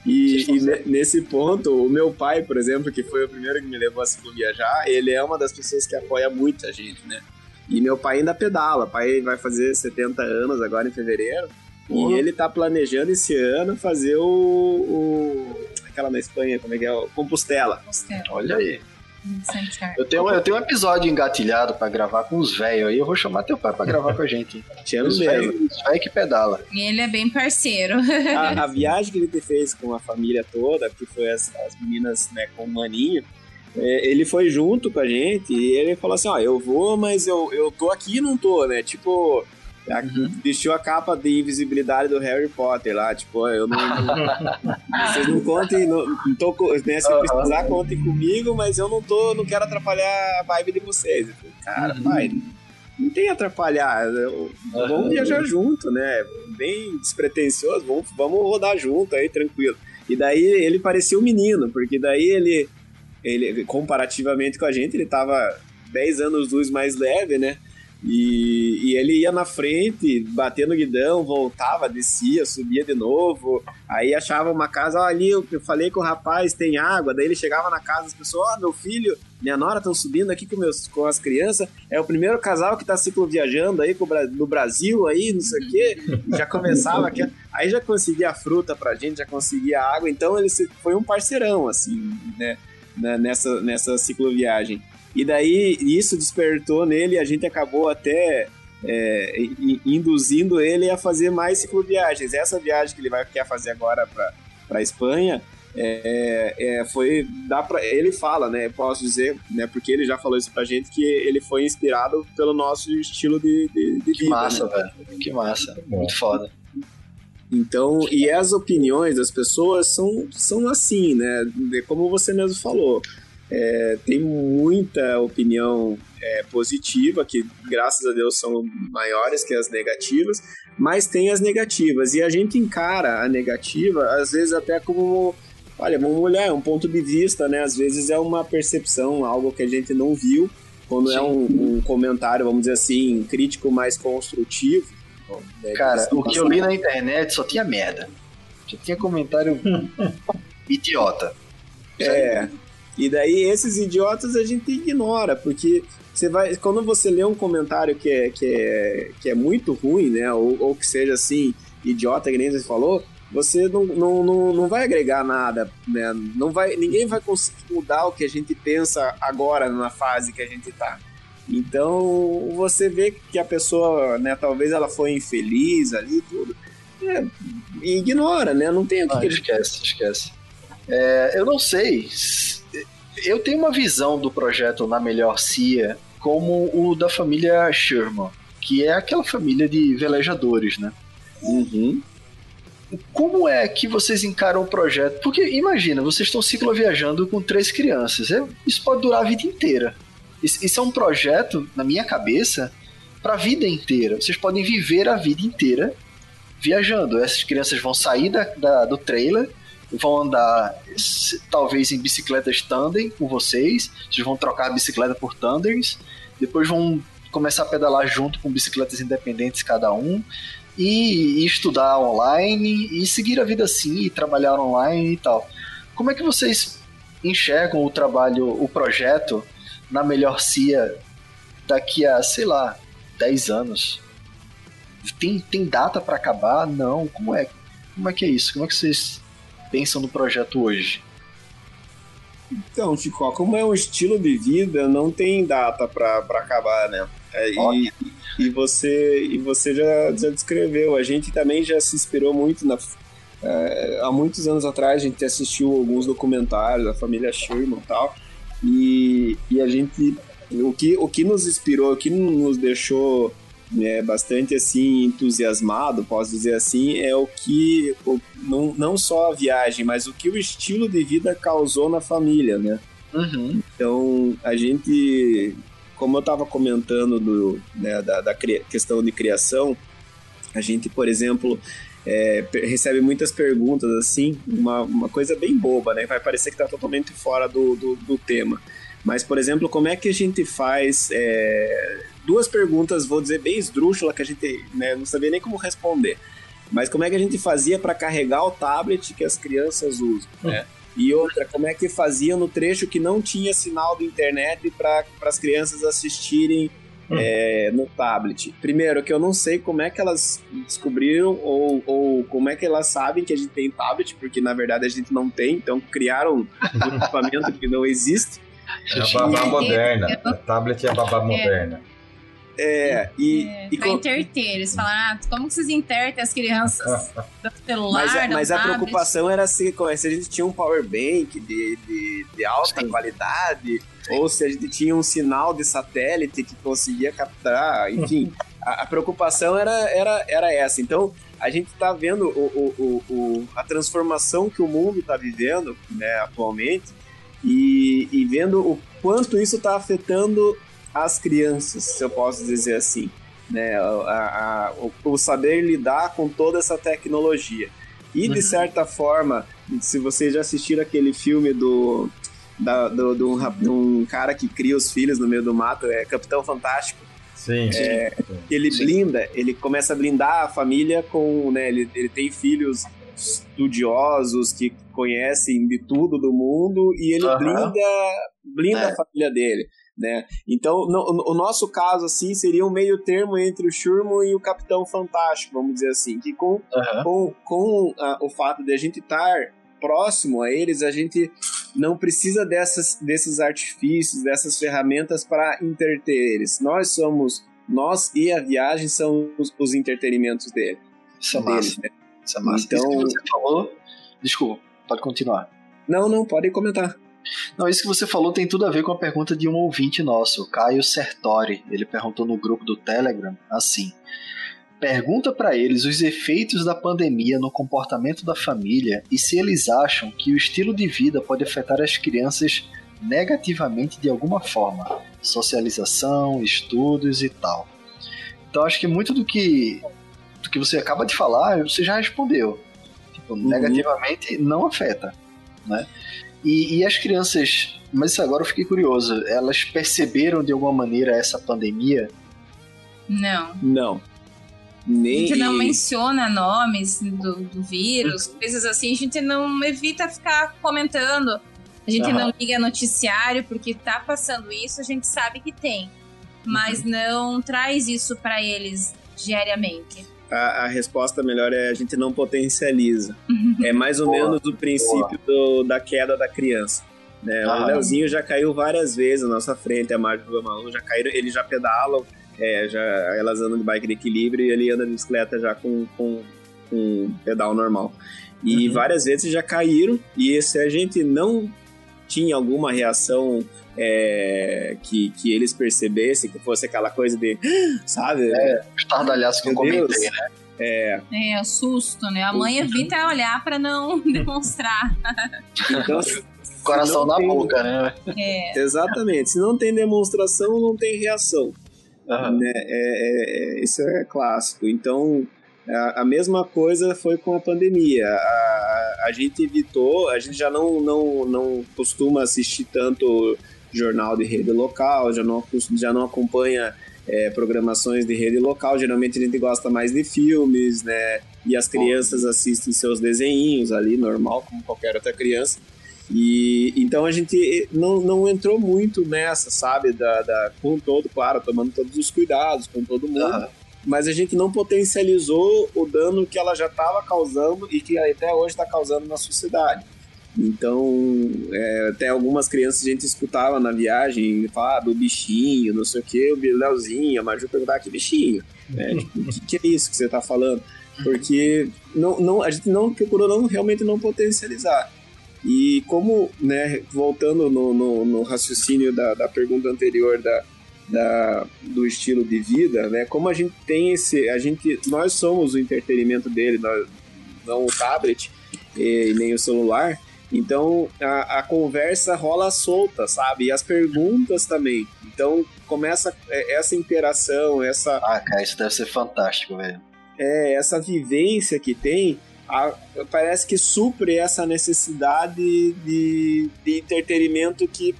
E, e nesse ponto, o meu pai, por exemplo, que foi o primeiro que me levou a ciclo viajar, ele é uma das pessoas que apoia muito a gente, né? E meu pai ainda pedala. O pai vai fazer 70 anos agora em fevereiro. Porra. E ele tá planejando esse ano fazer o. o- aquela na Espanha, como é que é? O Compostela. Costela, Olha aí. Eu tenho, eu tenho um episódio engatilhado pra gravar com os velhos aí. Eu vou chamar teu pai pra gravar com a gente. amo Os velhos os velhos que pedala. E ele é bem parceiro. a, a viagem que ele fez com a família toda, que foi as, as meninas né, com o maninho, é, ele foi junto com a gente e ele falou assim, ó, eu vou, mas eu, eu tô aqui e não tô, né? Tipo, vestiu a capa de invisibilidade do Harry Potter lá, tipo, eu não... não- vocês não contem, não, não tô, né, se precisar, contem comigo, mas eu não tô, não quero atrapalhar a vibe de vocês. Falei, cara, Uhum. pai, não tem atrapalhar, vamos viajar junto, né? Bem despretensioso, vamos, vamos rodar junto aí, tranquilo. E daí ele parecia um menino, porque daí ele, ele comparativamente com a gente, ele tava 10 anos luz mais leve, né? E, e ele ia na frente, batendo guidão, voltava, descia, subia de novo. Aí achava uma casa, ali eu, falei com o rapaz, tem água. Daí ele chegava na casa, as pessoas, ó, meu filho, minha nora estão subindo aqui com, meus, com as crianças. É o primeiro casal que tá cicloviajando aí no Brasil, aí, não sei o quê. Já começava aqui. Aí já conseguia a fruta pra gente, já conseguia a água. Então ele foi um parceirão, assim, né? né, Nessa, nessa cicloviagem. E daí isso despertou nele e a gente acabou até é, induzindo ele a fazer mais cicloviagens. Essa viagem que ele vai quer fazer agora para a Espanha é, é, foi dá pra, ele fala, né? Posso dizer, né? Porque ele já falou isso pra gente que ele foi inspirado pelo nosso estilo de, de, de Que vida. massa, né? velho. Que massa. Muito foda. Então, e as opiniões das pessoas são, são assim, né? De- Como você mesmo falou. É, tem muita opinião é, positiva, que graças a Deus são maiores que as negativas, mas tem as negativas. E a gente encara a negativa, às vezes até como, olha, vamos olhar, é um ponto de vista, né? Às vezes é uma percepção, algo que a gente não viu, quando é Sim. um, um comentário, vamos dizer assim, crítico mais construtivo. né, Cara, que o que eu li na internet só tinha merda. Só tinha comentário idiota. É. E daí esses idiotas a gente ignora, porque você vai. Quando você lê um comentário que é, que é, que é muito ruim, né? Ou, ou que seja assim, idiota, que nem você falou, você não, não, não, não vai agregar nada, né? Não vai, ninguém vai conseguir mudar o que a gente pensa agora na fase que a gente tá. Então você vê que a pessoa, né, talvez ela foi infeliz ali e tudo. É, ignora, né? Não tem o que, Ah, que esquece, esquece. É, eu não sei. s- Eu tenho uma visão do projeto Na Melhor CIA como o da família Sherman, que é aquela família de velejadores, né? Uhum. Como é que vocês encaram o projeto? Porque imagina, vocês estão cicloviajando com três crianças. É- Isso pode durar a vida inteira. Isso, isso é um projeto, na minha cabeça, para a vida inteira. Vocês podem viver a vida inteira viajando. Essas crianças vão sair da, da- do trailer, vão andar talvez em bicicletas tandem com vocês. Vocês vão trocar a bicicleta por tandems. Depois vão começar a pedalar junto com bicicletas independentes cada um e, e estudar online e seguir a vida assim e trabalhar online e tal. Como é que vocês enxergam o trabalho, o projeto na melhor CIA daqui a, sei lá, 10 anos? Tem, tem data para acabar? Não. Como é, como é que é isso? Como é que vocês pensam no projeto hoje? Então, Chico, como é um estilo de vida, não tem data pra acabar, né? É, e, e você, e você já, já descreveu. A gente também já se inspirou muito na. é, há muitos anos atrás a gente assistiu alguns documentários da família Sherman e tal. E, e a gente. O que, o que nos inspirou, o que nos deixou né, bastante assim entusiasmado, posso dizer assim, é o que o, não, não só a viagem, mas o que o estilo de vida causou na família, né? Uhum. Então a gente como eu estava comentando do, né, da, da questão de criação, a gente, por exemplo, é, recebe muitas perguntas assim, uma, uma coisa bem boba, né? Vai parecer que está totalmente fora do, do, do, tema. Mas, por exemplo, como é que a gente faz. É, duas perguntas, vou dizer, bem esdrúxula, que a gente né, não sabia nem como responder. Mas como é que a gente fazia para carregar o tablet que as crianças usam, né? E outra, como é que fazia no trecho que não tinha sinal de internet para as crianças assistirem hum. é, no tablet? Primeiro, que eu não sei como é que elas descobriram ou, ou como é que elas sabem que a gente tem tablet, porque na verdade a gente não tem, então criaram um equipamento que não existe. É a babá moderna. A tablet é a babá é. moderna. É, e. É, e pra com... interter. Eles falaram, ah, como que vocês intertem as crianças do celular? Mas, a, mas a preocupação era se, se a gente tinha um power bank de, de, de alta Sim. qualidade, ou se a gente tinha um sinal de satélite que conseguia captar, enfim. a, a, preocupação era, era, era essa. Então, a gente está vendo o, o, o, a transformação que o mundo está vivendo né, atualmente e, e vendo o quanto isso está afetando as crianças, se eu posso dizer assim. Né, a, a, o, o, saber lidar com toda essa tecnologia. E, de uhum. certa forma, se vocês já assistiram aquele filme do, da, do, do, do, um cara que cria os filhos no meio do mato, é Capitão Fantástico. Sim, é, sim. Ele blinda, ele começa a blindar a família com, né, ele, ele tem filhos estudiosos que conhecem de tudo do mundo e ele uhum. blinda, blinda é. a família dele né? Então, no, o nosso caso, assim, seria um meio termo entre o Shurmo e o Capitão Fantástico, vamos dizer assim, que com, uhum. com, com a, o fato de a gente estar próximo a eles, a gente não precisa dessas, desses artifícios, dessas ferramentas para interter eles. Nós somos, nós e a viagem são os, os entretenimentos dele. Isso é massa. né? Isso é massa. Então, Isso que você falou, desculpa, pode continuar. Não, não, pode comentar. Não, isso que você falou tem tudo a ver com a pergunta de um ouvinte nosso, o Caio Sertori. Ele perguntou no grupo do Telegram assim: Pergunta para eles os efeitos da pandemia no comportamento da família e se eles acham que o estilo de vida pode afetar as crianças negativamente de alguma forma, socialização, estudos e tal. Então acho que muito do que do que você acaba de falar, você já respondeu. Tipo, uhum. negativamente não afeta, né? E, e, as crianças, mas agora eu fiquei curioso, elas perceberam de alguma maneira essa pandemia? Não. Não. Nem... A gente não menciona nomes do, do vírus, uhum. coisas assim, a gente não evita ficar comentando. A gente uhum. não liga noticiário porque tá passando isso, a gente sabe que tem. Mas uhum. não traz isso para eles diariamente a, a, resposta melhor é a gente não potencializa. é mais ou menos o princípio do, da queda da criança. Né? Ah, o Leozinho já caiu várias vezes na nossa frente, a Marta do Malu já caíram, eles já pedalam, é, já, elas andam de bike de equilíbrio e ele anda de bicicleta já com, com, com pedal normal. E uhum. várias vezes já caíram, e se a gente não tinha alguma reação é, que, que eles percebessem que fosse aquela coisa de, sabe? É, estardalhaço que eu comentei, né? É. É, o susto, né? A mãe evita olhar para não demonstrar. Então, coração na tem... boca, né? É. Exatamente. Se não tem demonstração, não tem reação. Uhum. Né? É, é, é, isso é clássico. Então, a, a, mesma coisa foi com a pandemia. A, a, gente evitou, a gente já não, não, não costuma assistir tanto jornal de rede local, já não, já não acompanha é, programações de rede local. Geralmente a gente gosta mais de filmes, né? E as crianças assistem seus desenhinhos ali, normal, como qualquer outra criança. E então a gente não, não entrou muito nessa, sabe? Da, da, com todo, claro, tomando todos os cuidados com todo mundo. Uhum. Mas a gente não potencializou o dano que ela já estava causando e que até hoje está causando na sociedade. Então, é, até algumas crianças a gente escutava na viagem falar ah, do bichinho, não sei o que, o Leozinho, a Maju perguntava que bichinho. É, tipo, o que, que, é isso que você está falando? Porque não, não, a gente não procurou não, realmente não potencializar. E como, né, voltando no, no, no raciocínio da, da pergunta anterior da, da, do estilo de vida, né, como a gente tem esse, a gente, nós somos o entretenimento dele, nós, não o tablet e nem o celular, Então a, a conversa rola solta, sabe? E as perguntas também. Então começa é, essa interação, essa. Ah, cara, isso deve ser fantástico, velho. É, essa vivência que tem. A, parece que supre essa necessidade de, de entretenimento que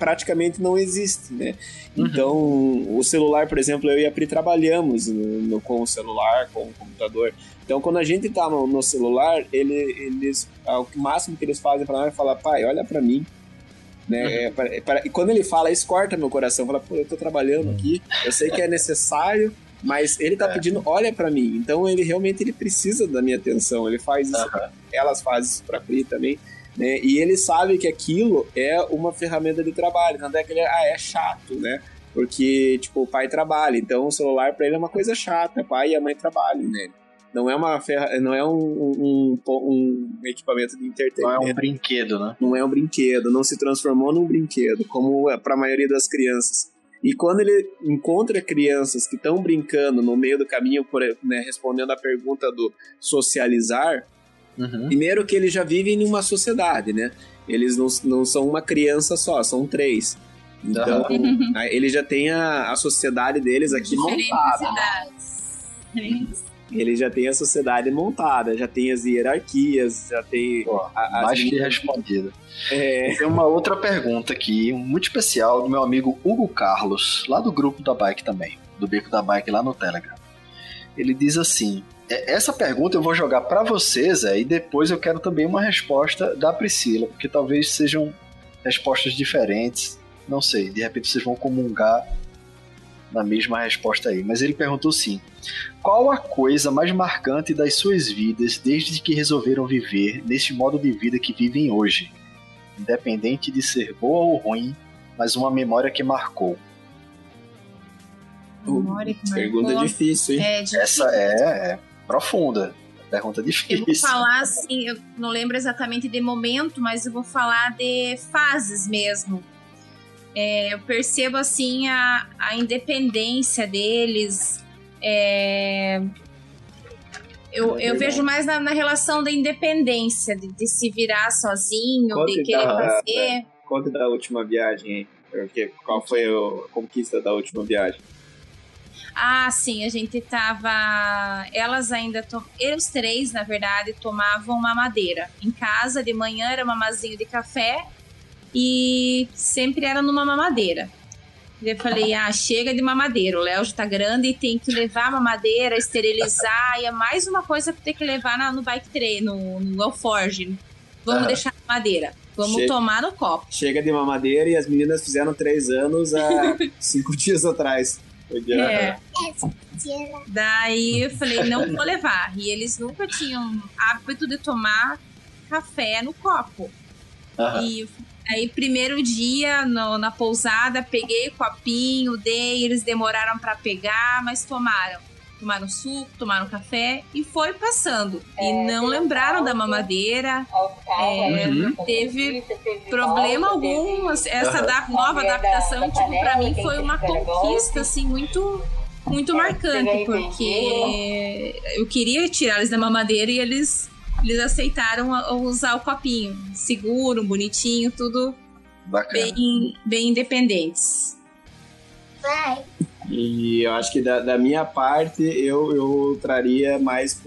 praticamente não existe, né? Uhum. Então, o celular, por exemplo, eu e a Pri trabalhamos no, no, com o celular, com o computador. Então, quando a gente tá no, no celular, ele, eles, o máximo que eles fazem para nós é falar, pai, olha para mim. Né? Uhum. É, pra, é pra, e quando ele fala, isso corta meu coração. Fala, pô, eu tô trabalhando uhum. aqui, eu sei que é necessário, mas ele tá é. pedindo, olha para mim. Então, ele realmente ele precisa da minha atenção. Ele faz isso, elas fazem isso pra Pri também. Né? E ele sabe que aquilo é uma ferramenta de trabalho. Tanto é que ele ah, é chato, né? Porque, tipo, o pai trabalha, então o celular para ele é uma coisa chata, pai e a mãe trabalham nele. Não é uma ferra... não é um, um, um, equipamento de entretenimento. Não é um brinquedo, né? Não é um brinquedo, não se transformou num brinquedo, como é para a maioria das crianças. E quando ele encontra crianças que estão brincando no meio do caminho, por, né, respondendo a pergunta do socializar, uhum. primeiro que eles já vivem em uma sociedade, né? Eles não, não são uma criança só, são três. Então, uhum. ele já tem a, a sociedade deles aqui montada. Ele já tem a sociedade montada, já tem as hierarquias, já tem. Pô, a, mais que respondido. É... Tem uma outra pergunta aqui, muito especial, do meu amigo Hugo Carlos, lá do grupo da Bike também, do Beco da Bike lá no Telegram. Ele diz assim: essa pergunta eu vou jogar para vocês, é, e depois eu quero também uma resposta da Priscila, porque talvez sejam respostas diferentes não sei, de repente vocês vão comungar na mesma resposta aí. Mas ele perguntou sim: qual a coisa mais marcante das suas vidas desde que resolveram viver neste modo de vida que vivem hoje? Independente de ser boa ou ruim, mas uma memória que marcou. Memória que Pergunta marcou. difícil, hein? É difícil. Essa é, é profunda. Pergunta difícil. Eu vou falar assim, eu não lembro exatamente de momento, mas eu vou falar de fases mesmo é, eu percebo assim a, a independência deles. É, eu, eu vejo mais na, na, relação da independência, de, de se virar sozinho, Conte de querer da, fazer. Da, conta da última viagem aí. Porque, qual foi a conquista da última viagem? Ah, sim, a gente tava. Elas ainda. To... Eles três, na verdade, tomavam mamadeira. Em casa, de manhã era mamazinho de café e sempre era numa mamadeira. Eu falei, ah, chega de mamadeira, o Léo já tá grande e tem que levar a mamadeira, esterilizar, e é mais uma coisa que tem que levar na, no bike tray, no, no Alforge. Vamos deixar a madeira. Vamos chega, tomar no copo. Chega de mamadeira e as meninas fizeram três anos há cinco dias atrás. É. Daí eu falei, não vou levar. E eles nunca tinham hábito de tomar café no copo. Uhum. E Aí, primeiro dia no, na pousada, peguei o copinho, dei, eles demoraram para pegar, mas tomaram. Tomaram suco, tomaram café e foi passando. É, e não lembraram da mamadeira. É, uhum. Teve problema algum. Essa da, nova adaptação, tipo, para mim foi uma conquista, assim, muito muito marcante, porque eu queria tirar eles da mamadeira e eles eles aceitaram usar o copinho. Seguro, bonitinho, tudo bem, bem independentes. Vai. E eu acho que da, da minha parte eu, eu traria mais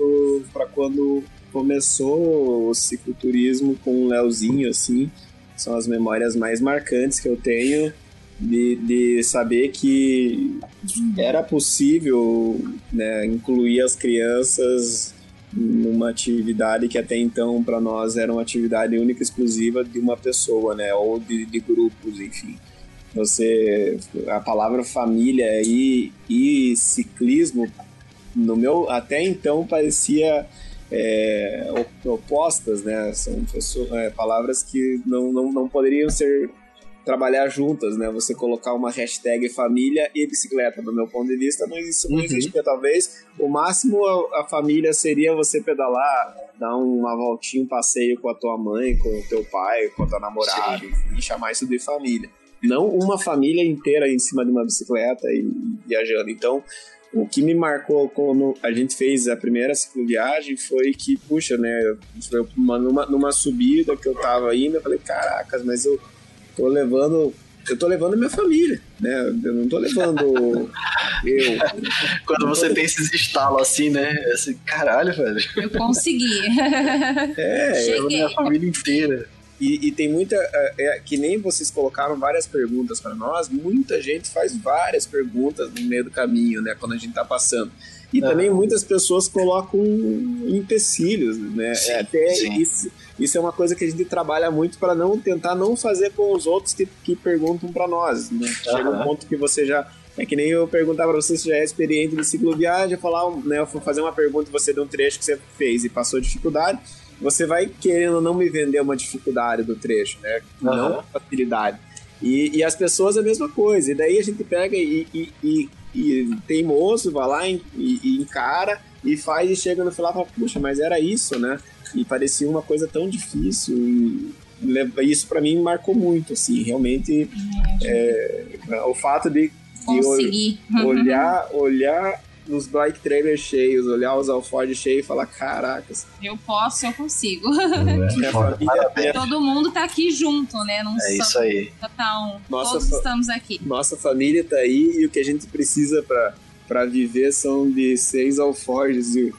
para quando começou o cicloturismo com o Leozinho, assim. São as memórias mais marcantes que eu tenho de, de saber que era possível né, incluir as crianças numa atividade que até então para nós era uma atividade única e exclusiva de uma pessoa, né, ou de, de grupos, enfim. Você a palavra família e, e ciclismo no meu até então parecia é, opostas, né? São pessoas, é, palavras que não, não, não poderiam ser trabalhar juntas, né? Você colocar uma hashtag família e bicicleta, do meu ponto de vista, não existe, não existe uhum. porque talvez o máximo a, a, família seria você pedalar, dar uma voltinha, um passeio com a tua mãe, com o teu pai, com a tua namorada, e chamar isso de família. Não uma família inteira em cima de uma bicicleta e, viajando. Então, o que me marcou quando a gente fez a primeira cicloviagem foi que, puxa, né, foi uma, numa, numa subida que eu tava indo, eu falei, caracas, mas eu tô levando eu tô levando a minha família, né? Eu não tô levando eu. Quando você tem esses estalos assim, né? Assim, caralho, velho. Eu consegui. É, eu minha família inteira. E, e, tem muita. É, é, que nem vocês colocaram várias perguntas para nós, muita gente faz várias perguntas no meio do caminho, né? Quando a gente tá passando. E ah. também muitas pessoas colocam empecilhos, né? Sim, é, até sim. Isso, isso é uma coisa que a gente trabalha muito para não tentar não fazer com os outros que, que perguntam para nós. Né? Chega um ponto que você já. É que nem eu perguntar para você se já é experiente de cicloviagem, falar, né, eu fazer uma pergunta você de um trecho que você fez e passou dificuldade, você vai querendo não me vender uma dificuldade do trecho, né? Uhum. Não facilidade. E, e, as pessoas a mesma coisa. E daí a gente pega e, e, e, e teimoso, vai lá e, e, encara e faz e chega no final e fala, puxa, mas era isso, né? E parecia uma coisa tão difícil. E isso para mim marcou muito, assim, realmente é, o fato de, de olhar, olhar nos bike trailers cheios, olhar os Alford cheios e falar, caracas. Eu posso, eu consigo. É, família, Todo mundo tá aqui junto, né? Não é isso aí. Total, nossa, todos estamos aqui. Nossa família tá aí e o que a gente precisa para para viver são de seis alforjes e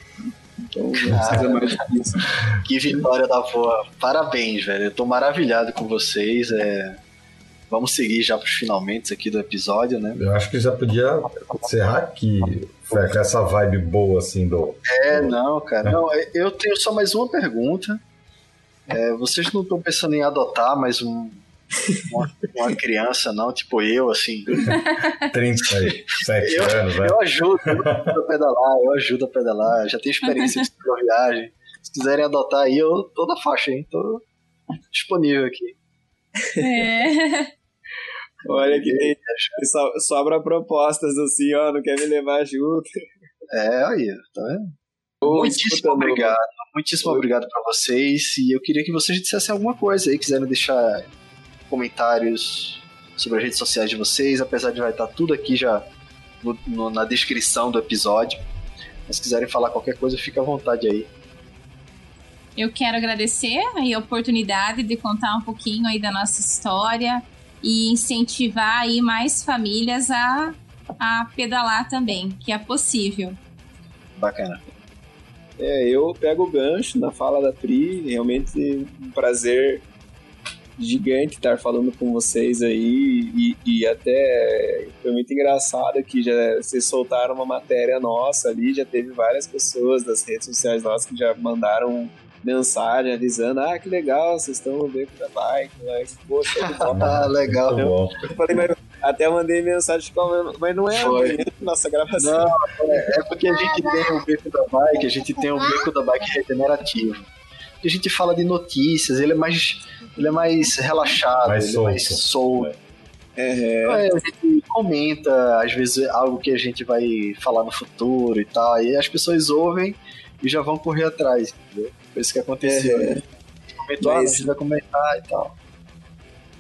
então não precisa mais difícil. Que vitória da voa. Parabéns, velho. Eu tô maravilhado com vocês. É... Vamos seguir já pros finalmente aqui do episódio, né? Eu acho que já podia encerrar aqui com essa vibe boa, assim, do. É, não, cara. Não, eu tenho só mais uma pergunta. É, vocês não estão pensando em adotar mais um, uma, uma, criança, não, tipo eu, assim. 37 eu, anos, né? Eu ajudo, eu ajudo a pedalar, eu ajudo a pedalar, já tenho experiência de viagem. Se quiserem adotar aí, eu tô na faixa, hein? Tô disponível aqui. É. Olha que tem, so, sobra propostas assim, ó, não quer me levar junto. É, aí, tá vendo? Muitíssimo obrigado, muitíssimo Oi. obrigado para vocês. E eu queria que vocês dissessem alguma coisa aí, quiserem deixar comentários sobre as redes sociais de vocês, apesar de vai estar tudo aqui já no, no, na descrição do episódio. Mas se quiserem falar qualquer coisa, fica à vontade aí. Eu quero agradecer a oportunidade de contar um pouquinho aí da nossa história e incentivar aí mais famílias a, a pedalar também, que é possível. Bacana. É, eu pego o gancho na fala da Pri, realmente um prazer gigante estar falando com vocês aí e, e até foi muito engraçado que já vocês soltaram uma matéria nossa ali, já teve várias pessoas das redes sociais nossas que já mandaram mensagem avisando, ah, que legal, vocês estão no beco da bike, mas, poxa, ah, legal. Eu, eu falei, mas até mandei mensagem mas não é nossa gravação. Não, é, é porque a gente tem o beco da bike, a gente tem o beco da bike regenerativo. A gente fala de notícias, ele é mais, ele é mais relaxado, mais ele solto. é mais solto. É. é. a gente comenta, às vezes, algo que a gente vai falar no futuro e tal, e as pessoas ouvem e já vão correr atrás, entendeu? Foi isso que aconteceu. É, né? Comentou, ah, mas... ah, a gente vai comentar e tal.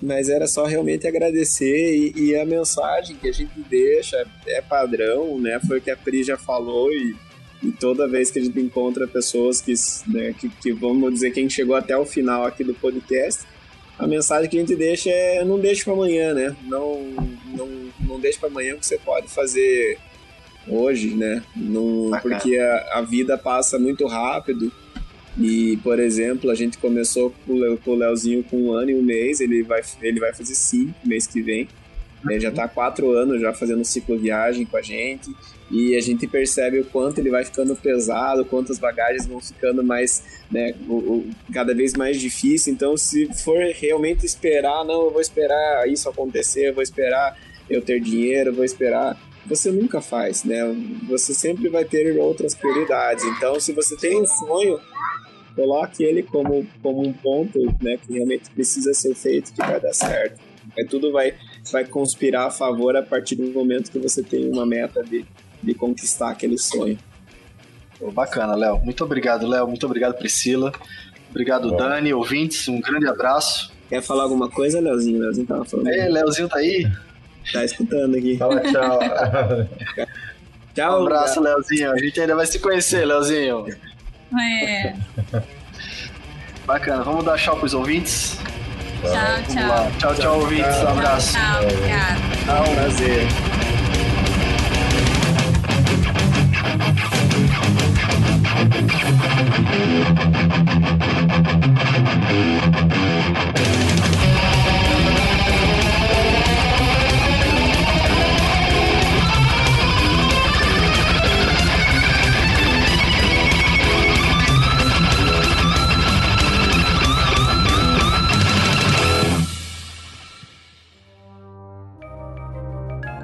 Mas era só realmente agradecer e, e, a mensagem que a gente deixa é padrão, né? Foi o que a Pri já falou e, e toda vez que a gente encontra pessoas que, né, que, que, vamos dizer, quem chegou até o final aqui do podcast, a mensagem que a gente deixa é não deixe para amanhã, né? Não, não, não deixe para amanhã que você pode fazer hoje, né? Não, porque a, a vida passa muito rápido e, por exemplo, a gente começou com o Leozinho com um ano e um mês, ele vai, ele vai fazer cinco mês que vem. Ele já está há quatro anos já fazendo cicloviagem com a gente e a gente percebe o quanto ele vai ficando pesado, quantas bagagens vão ficando mais, né, o, o, cada vez mais difícil. Então, se for realmente esperar, não, eu vou esperar isso acontecer, eu vou esperar eu ter dinheiro, eu vou esperar você nunca faz, né? Você sempre vai ter outras prioridades. Então, se você tem um sonho, coloque ele como, como um ponto né, que realmente precisa ser feito, que vai dar certo. Aí tudo vai, vai conspirar a favor a partir do momento que você tem uma meta de, de conquistar aquele sonho. Oh, bacana, Léo. Muito obrigado, Léo. Muito obrigado, Priscila. Obrigado, Bom. Dani, ouvintes. Um grande abraço. Quer falar alguma coisa, Léozinho? Léozinho tava falando. Ei, Léozinho tá aí? Tá escutando aqui. Fala tchau. Tchau. Um abraço, Leozinho. A gente ainda vai se conhecer, Leozinho. É. Bacana. Vamos dar tchau pros ouvintes? Tchau, Vamos tchau. lá. Tchau, tchau, ouvintes. Um abraço. Tchau. Tchau, prazer.